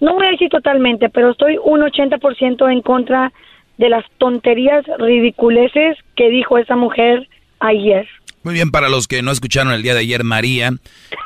no voy a decir totalmente, pero estoy un 80% en contra de las tonterías ridiculeces que dijo esa mujer ayer. Muy bien, para los que no escucharon el día de ayer, María,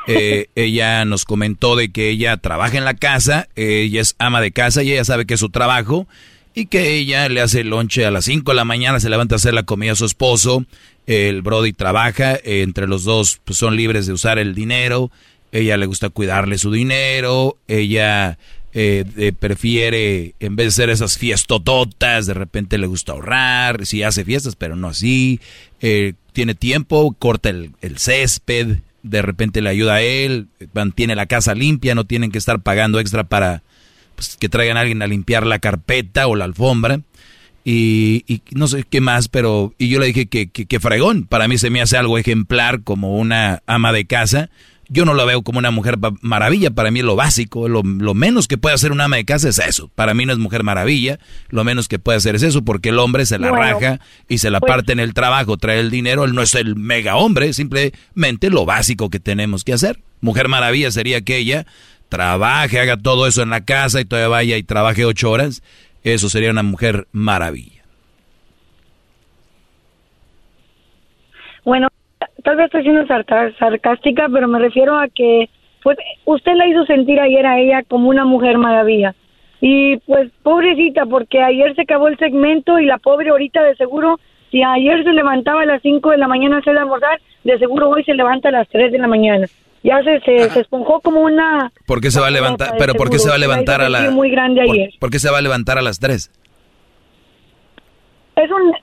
eh, *laughs* ella nos comentó de que ella trabaja en la casa, ella es ama de casa y ella sabe que es su trabajo y que ella le hace el lonche a las 5 de la mañana, se levanta a hacer la comida a su esposo, el Brody trabaja, eh, entre los dos pues, son libres de usar el dinero, ella le gusta cuidarle su dinero, ella eh, prefiere, en vez de hacer esas fiestototas, de repente le gusta ahorrar, sí hace fiestas, pero no así, eh, tiene tiempo, corta el, el césped, de repente le ayuda a él, mantiene la casa limpia, no tienen que estar pagando extra para pues, que traigan a alguien a limpiar la carpeta o la alfombra. Y, y no sé qué más, pero y yo le dije que, que, que fregón, para mí se me hace algo ejemplar como una ama de casa. Yo no la veo como una mujer maravilla, para mí es lo básico, lo, menos que puede hacer una ama de casa es eso. Para mí no es mujer maravilla, lo menos que puede hacer es eso, porque el hombre se la raja y se la pues parte en el trabajo, trae el dinero, él no es el mega hombre, simplemente lo básico que tenemos que hacer. Mujer maravilla sería que ella trabaje, haga todo eso en la casa y todavía vaya y trabaje ocho horas. Eso sería una mujer maravilla. Bueno, tal vez estoy siendo sarcástica, pero me refiero a que pues usted la hizo sentir ayer a ella como una mujer maravilla. Y pues pobrecita, porque ayer se acabó el segmento y la pobre ahorita de seguro, si ayer se levantaba a las 5 de la mañana a hacer almorzar, de seguro hoy se levanta a las 3 de la mañana. Ya se, se, esponjó como una... ¿Por qué se va a levantar? ¿Pero por qué se va a levantar a la... Muy grande ayer. ¿Por, qué se va a levantar a las 3? Es un,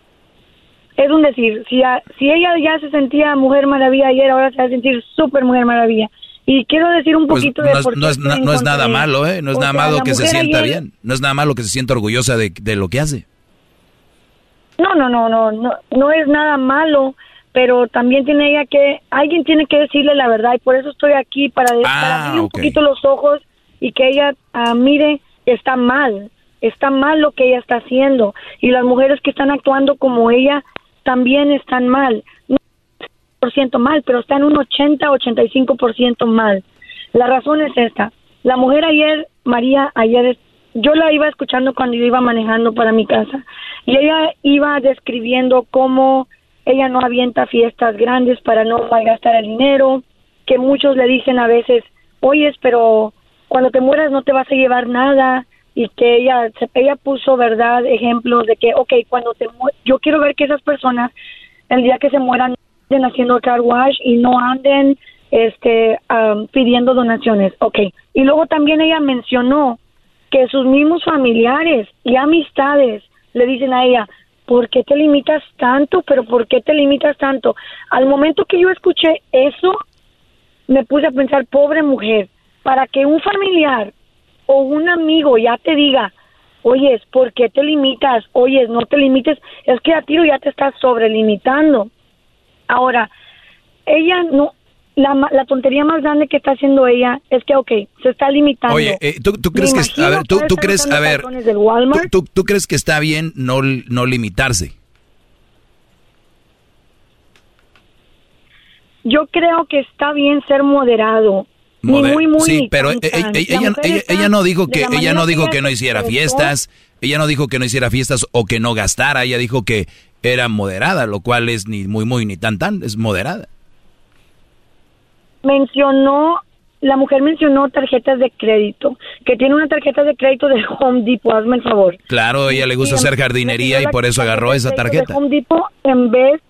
es un decir, si, si ella ya se sentía mujer maravilla ayer, ahora se va a sentir súper mujer maravilla. Y quiero decir un pues poquito de... por no es, no es nada malo, ¿eh? No es nada malo que se sienta bien. No es nada malo que se sienta orgullosa de, de lo que hace. No, no, no, no, no, no es nada malo, pero también tiene ella que, alguien tiene que decirle la verdad y por eso estoy aquí para, ah, abrir un poquito los ojos y que ella uh, mire está mal, está mal lo que ella está haciendo y las mujeres que están actuando como ella también están mal. No ciento mal, pero están un 80-85% mal. La razón es esta. La mujer ayer, María, ayer, yo la iba escuchando cuando yo iba manejando para mi casa y ella iba describiendo cómo ella no avienta fiestas grandes para no gastar el dinero, que muchos le dicen a veces, oyes, pero cuando te mueras no te vas a llevar nada, y que ella ella puso verdad ejemplos de que ok cuando te yo quiero ver que esas personas el día que se mueran anden haciendo car wash y no anden este pidiendo donaciones ok y luego también ella mencionó que sus mismos familiares y amistades le dicen a ella ¿por qué te limitas tanto? pero ¿por qué te limitas tanto? al momento que yo escuché eso me puse a pensar pobre mujer para que un familiar o un amigo ya te diga, oyes, ¿por qué te limitas? Oyes, no te limites, es que a tiro ya te estás sobrelimitando. Ahora, ella no, la, la, tontería más grande que está haciendo ella es que, ok, se está limitando. Oye, eh, ¿tú, ¿tú, crees que, a ver, tú, tú crees, a ver, ¿tú, tú, crees que está bien no, no limitarse? Yo creo que está bien ser moderado muy, muy, sí, pero e, e, ella, ella, no dijo que ella no dijo que no hiciera fiestas, ella no dijo que no hiciera fiestas o que no gastara, ella dijo que era moderada, lo cual es ni muy muy ni tan tan, es moderada. Mencionó la mujer mencionó tarjetas de crédito, que tiene una tarjeta de crédito de Home Depot, hazme el favor. Claro, a ella le gusta hacer jardinería y por eso agarró esa tarjeta. Home Depot en vez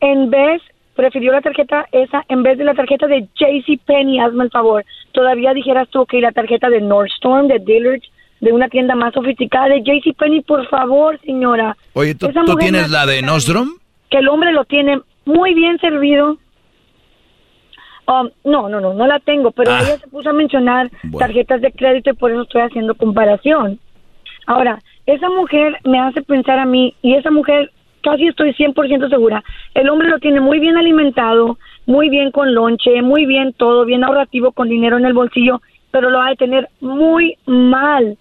en vez prefirió la tarjeta esa en vez de la tarjeta de Penny, hazme el favor. Todavía dijeras tú que la tarjeta de Nordstrom, de Dillard's, de una tienda más sofisticada de Penny, por favor, señora. Oye, ¿tú, tienes la de Nordstrom? Que el hombre lo tiene muy bien servido. Um, no, no, no, no la tengo, pero ah. ella se puso a mencionar tarjetas de crédito y por eso estoy haciendo comparación. Ahora, esa mujer me hace pensar a mí, y esa mujer casi estoy 100% segura, el hombre lo tiene muy bien alimentado, muy bien con lonche, muy bien todo, bien ahorrativo con dinero en el bolsillo, pero lo va a tener muy mal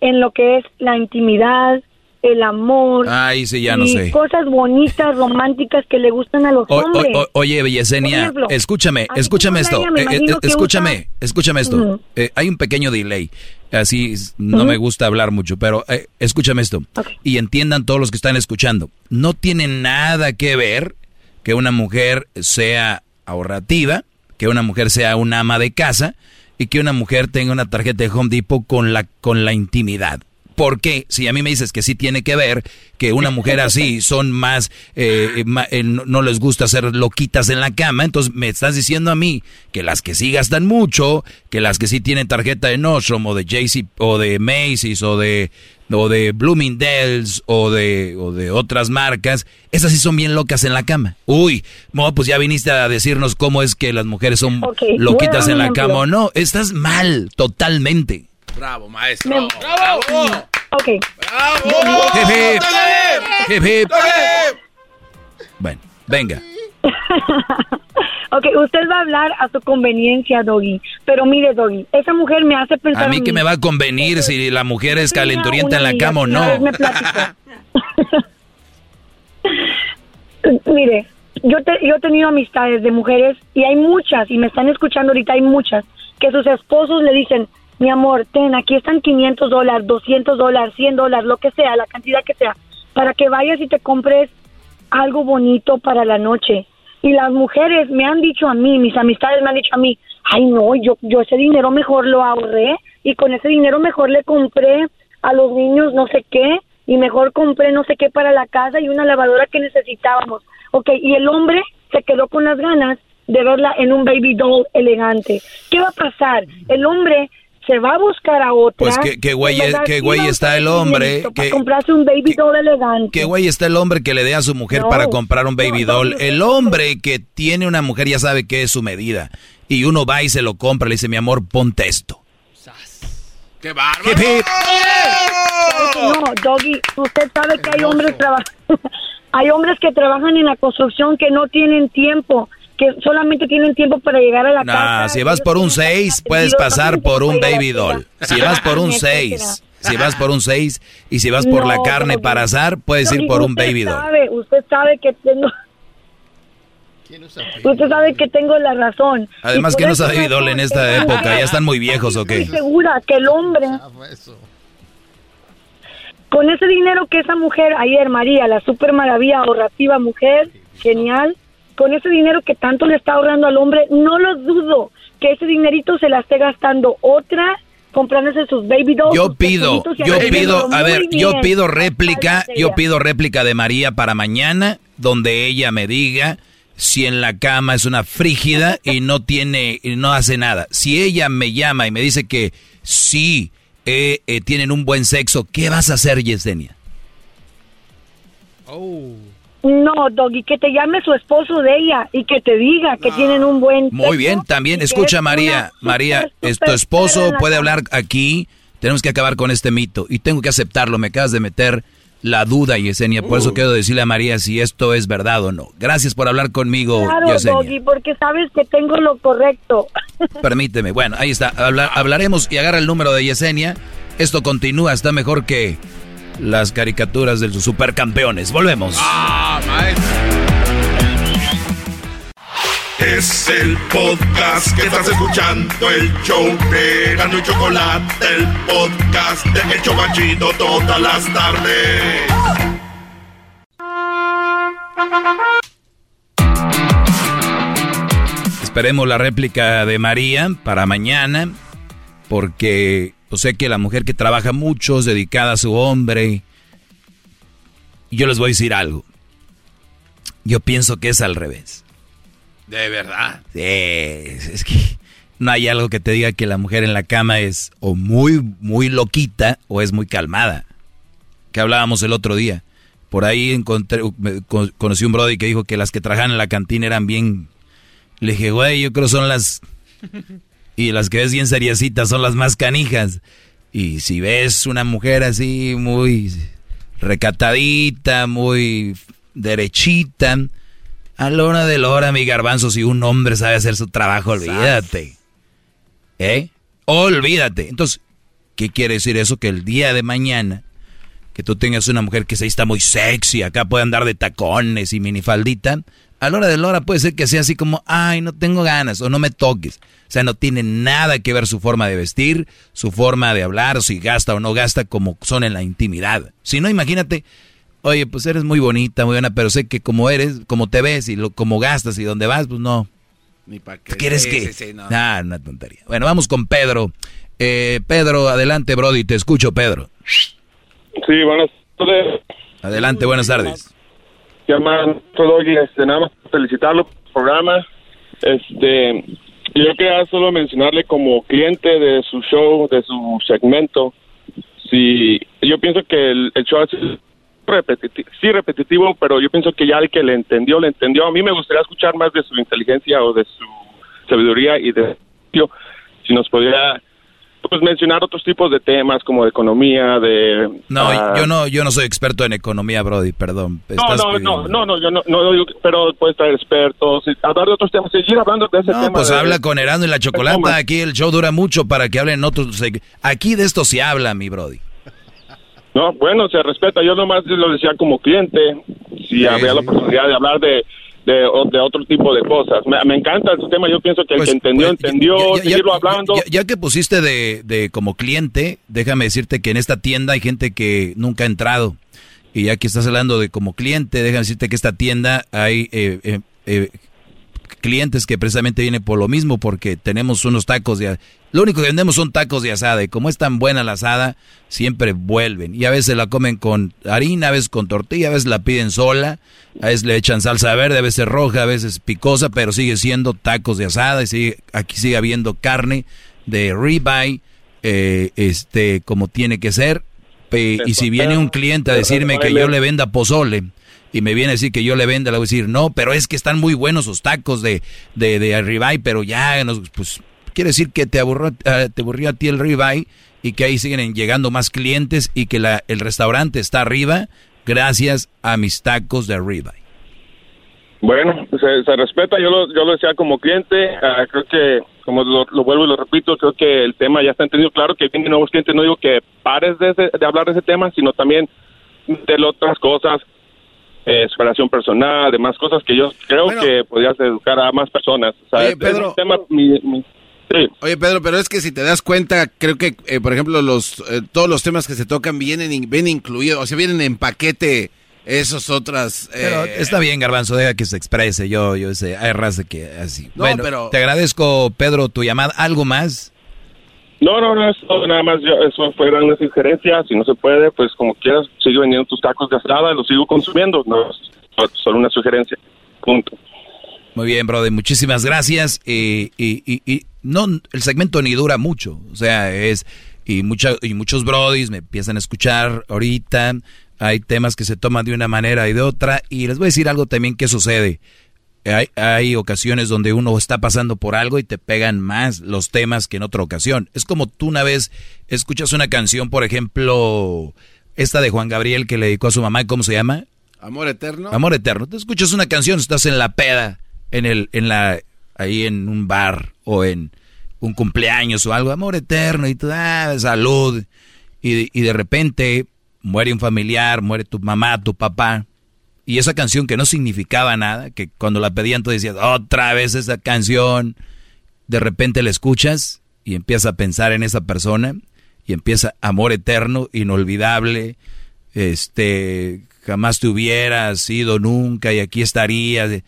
en lo que es la intimidad, el amor. Ay, sí, ya no y Cosas bonitas, románticas que le gustan a los hombres. oye, Bellesenia, escúchame, escúchame esto. Eh, eh, escúchame, escúchame esto. Eh, hay un pequeño delay. Así no me gusta hablar mucho, pero escúchame esto. Y entiendan todos los que están escuchando. No tiene nada que ver que una mujer sea ahorrativa, que una mujer sea una ama de casa y que una mujer tenga una tarjeta de Home Depot con la, con la intimidad. ¿Por qué? Si a mí me dices que sí tiene que ver, que una mujer así *laughs* son más, eh, eh, no les gusta hacer loquitas en la cama, entonces me estás diciendo a mí que las que sí gastan mucho, que las que sí tienen tarjeta de Nordstrom o de JC o de Macy's o de o de Bloomingdale's o de, o de otras marcas, esas sí son bien locas en la cama. Uy, no, pues ya viniste a decirnos cómo es que las mujeres son loquitas en la cama o no. Estás mal, totalmente. Bravo, maestro. Bravo. Ok. Bravo. Bueno, venga. *laughs* Ok, usted va a hablar a su conveniencia, Doggy. Pero mire, Doggy, esa mujer me hace pensar. A mí que me va a convenir si la mujer es calenturienta en la cama o no. me. *laughs* Mire, yo, te- yo he tenido amistades de mujeres y hay muchas, y me están escuchando ahorita, hay muchas, que sus esposos le dicen, mi amor, ten, aquí están 500 dólares, 200 dólares, 100 dólares, lo que sea, la cantidad que sea, para que vayas y te compres algo bonito para la noche. Y las mujeres me han dicho a mí, mis amistades me han dicho a mí, ay no, yo, yo ese dinero mejor lo ahorré y con ese dinero mejor le compré a los niños no sé qué y mejor compré no sé qué para la casa y una lavadora que necesitábamos. Ok, y el hombre se quedó con las ganas de verla en un baby doll elegante. ¿Qué va a pasar? El hombre se va a buscar a otra. Pues qué, qué güey, qué güey está el hombre. Que, comprarse un baby doll elegante. qué güey está el hombre que le dé a su mujer No. para comprar un baby doll. El hombre que tiene una mujer ya sabe qué es su medida. Y uno va y se lo compra, le dice, mi amor, ponte esto. ¡Qué bárbaro! Hip, hip. No, Doggy, usted sabe que hay hombres traba- *laughs* hay hombres que trabajan en la construcción que no tienen tiempo, que solamente tienen tiempo para llegar a la Nah, casa. si vas por un 6, puedes pasar por un baby doll. Si vas por un Etcétera. 6, si vas por un 6 y si vas por la carne para asar, puedes ir por un baby doll. Sabe, usted sabe que tengo Usted sabe que tengo la razón. Además que no baby doll en esta época, ya están muy viejos o qué. Estoy segura que el hombre con ese dinero que esa mujer ayer María, la super maravilla ahorrativa mujer, genial, con ese dinero que tanto le está ahorrando al hombre, no lo dudo que ese dinerito se la esté gastando otra comprándose sus baby dolls. Yo pido, yo pido, a ver, yo pido réplica, yo pido réplica de María para mañana, donde ella me diga si en la cama es una frígida y no tiene, y no hace nada. Si ella me llama y me dice que sí eh, eh, tienen un buen sexo, ¿qué vas a hacer, Yesenia? No, Doggy, que te llame su esposo de ella y que te diga que tienen un buen Muy bien, también escucha es María, super, María, super es tu esposo puede hablar aquí, tenemos que acabar con este mito y tengo que aceptarlo, me acabas de meter la duda, Yesenia, por eso quiero decirle a María si esto es verdad o no. Gracias por hablar conmigo, Claro, Yesenia. Doggy, porque sabes que tengo lo correcto. *laughs* Permíteme, bueno, ahí está, Habla- hablaremos y agarra el número de Yesenia. Esto continúa, está mejor que las caricaturas de los supercampeones. Volvemos. Ah, Es el podcast que estás escuchando, el show de Gano y Chocolate, el podcast de El Chobachito todas las tardes. Esperemos la réplica de María para mañana, porque yo sé que la mujer que trabaja mucho es dedicada a su hombre. Y yo les voy a decir algo. Yo pienso que es al revés. De verdad. Sí, es que no hay algo que te diga que la mujer en la cama es o muy, muy loquita o es muy calmada. Que hablábamos el otro día. Por ahí encontré, conocí un brody que dijo que las que trabajaban en la cantina eran bien... Le dije, güey, yo creo son las... Y las que ves bien seriecitas son las más canijas. Y si ves una mujer así muy recatadita, muy derechita, a la hora de la hora, mi garbanzo, si un hombre sabe hacer su trabajo, olvídate. ¿Eh? Olvídate. Entonces, ¿qué quiere decir eso? Que el día de mañana, que tú tengas una mujer que se está muy sexy, acá puede andar de tacones y minifaldita, a la hora de la hora puede ser que sea así como, ay, no tengo ganas o no me toques. O sea, no tiene nada que ver su forma de vestir, su forma de hablar, si gasta o no gasta, como son en la intimidad. Si no, imagínate, oye, pues eres muy bonita, muy buena, pero sé que como eres, como te ves y lo, como gastas y dónde vas, pues no. Ni para qué. ¿Quieres Sí, que? sí, sí, no. Ah, una tontería. Bueno, vamos con Pedro. Eh, Pedro, adelante, Brody, te escucho, Pedro. Sí, buenas tardes. Adelante, buenas tardes. Llaman Doggy, este, nada más felicitarlo por el programa. Este, yo quería solo mencionarle como cliente de su show, de su segmento, si yo pienso que el, el show es repetitivo, sí repetitivo, pero yo pienso que ya el que le entendió, le entendió. A mí me gustaría escuchar más de su inteligencia o de su sabiduría y de si nos podría pues mencionar otros tipos de temas como de economía, de... No, ah, yo no, yo no soy experto en economía, Brody, perdón. No, no, pidiendo- no, no, no, yo no, no digo pero puedes traer expertos, hablar de otros temas, seguir hablando de ese No, tema. pues de- habla con Erasmo y la Chocolata. Aquí el show dura mucho para que hablen otros. Aquí de esto se habla, mi Brody. No, bueno, se respeta. Yo nomás lo decía como cliente, si había la oportunidad de hablar de, de, de otro tipo de cosas. Me, me encanta el tema. Yo pienso que el que entendió, entendió, Pues, Ya- ya- seguirlo hablando. Ya, ya que pusiste de, de como cliente, déjame decirte que en esta tienda hay gente que nunca ha entrado. Y ya que estás hablando de como cliente, déjame decirte que esta tienda hay eh, eh, eh, clientes que precisamente vienen por lo mismo, porque tenemos unos tacos de... Lo único que vendemos son tacos de asada y como es tan buena la asada, siempre vuelven. Y a veces la comen con harina, a veces con tortilla, a veces la piden sola, a veces le echan salsa verde, a veces roja, a veces picosa, pero sigue siendo tacos de asada y sigue, aquí sigue habiendo carne de ribeye, eh, este, como tiene que ser. Y si viene un cliente a decirme que yo le venda pozole y me viene a decir que yo le venda, le voy a decir, no, pero es que están muy buenos sus tacos de, de, de ribeye, pero ya, nos- pues, quiere decir que te aburrió, eh, te aburrió a ti el ribeye y que ahí siguen llegando más clientes y que la, el restaurante está arriba gracias a mis tacos de ribeye. Bueno, se, se respeta, yo lo, yo lo decía como cliente, ah, creo que, como lo, vuelvo y lo repito, creo que el tema ya está entendido, claro que vienen nuevos clientes, no digo que pares de, ese- de hablar de ese tema, sino también de otras cosas, eh, superación personal, demás cosas que yo creo que podrías educar a más personas. O sea, Oye, es Pedro. un tema, mi- mi- sí. Oye, Pedro, pero es que si te das cuenta, creo que, eh, por ejemplo, los eh, todos los temas que se tocan vienen, vienen incluidos, o sea, vienen en paquete esos otras... eh, Pero está bien, Garbanzo, deja que se exprese. Yo, yo sé, hay raza que así. No, bueno, pero- te agradezco, Pedro, tu llamada. ¿Algo más? No, no, no, eso nada más, yo, eso fue una sugerencia, si no se puede, pues como quieras, sigue vendiendo tus tacos de asada, los sigo consumiendo, no, solo una sugerencia, punto. Muy bien, brother, muchísimas gracias. Y, y, y, y no, el segmento ni dura mucho. O sea, es. Y, mucha, y muchos brodis me empiezan a escuchar ahorita. Hay temas que se toman de una manera y de otra. Y les voy a decir algo también que sucede. Hay, hay ocasiones donde uno está pasando por algo y te pegan más los temas que en otra ocasión. Es como tú una vez escuchas una canción, por ejemplo, esta de Juan Gabriel que le dedicó a su mamá, ¿cómo se llama? Amor eterno. Amor eterno. Te escuchas una canción, estás en la peda, en el, en la, ahí en un bar o en un cumpleaños o algo, amor eterno y tú, ah, salud. Y, y de repente muere un familiar, muere tu mamá, tu papá. Y esa canción que no significaba nada, que cuando la pedían tú decías, otra vez esa canción, de repente la escuchas y empiezas a pensar en esa persona y empieza amor eterno, inolvidable, este, jamás te hubieras ido nunca y aquí estarías.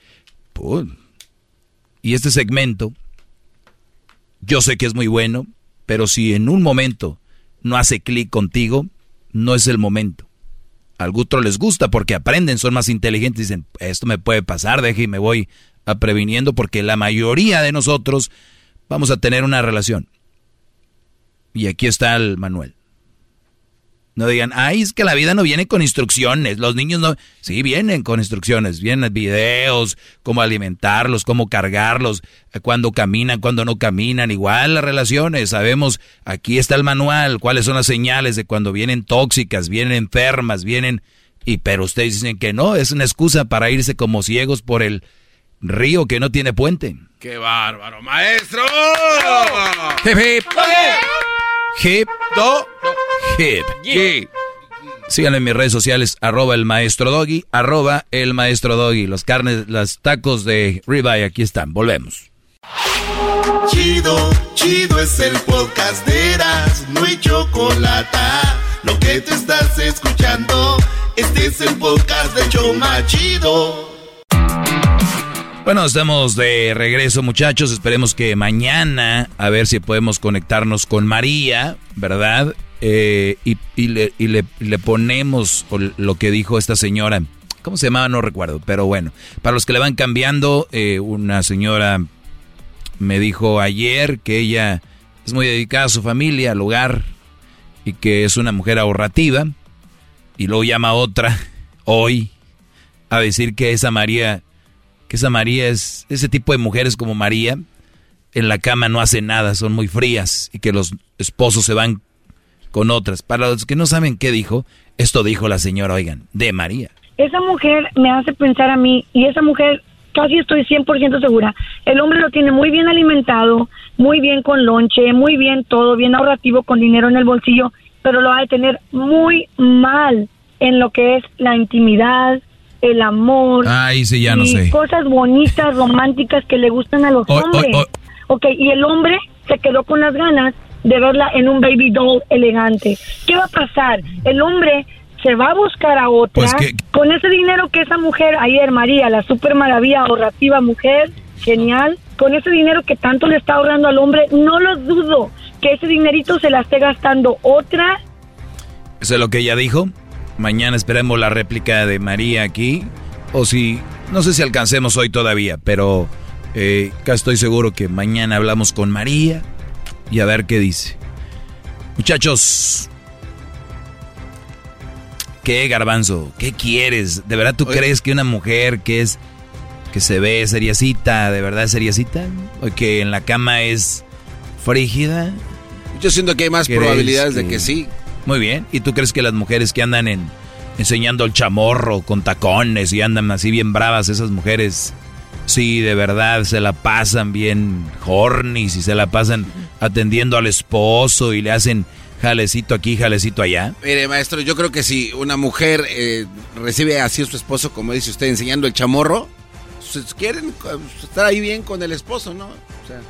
Y este segmento, yo sé que es muy bueno, pero si en un momento no hace clic contigo, no es el momento. A otros les gusta porque aprenden, son más inteligentes, dicen, esto me puede pasar, deje y me voy a previniendo porque la mayoría de nosotros vamos a tener una relación. Y aquí está el manual. No digan, ay, es que la vida no viene con instrucciones. Los niños no. Sí, vienen con instrucciones. Vienen videos, cómo alimentarlos, cómo cargarlos, eh, cuándo caminan, cuándo no caminan. Igual las relaciones. Sabemos, aquí está el manual, cuáles son las señales de cuando vienen tóxicas, vienen enfermas, vienen. Y pero ustedes dicen que no, es una excusa para irse como ciegos por el río que no tiene puente. ¡Qué bárbaro, maestro! Hip, hip. Hip, do, hip. Yeah. Síganme en mis redes sociales, arroba el maestro doggy, arroba el maestro doggy. Los carnes, los tacos de ribeye, aquí están. Volvemos. Chido, chido es el podcast de Eras, no hay chocolate. Lo que te estás escuchando, este es el podcast de Choma Chido. Bueno, estamos de regreso, muchachos. Esperemos que mañana, a ver si podemos conectarnos con María, ¿verdad? Eh, y, y le, y le- le ponemos lo que dijo esta señora. ¿Cómo se llamaba? No recuerdo, pero bueno. Para los que le van cambiando, eh, una señora me dijo ayer que ella es muy dedicada a su familia, al hogar, y que es una mujer ahorrativa. Y luego llama otra *laughs* hoy a decir que esa María que esa María es ese tipo de mujeres como María en la cama no hacen nada, son muy frías y que los esposos se van con otras. Para los que no saben qué dijo, esto dijo la señora, oigan, de María. Esa mujer me hace pensar a mí y esa mujer casi estoy 100% segura. El hombre lo tiene muy bien alimentado, muy bien con lonche, muy bien todo, bien ahorrativo con dinero en el bolsillo, pero lo va a tener muy mal en lo que es la intimidad, el amor. Ay, sí, ya no y sé. Cosas bonitas, *laughs* románticas que le gustan a los Oh, oh, hombres. oh. Ok, y el hombre se quedó con las ganas de verla en un baby doll elegante. ¿Qué va a pasar? El hombre se va a buscar a otra Pues que- con ese dinero que esa mujer ayer, María, la super maravilla ahorrativa mujer, genial, con ese dinero que tanto le está ahorrando al hombre, no lo dudo que ese dinerito se la esté gastando otra Eso es lo que ella dijo. Mañana esperemos la réplica de María aquí. O si, no sé si alcancemos hoy todavía, pero eh, acá estoy seguro que mañana hablamos con María y a ver qué dice. Muchachos, ¿qué garbanzo? ¿Qué quieres? ¿De verdad tú crees que una mujer que es que se ve seriecita, de verdad seriecita? ¿O que en la cama es frígida? Yo siento que hay más ¿Crees probabilidades de que sí. Muy bien. ¿Y tú crees que las mujeres que andan en enseñando el chamorro con tacones y andan así bien bravas, esas mujeres, sí, de verdad se la pasan bien horny, si se la pasan atendiendo al esposo y le hacen jalecito aquí, jalecito allá? Mire, maestro, yo creo que si una mujer eh, recibe así a su esposo, como dice usted, enseñando el chamorro, pues, quieren eh, estar ahí bien con el esposo, ¿no? O sea,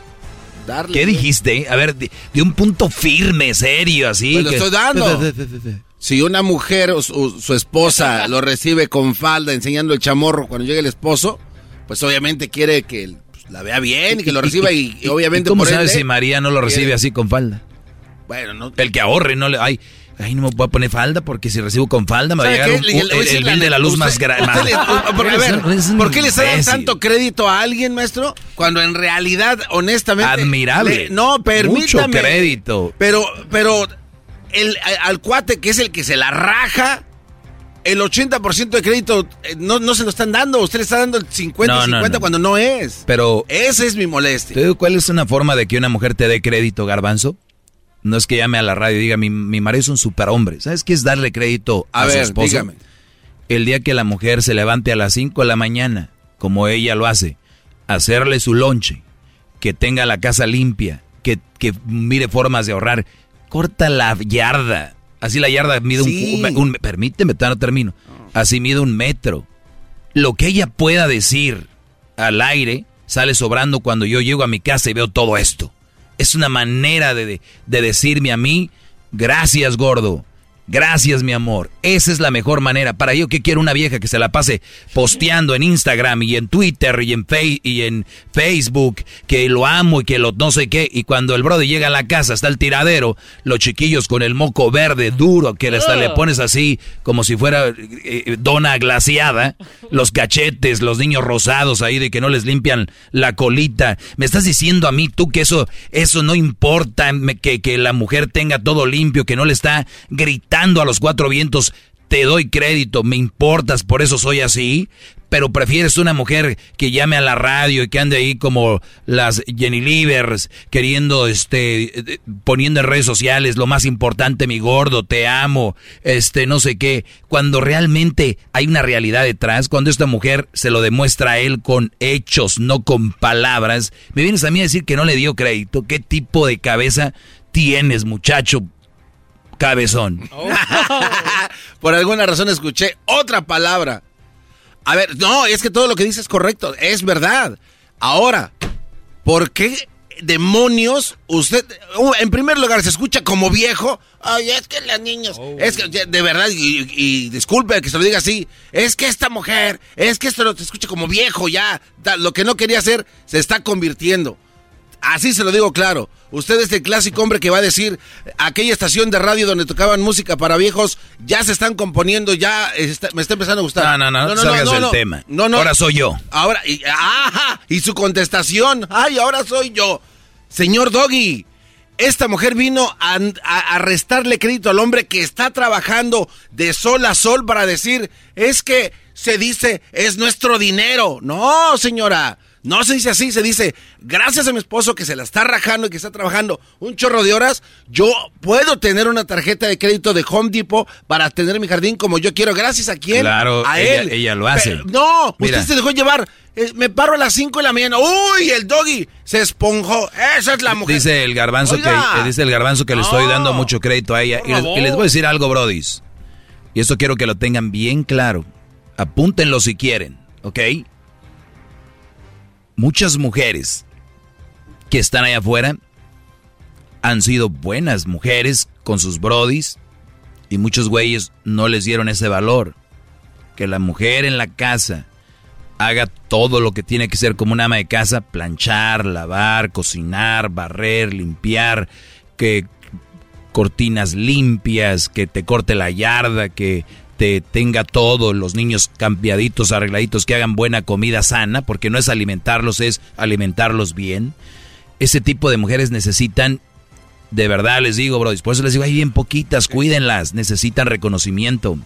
darle. ¿Qué dijiste? A ver, de, de un punto firme, serio, así. Pues lo estoy dando. Si una mujer o su, su esposa *laughs* lo recibe con falda enseñando el chamorro cuando llega el esposo, pues obviamente quiere que pues, la vea bien y que lo reciba y, y obviamente ¿Cómo por sabes ende, si María no lo recibe quiere- así con falda? Bueno, no. El que ahorre, no le. Ay, ay, no me voy a poner falda porque si recibo con falda me va a ¿Sabe llegar un- el, el bill de la luz usted- más grande. le- por- a ver, ¿Por qué le está dando tanto crédito a alguien, maestro? Cuando en realidad, honestamente. Admirable. le- no, permítame. Mucho crédito. Pero, pero, el, al cuate que es el que se la raja, el 80% de crédito eh, no, no se lo están dando. Usted le está dando el 50-50 No, cuando no es. Pero. Esa es mi molestia. ¿Te digo cuál es una forma de que una mujer te dé crédito, garbanzo? No es que llame a la radio y diga, mi, mi marido es un superhombre. ¿Sabes qué es darle crédito a, A su ver, esposo? dígame. El día que la mujer se levante a las 5 de la mañana, como ella lo hace, hacerle su lonche, que tenga la casa limpia, que, que mire formas de ahorrar, corta la yarda. Así la yarda mide Sí. un, un- Permíteme, no termino. Así mide un metro. Lo que ella pueda decir al aire sale sobrando cuando yo llego a mi casa y veo todo esto. Es una manera de- de decirme a mí, gracias gordo, gracias mi amor. Esa es la mejor manera. Para yo que quiero una vieja que se la pase posteando en Instagram y en Twitter y en, Fe- y en Facebook, que lo amo y que lo no sé qué. Y cuando el brother llega a la casa, está el tiradero, los chiquillos con el moco verde duro, que hasta le pones así como si fuera eh, dona glaciada, los cachetes, los niños rosados ahí de que no les limpian la colita. Me estás diciendo a mí tú que eso, eso no importa, que, que la mujer tenga todo limpio, que no le está gritando a los cuatro vientos. Te doy crédito, me importas, por eso soy así. Pero prefieres una mujer que llame a la radio y que ande ahí como las Jenny Livers, queriendo, este, eh, poniendo en redes sociales lo más importante, mi gordo, te amo, este, no sé qué. Cuando realmente hay una realidad detrás, cuando esta mujer se lo demuestra a él con hechos, no con palabras, me vienes a mí a decir que no le dio crédito. ¿Qué tipo de cabeza tienes, muchacho cabezón? *laughs* Por alguna razón escuché otra palabra. A ver, no, es que todo lo que dices es correcto, es verdad. Ahora, ¿por qué demonios usted, uh, en primer lugar, se escucha como viejo? Ay, es que las niños, es que de verdad, y, y disculpe que se lo diga así, es que esta mujer, es que esto lo se escucha como viejo ya, lo que no quería hacer se está convirtiendo. Así se lo digo claro. Usted es el clásico hombre que va a decir, aquella estación de radio donde tocaban música para viejos, ya se están componiendo, ya está- me está empezando a gustar. No, no, no, no salgas del tema. No, no. Ahora soy yo. Ahora, y, ajá, y su contestación, ay, ahora soy yo. Señor Doggy, esta mujer vino a, a- a restarle crédito al hombre que está trabajando de sol a sol para decir, es que se dice, es nuestro dinero. No, señora, No se dice así, se dice, gracias a mi esposo que se la está rajando y que está trabajando un chorro de horas, yo puedo tener una tarjeta de crédito de Home Depot para tener mi jardín como yo quiero. Gracias a quién? Claro, a ella- él. ella lo hace. Pero- no, Mira. usted se dejó llevar. Eh, me paro a las 5 de la mañana. Uy, el doggy se esponjó. Esa es la mujer. Dice el garbanzo Oiga. que eh, dice el garbanzo que le estoy dando mucho crédito a ella. Y les, y les voy a decir algo, brodis. Y esto quiero que lo tengan bien claro. Apúntenlo si quieren, ¿ok? Muchas mujeres que están allá afuera han sido buenas mujeres con sus brodis y muchos güeyes no les dieron ese valor. Que la mujer en la casa haga todo lo que tiene que ser como una ama de casa, planchar, lavar, cocinar, barrer, limpiar, que cortinas limpias, que te corte la yarda, que te tenga todo, los niños cambiaditos, arregladitos, que hagan buena comida sana, porque no es alimentarlos, es alimentarlos bien. Ese tipo de mujeres necesitan, de verdad les digo, bro, por eso les digo, hay bien poquitas, cuídenlas, necesitan reconocimiento.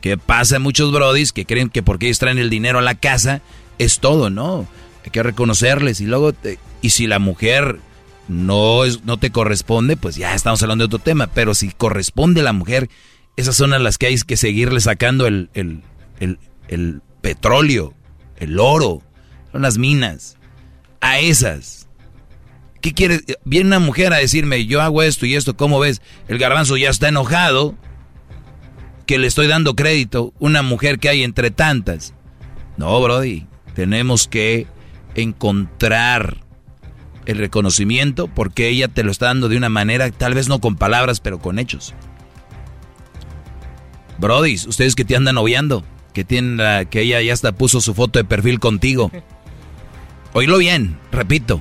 Que pasa muchos brodis que creen que porque ellos traen el dinero a la casa es todo, ¿no? Hay que reconocerles y luego, te- y si la mujer no, es, no te corresponde, pues ya estamos hablando de otro tema, pero si corresponde a la mujer, esas son a las que hay que seguirle sacando el, el, el, petróleo, el oro, son las minas, a esas. ¿Qué quiere? Viene una mujer a decirme, yo hago esto y esto, ¿cómo ves? El garbanzo ya está enojado que le estoy dando crédito, una mujer que hay entre tantas. No, Brody, tenemos que encontrar el reconocimiento porque ella te lo está dando de una manera, tal vez no con palabras, pero con hechos. Brody, ustedes que te andan noviando, que tienen la- que ella ya hasta puso su foto de perfil contigo. *laughs* Oílo bien, repito.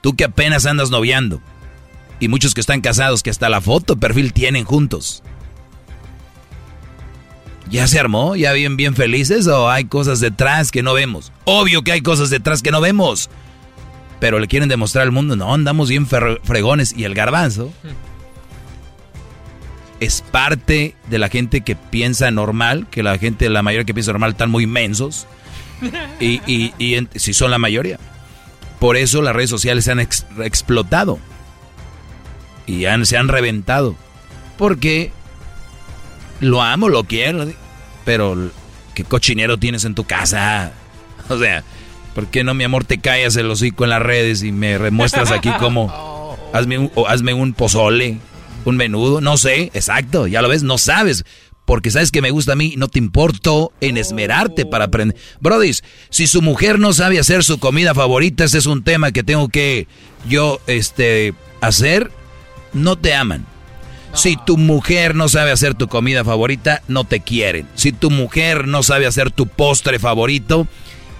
Tú que apenas andas noviando. Y muchos que están casados que hasta la foto de perfil tienen juntos. ¿Ya se armó? ¿Ya bien, bien felices? ¿O hay cosas detrás que no vemos? Obvio que hay cosas detrás que no vemos. Pero le quieren demostrar al mundo, no, andamos bien fregones. Y el garbanzo *laughs* es parte de la gente que piensa normal, que la gente, la mayoría que piensa normal, están muy mensos. *laughs* Y, y, y en- si son la mayoría. Por eso las redes sociales se han ex- explotado. Y han- se han reventado. Porque lo amo, lo quiero. Pero, ¿qué cochinero tienes en tu casa? *laughs* O sea, ¿por qué no, mi amor, te callas el hocico en las redes y me remuestras aquí como... *laughs* Hazme un, o hazme un pozole, un menudo, no sé, exacto, ya lo ves, no sabes. Porque sabes que me gusta a mí, no te importo en esmerarte para aprender. Brody, si su mujer no sabe hacer su comida favorita, ese es un tema que tengo que yo este, hacer, no te aman. Si tu mujer no sabe hacer tu comida favorita, no te quieren. Si tu mujer no sabe hacer tu postre favorito,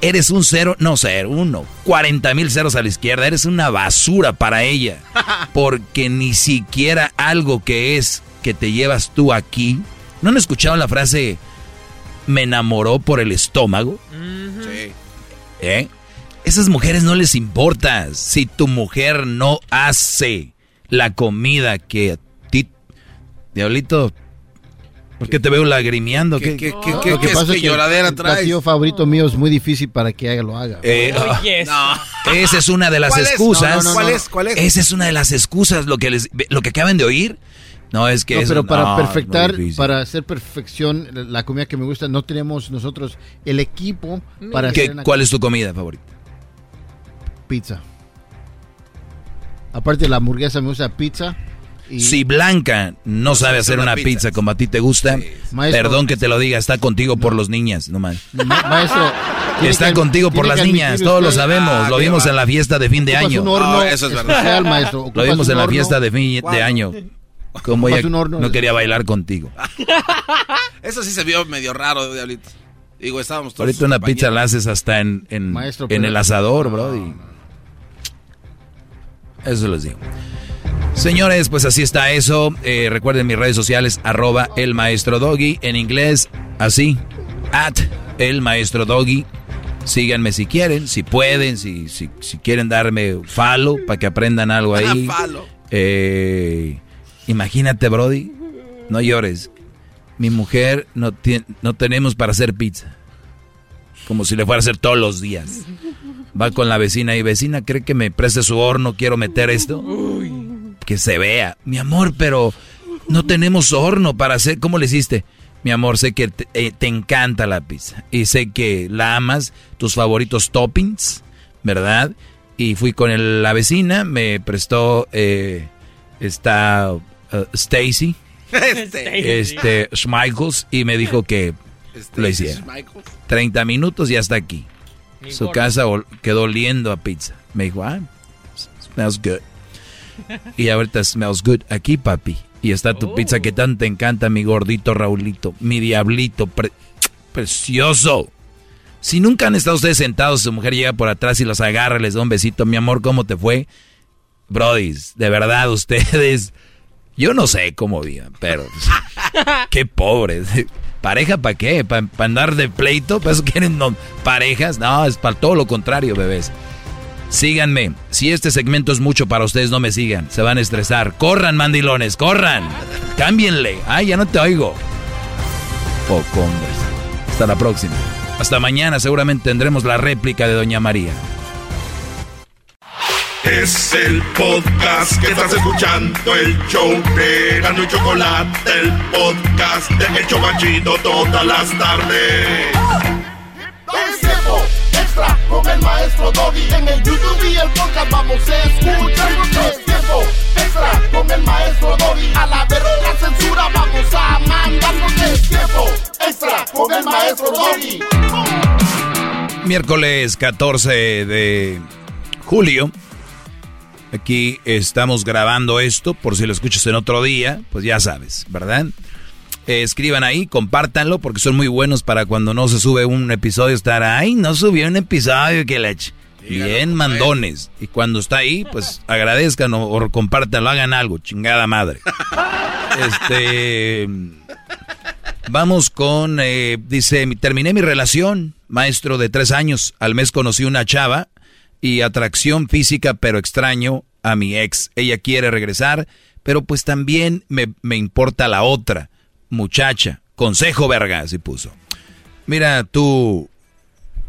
eres un cero, no cero, uno, 40 mil ceros a la izquierda, eres una basura para ella. *laughs* Porque ni siquiera algo que es que te llevas tú aquí. ¿No han escuchado la frase me enamoró por el estómago? Sí. ¿Eh? Esas mujeres no les importa si tu mujer no hace la comida que a ti... Diablito, ¿por qué te veo lagrimeando? ¿Qué, qué- Lo qué- que qué es pasa que es que lloradera el platillo favorito mío es muy difícil para que ella lo haga. Eh, ah, Esa es una de las ¿Cuál es? excusas. No, no, no, ¿Cuál no. es? ¿Cuál es? Esa es una de las excusas, lo que les, lo que acaban de oír. No, es que No, eso- pero para no, perfectar, para hacer perfección la la comida que me gusta, no tenemos nosotros el equipo para ¿Qué- hacer una ¿Cuál es tu comida favorita? pizza. Aparte de la hamburguesa, me gusta pizza. Y Si Blanca no sabe hacer una pizza, como a ti te gusta, Maestro. perdón que te lo diga, está contigo por los niñas, no más. Ma- maestro, Está que- contigo por las niñas, todos lo sabemos, Ah, lo vimos va. en la fiesta de fin de año. un horno No, eso es verdad. maestro. Lo vimos en la fiesta de fin de año. Como ella horno. no quería bailar contigo. *laughs* Eso sí se vio medio raro, Diablito. Digo, estábamos todos. Ahorita una pizza la haces hasta en, en, Maestro, en pero- el asador, bro. y- Eso les digo. Señores, pues así está eso. Eh, recuerden mis redes sociales, arroba el maestro doggy. En inglés, así, at el maestro doggy. Síganme si quieren, si pueden, si, si, si quieren darme falo para que aprendan algo ahí. Falo. Eh, imagínate, Brody, no llores. Mi mujer no, tiene, no tenemos para hacer pizza. Como si le fuera a hacer todos los días. Va con la vecina y vecina, ¿cree que me preste su horno? Quiero meter esto. Que se vea. Mi amor, pero no tenemos horno para hacer. ¿Cómo le hiciste? Mi amor, sé que te, eh, te encanta la pizza. Y sé que la amas, tus favoritos toppings, ¿verdad? Y fui con el- la vecina, me prestó eh, esta uh, Stacy, este Schmeichels, y me dijo que lo hiciera. 30 minutos y hasta aquí. Ni Su gordo. casa quedó oliendo a pizza. Me dijo, ah, smells good. Y ahorita smells good aquí, papi. Y está tu pizza que tanto te encanta, mi gordito Raulito, mi diablito, pre- precioso. Si nunca han estado ustedes sentados, su mujer llega por atrás y los agarra, les da un besito, mi amor, ¿cómo te fue? Brodis, de verdad, ustedes, yo no sé cómo vivan, pero *laughs* qué pobres. ¿Pareja para qué? ¿Para andar de pleito? ¿Para eso quieren no, parejas? No, es para todo lo contrario, bebés. Síganme. Si este segmento es mucho para ustedes, no me sigan. Se van a estresar. Corran, mandilones, corran. Cámbienle. Ay, ya no te oigo. Poco, hombres. Hasta la próxima. Hasta mañana seguramente tendremos la réplica de Doña María. Es el podcast que estás escuchando, el show de Gano y Chocolate, el podcast de Hecho Machito todas las tardes. Es con el maestro Doggy. En el YouTube y el podcast vamos a escuchar. Es tiempo extra con el maestro Doggy. A la verga la censura vamos a mandar. Porque es tiempo extra con el maestro Doggy. Miércoles 14 de julio. Aquí estamos grabando esto, por si lo escuchas en otro día, pues ya sabes, ¿verdad? Eh, escriban ahí, compártanlo, porque son muy buenos para cuando no se sube un episodio estar, ay, no subió un episodio, que ch-". Bien mandones. Y cuando está ahí, pues *laughs* agradezcan o, o compártanlo, hagan algo, chingada madre. *laughs* Este... Vamos con, eh, dice, terminé mi relación, maestro de tres años. Al mes conocí una chava y atracción física, pero extraño a mi ex. Ella quiere regresar, pero pues también me, me importa la otra muchacha. Consejo, verga, así puso. Mira, tú,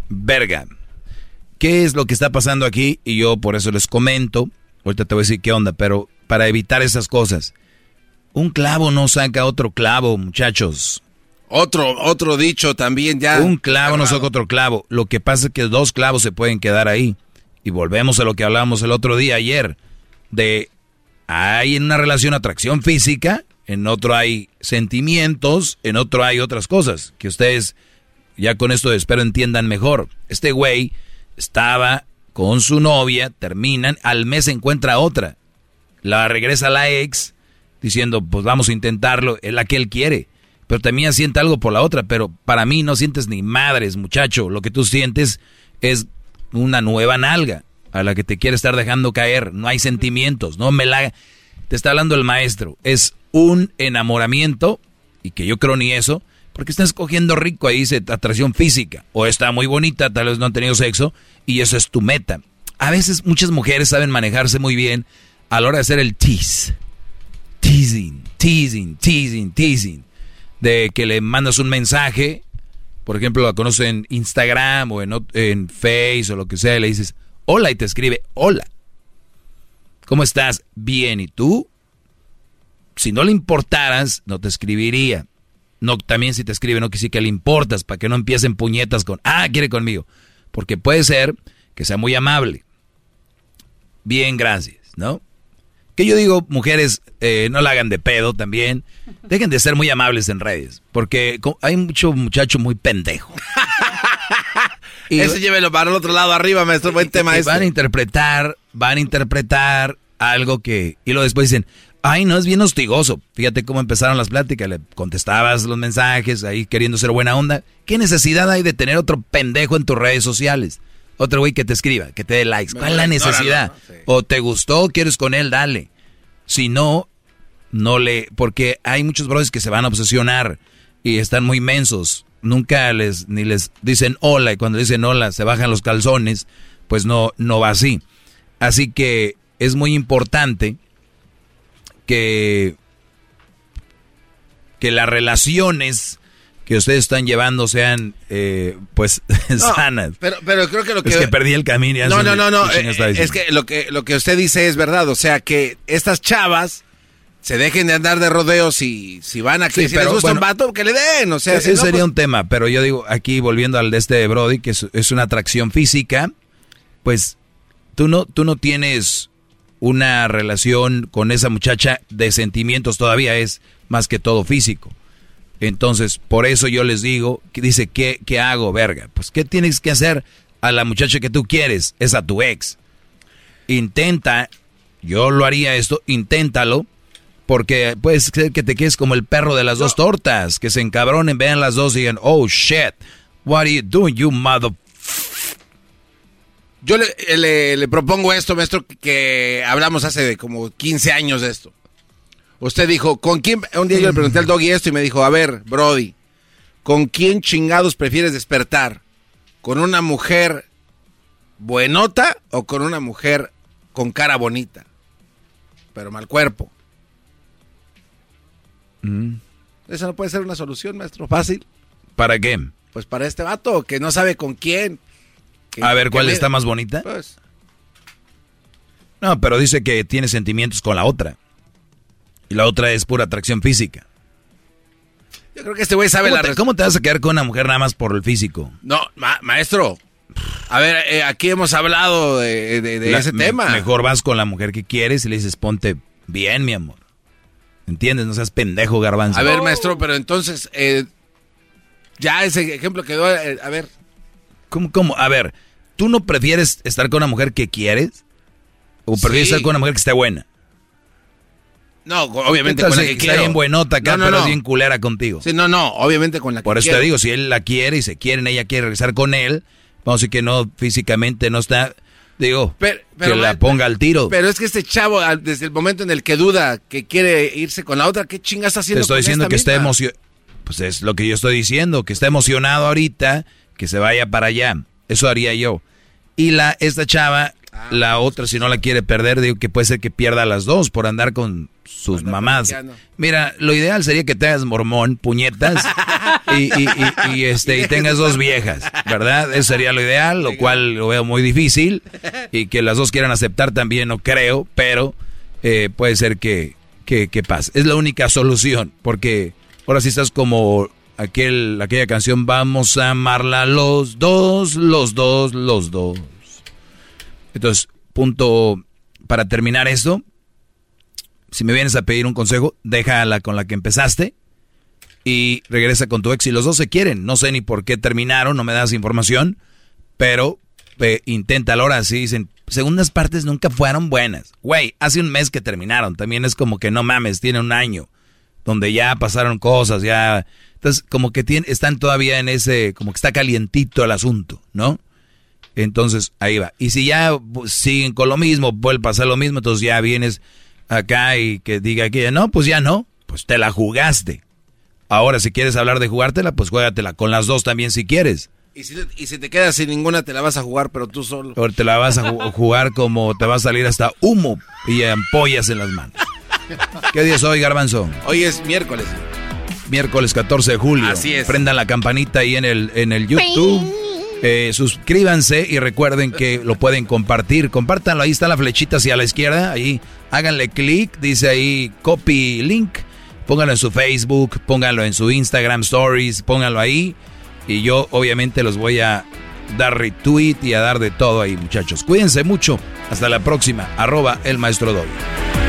verga, ¿qué es lo que está pasando aquí? Y yo por eso les comento. Ahorita te voy a decir qué onda, pero para evitar esas cosas. Un clavo no saca otro clavo, muchachos. Otro, otro dicho también ya. Un clavo no saca otro clavo. Lo que pasa es que dos clavos se pueden quedar ahí. Y volvemos a lo que hablábamos el otro día, ayer. De hay en una relación atracción física, en otro hay sentimientos, en otro hay otras cosas. Que ustedes ya con esto espero entiendan mejor. Este güey estaba con su novia, terminan, al mes encuentra otra. La regresa la ex diciendo, pues vamos a intentarlo, es la que él quiere. Pero también siente algo por la otra, pero para mí no sientes ni madres, muchacho. Lo que tú sientes es una nueva nalga a la que te quiere estar dejando caer. No hay sentimientos, no me la... Te está hablando el maestro. Es un enamoramiento, y que yo creo ni eso, porque estás cogiendo rico, ahí dice atracción física. O está muy bonita, tal vez no han tenido sexo, y eso es tu meta. A veces muchas mujeres saben manejarse muy bien a la hora de hacer el tease. Teasing, teasing, teasing, teasing. De que le mandas un mensaje, por ejemplo, la conoce en Instagram o en, en Face o lo que sea, y le dices, hola, y te escribe, hola. ¿Cómo estás? Bien, ¿y tú? Si no le importaras, no te escribiría. No, también si te escribe, no que sí que le importas, para que no empiecen puñetas con, ah, quiere conmigo. Porque puede ser que sea muy amable. Bien, gracias, ¿no? Que yo digo, mujeres, eh, no la hagan de pedo también. Dejen de ser muy amables en redes. Porque hay mucho muchacho muy pendejo. Y- *laughs* Ese llévelo para el otro lado arriba, maestro. Buen tema que este. van a interpretar, van a interpretar algo que... Y luego después dicen, ay, no, es bien hostigoso. Fíjate cómo empezaron las pláticas, le contestabas los mensajes, ahí queriendo ser buena onda. ¿Qué necesidad hay de tener otro pendejo en tus redes sociales? Otro güey que te escriba, que te dé likes. ¿Cuál es la necesidad? ¿no? Sí. O te gustó, quieres con él, dale. Si no, no le... Porque hay muchos brothers que se van a obsesionar y están muy mensos. Nunca les, ni les dicen hola y cuando dicen hola se bajan los calzones, pues no, no va así. Así que es muy importante que, que las relaciones que ustedes están llevando sean, eh, pues, *laughs* sanas. Pero, pero creo que lo que... Es que perdí el camino. No, no, no, no. eh, Es diciendo. que lo que lo que usted dice es verdad. O sea, que estas chavas se dejen de andar de rodeos y si van a que Sí, si pero, les gusta un vato, que le den. O sea, Ese si no, sería pues- un tema, pero yo digo, aquí volviendo al de este de Brody, que es, es una atracción física, pues tú no, tú no tienes una relación con esa muchacha de sentimientos todavía, es más que todo físico. Entonces, por eso yo les digo, que dice, ¿qué, ¿qué hago, verga? Pues, ¿qué tienes que hacer a la muchacha que tú quieres? Es a tu ex. Intenta, yo lo haría esto, inténtalo, porque puede ser que te quedes como el perro de las dos tortas, que se encabronen, vean las dos y digan, oh shit, what are you doing, you mother... Yo le, le- le propongo esto, maestro, que hablamos hace como 15 años de esto. Usted dijo, ¿con quién? Un día yo le pregunté al doggy esto y me dijo, a ver, Brody, ¿con quién chingados prefieres despertar? ¿Con una mujer buenota o con una mujer con cara bonita? Pero mal cuerpo. Esa no puede ser una solución, maestro. Fácil. ¿Para qué? Pues para este vato que no sabe con quién. A ver, ¿cuál está más bonita? Pues, No, pero dice que tiene sentimientos con la otra. Y la otra es pura atracción física. yo creo que este güey sabe ¿Cómo la te. ¿Cómo te vas a quedar con una mujer nada más por el físico? No, ma- maestro. A ver, eh, aquí hemos hablado de, de- de La- ese me- tema. Mejor vas con la mujer que quieres y le dices, ponte bien, mi amor. ¿Entiendes? No seas pendejo, garbanzo. A ver, maestro, pero entonces, eh, ya ese ejemplo quedó. eh, a ver, ¿Cómo, cómo? A ver, ¿tú no prefieres estar con una mujer que quieres? ¿O prefieres Sí. estar con una mujer que esté buena? no, obviamente ¿Qué tal con la que está quiero. bien buenota acá, No, no, pero no. es bien culera contigo. Sí, no, no, obviamente con la que Por eso quiero. te digo, si él la quiere y se quieren, ella quiere regresar con él, vamos a decir que no, físicamente no está, digo, Pero- que la ponga al tiro. Pero es que este chavo, al- desde el momento en el que duda que quiere irse con la otra, ¿qué chingas está haciendo Te estoy con diciendo esta que está emocionado. Pues es lo que yo estoy diciendo, que está emocionado ahorita, que se vaya para allá. Eso haría yo. Y la esta chava, Ah, la otra, si no la quiere perder, digo que puede ser que pierda a las dos por andar con sus mamás. Mira, lo ideal sería que te hagas mormón, puñetas, *laughs* y, y- y- y, este, y tengas dos viejas, ¿verdad? Eso sería lo ideal, lo cual lo veo muy difícil. Y que las dos quieran aceptar también, no creo, pero eh, puede ser que, que, que pase. Es la única solución, porque ahora sí estás como aquel, aquella canción, vamos a amarla los dos, los dos, los dos. Entonces, punto para terminar esto, si me vienes a pedir un consejo, déjala con la que empezaste y regresa con tu ex y los dos se quieren. No sé ni por qué terminaron, no me das información, pero eh, inténtalo ahora. Sí, dicen, segundas partes nunca fueron buenas. Güey, hace un mes que terminaron, también es como que no mames, tiene un año, donde ya pasaron cosas, ya... Entonces, como que tiene, están todavía en ese, como que está calientito el asunto, ¿no? Entonces, ahí va. Y si ya bu- siguen con lo mismo, vuelve a pasar lo mismo, entonces ya vienes acá y que diga que no, pues ya no, pues te la jugaste. Ahora, si quieres hablar de jugártela, pues juégatela con las dos también si quieres. Y si, y si te quedas sin ninguna, te la vas a jugar, pero tú solo. O te la vas a ju- jugar como te va a salir hasta humo y ampollas en las manos. *laughs* ¿Qué día es hoy, Garbanzo? Hoy es miércoles. Miércoles 14 de julio. Así es. Prendan la campanita ahí en el, en el YouTube. Eh, suscríbanse y recuerden que lo pueden compartir. Compártanlo, ahí está la flechita hacia la izquierda. Ahí háganle clic, dice ahí copy link. Pónganlo en su Facebook, pónganlo en su Instagram Stories, pónganlo ahí. Y yo obviamente los voy a dar retweet y a dar de todo ahí, muchachos. Cuídense mucho. Hasta la próxima. Arroba el maestro Doggy.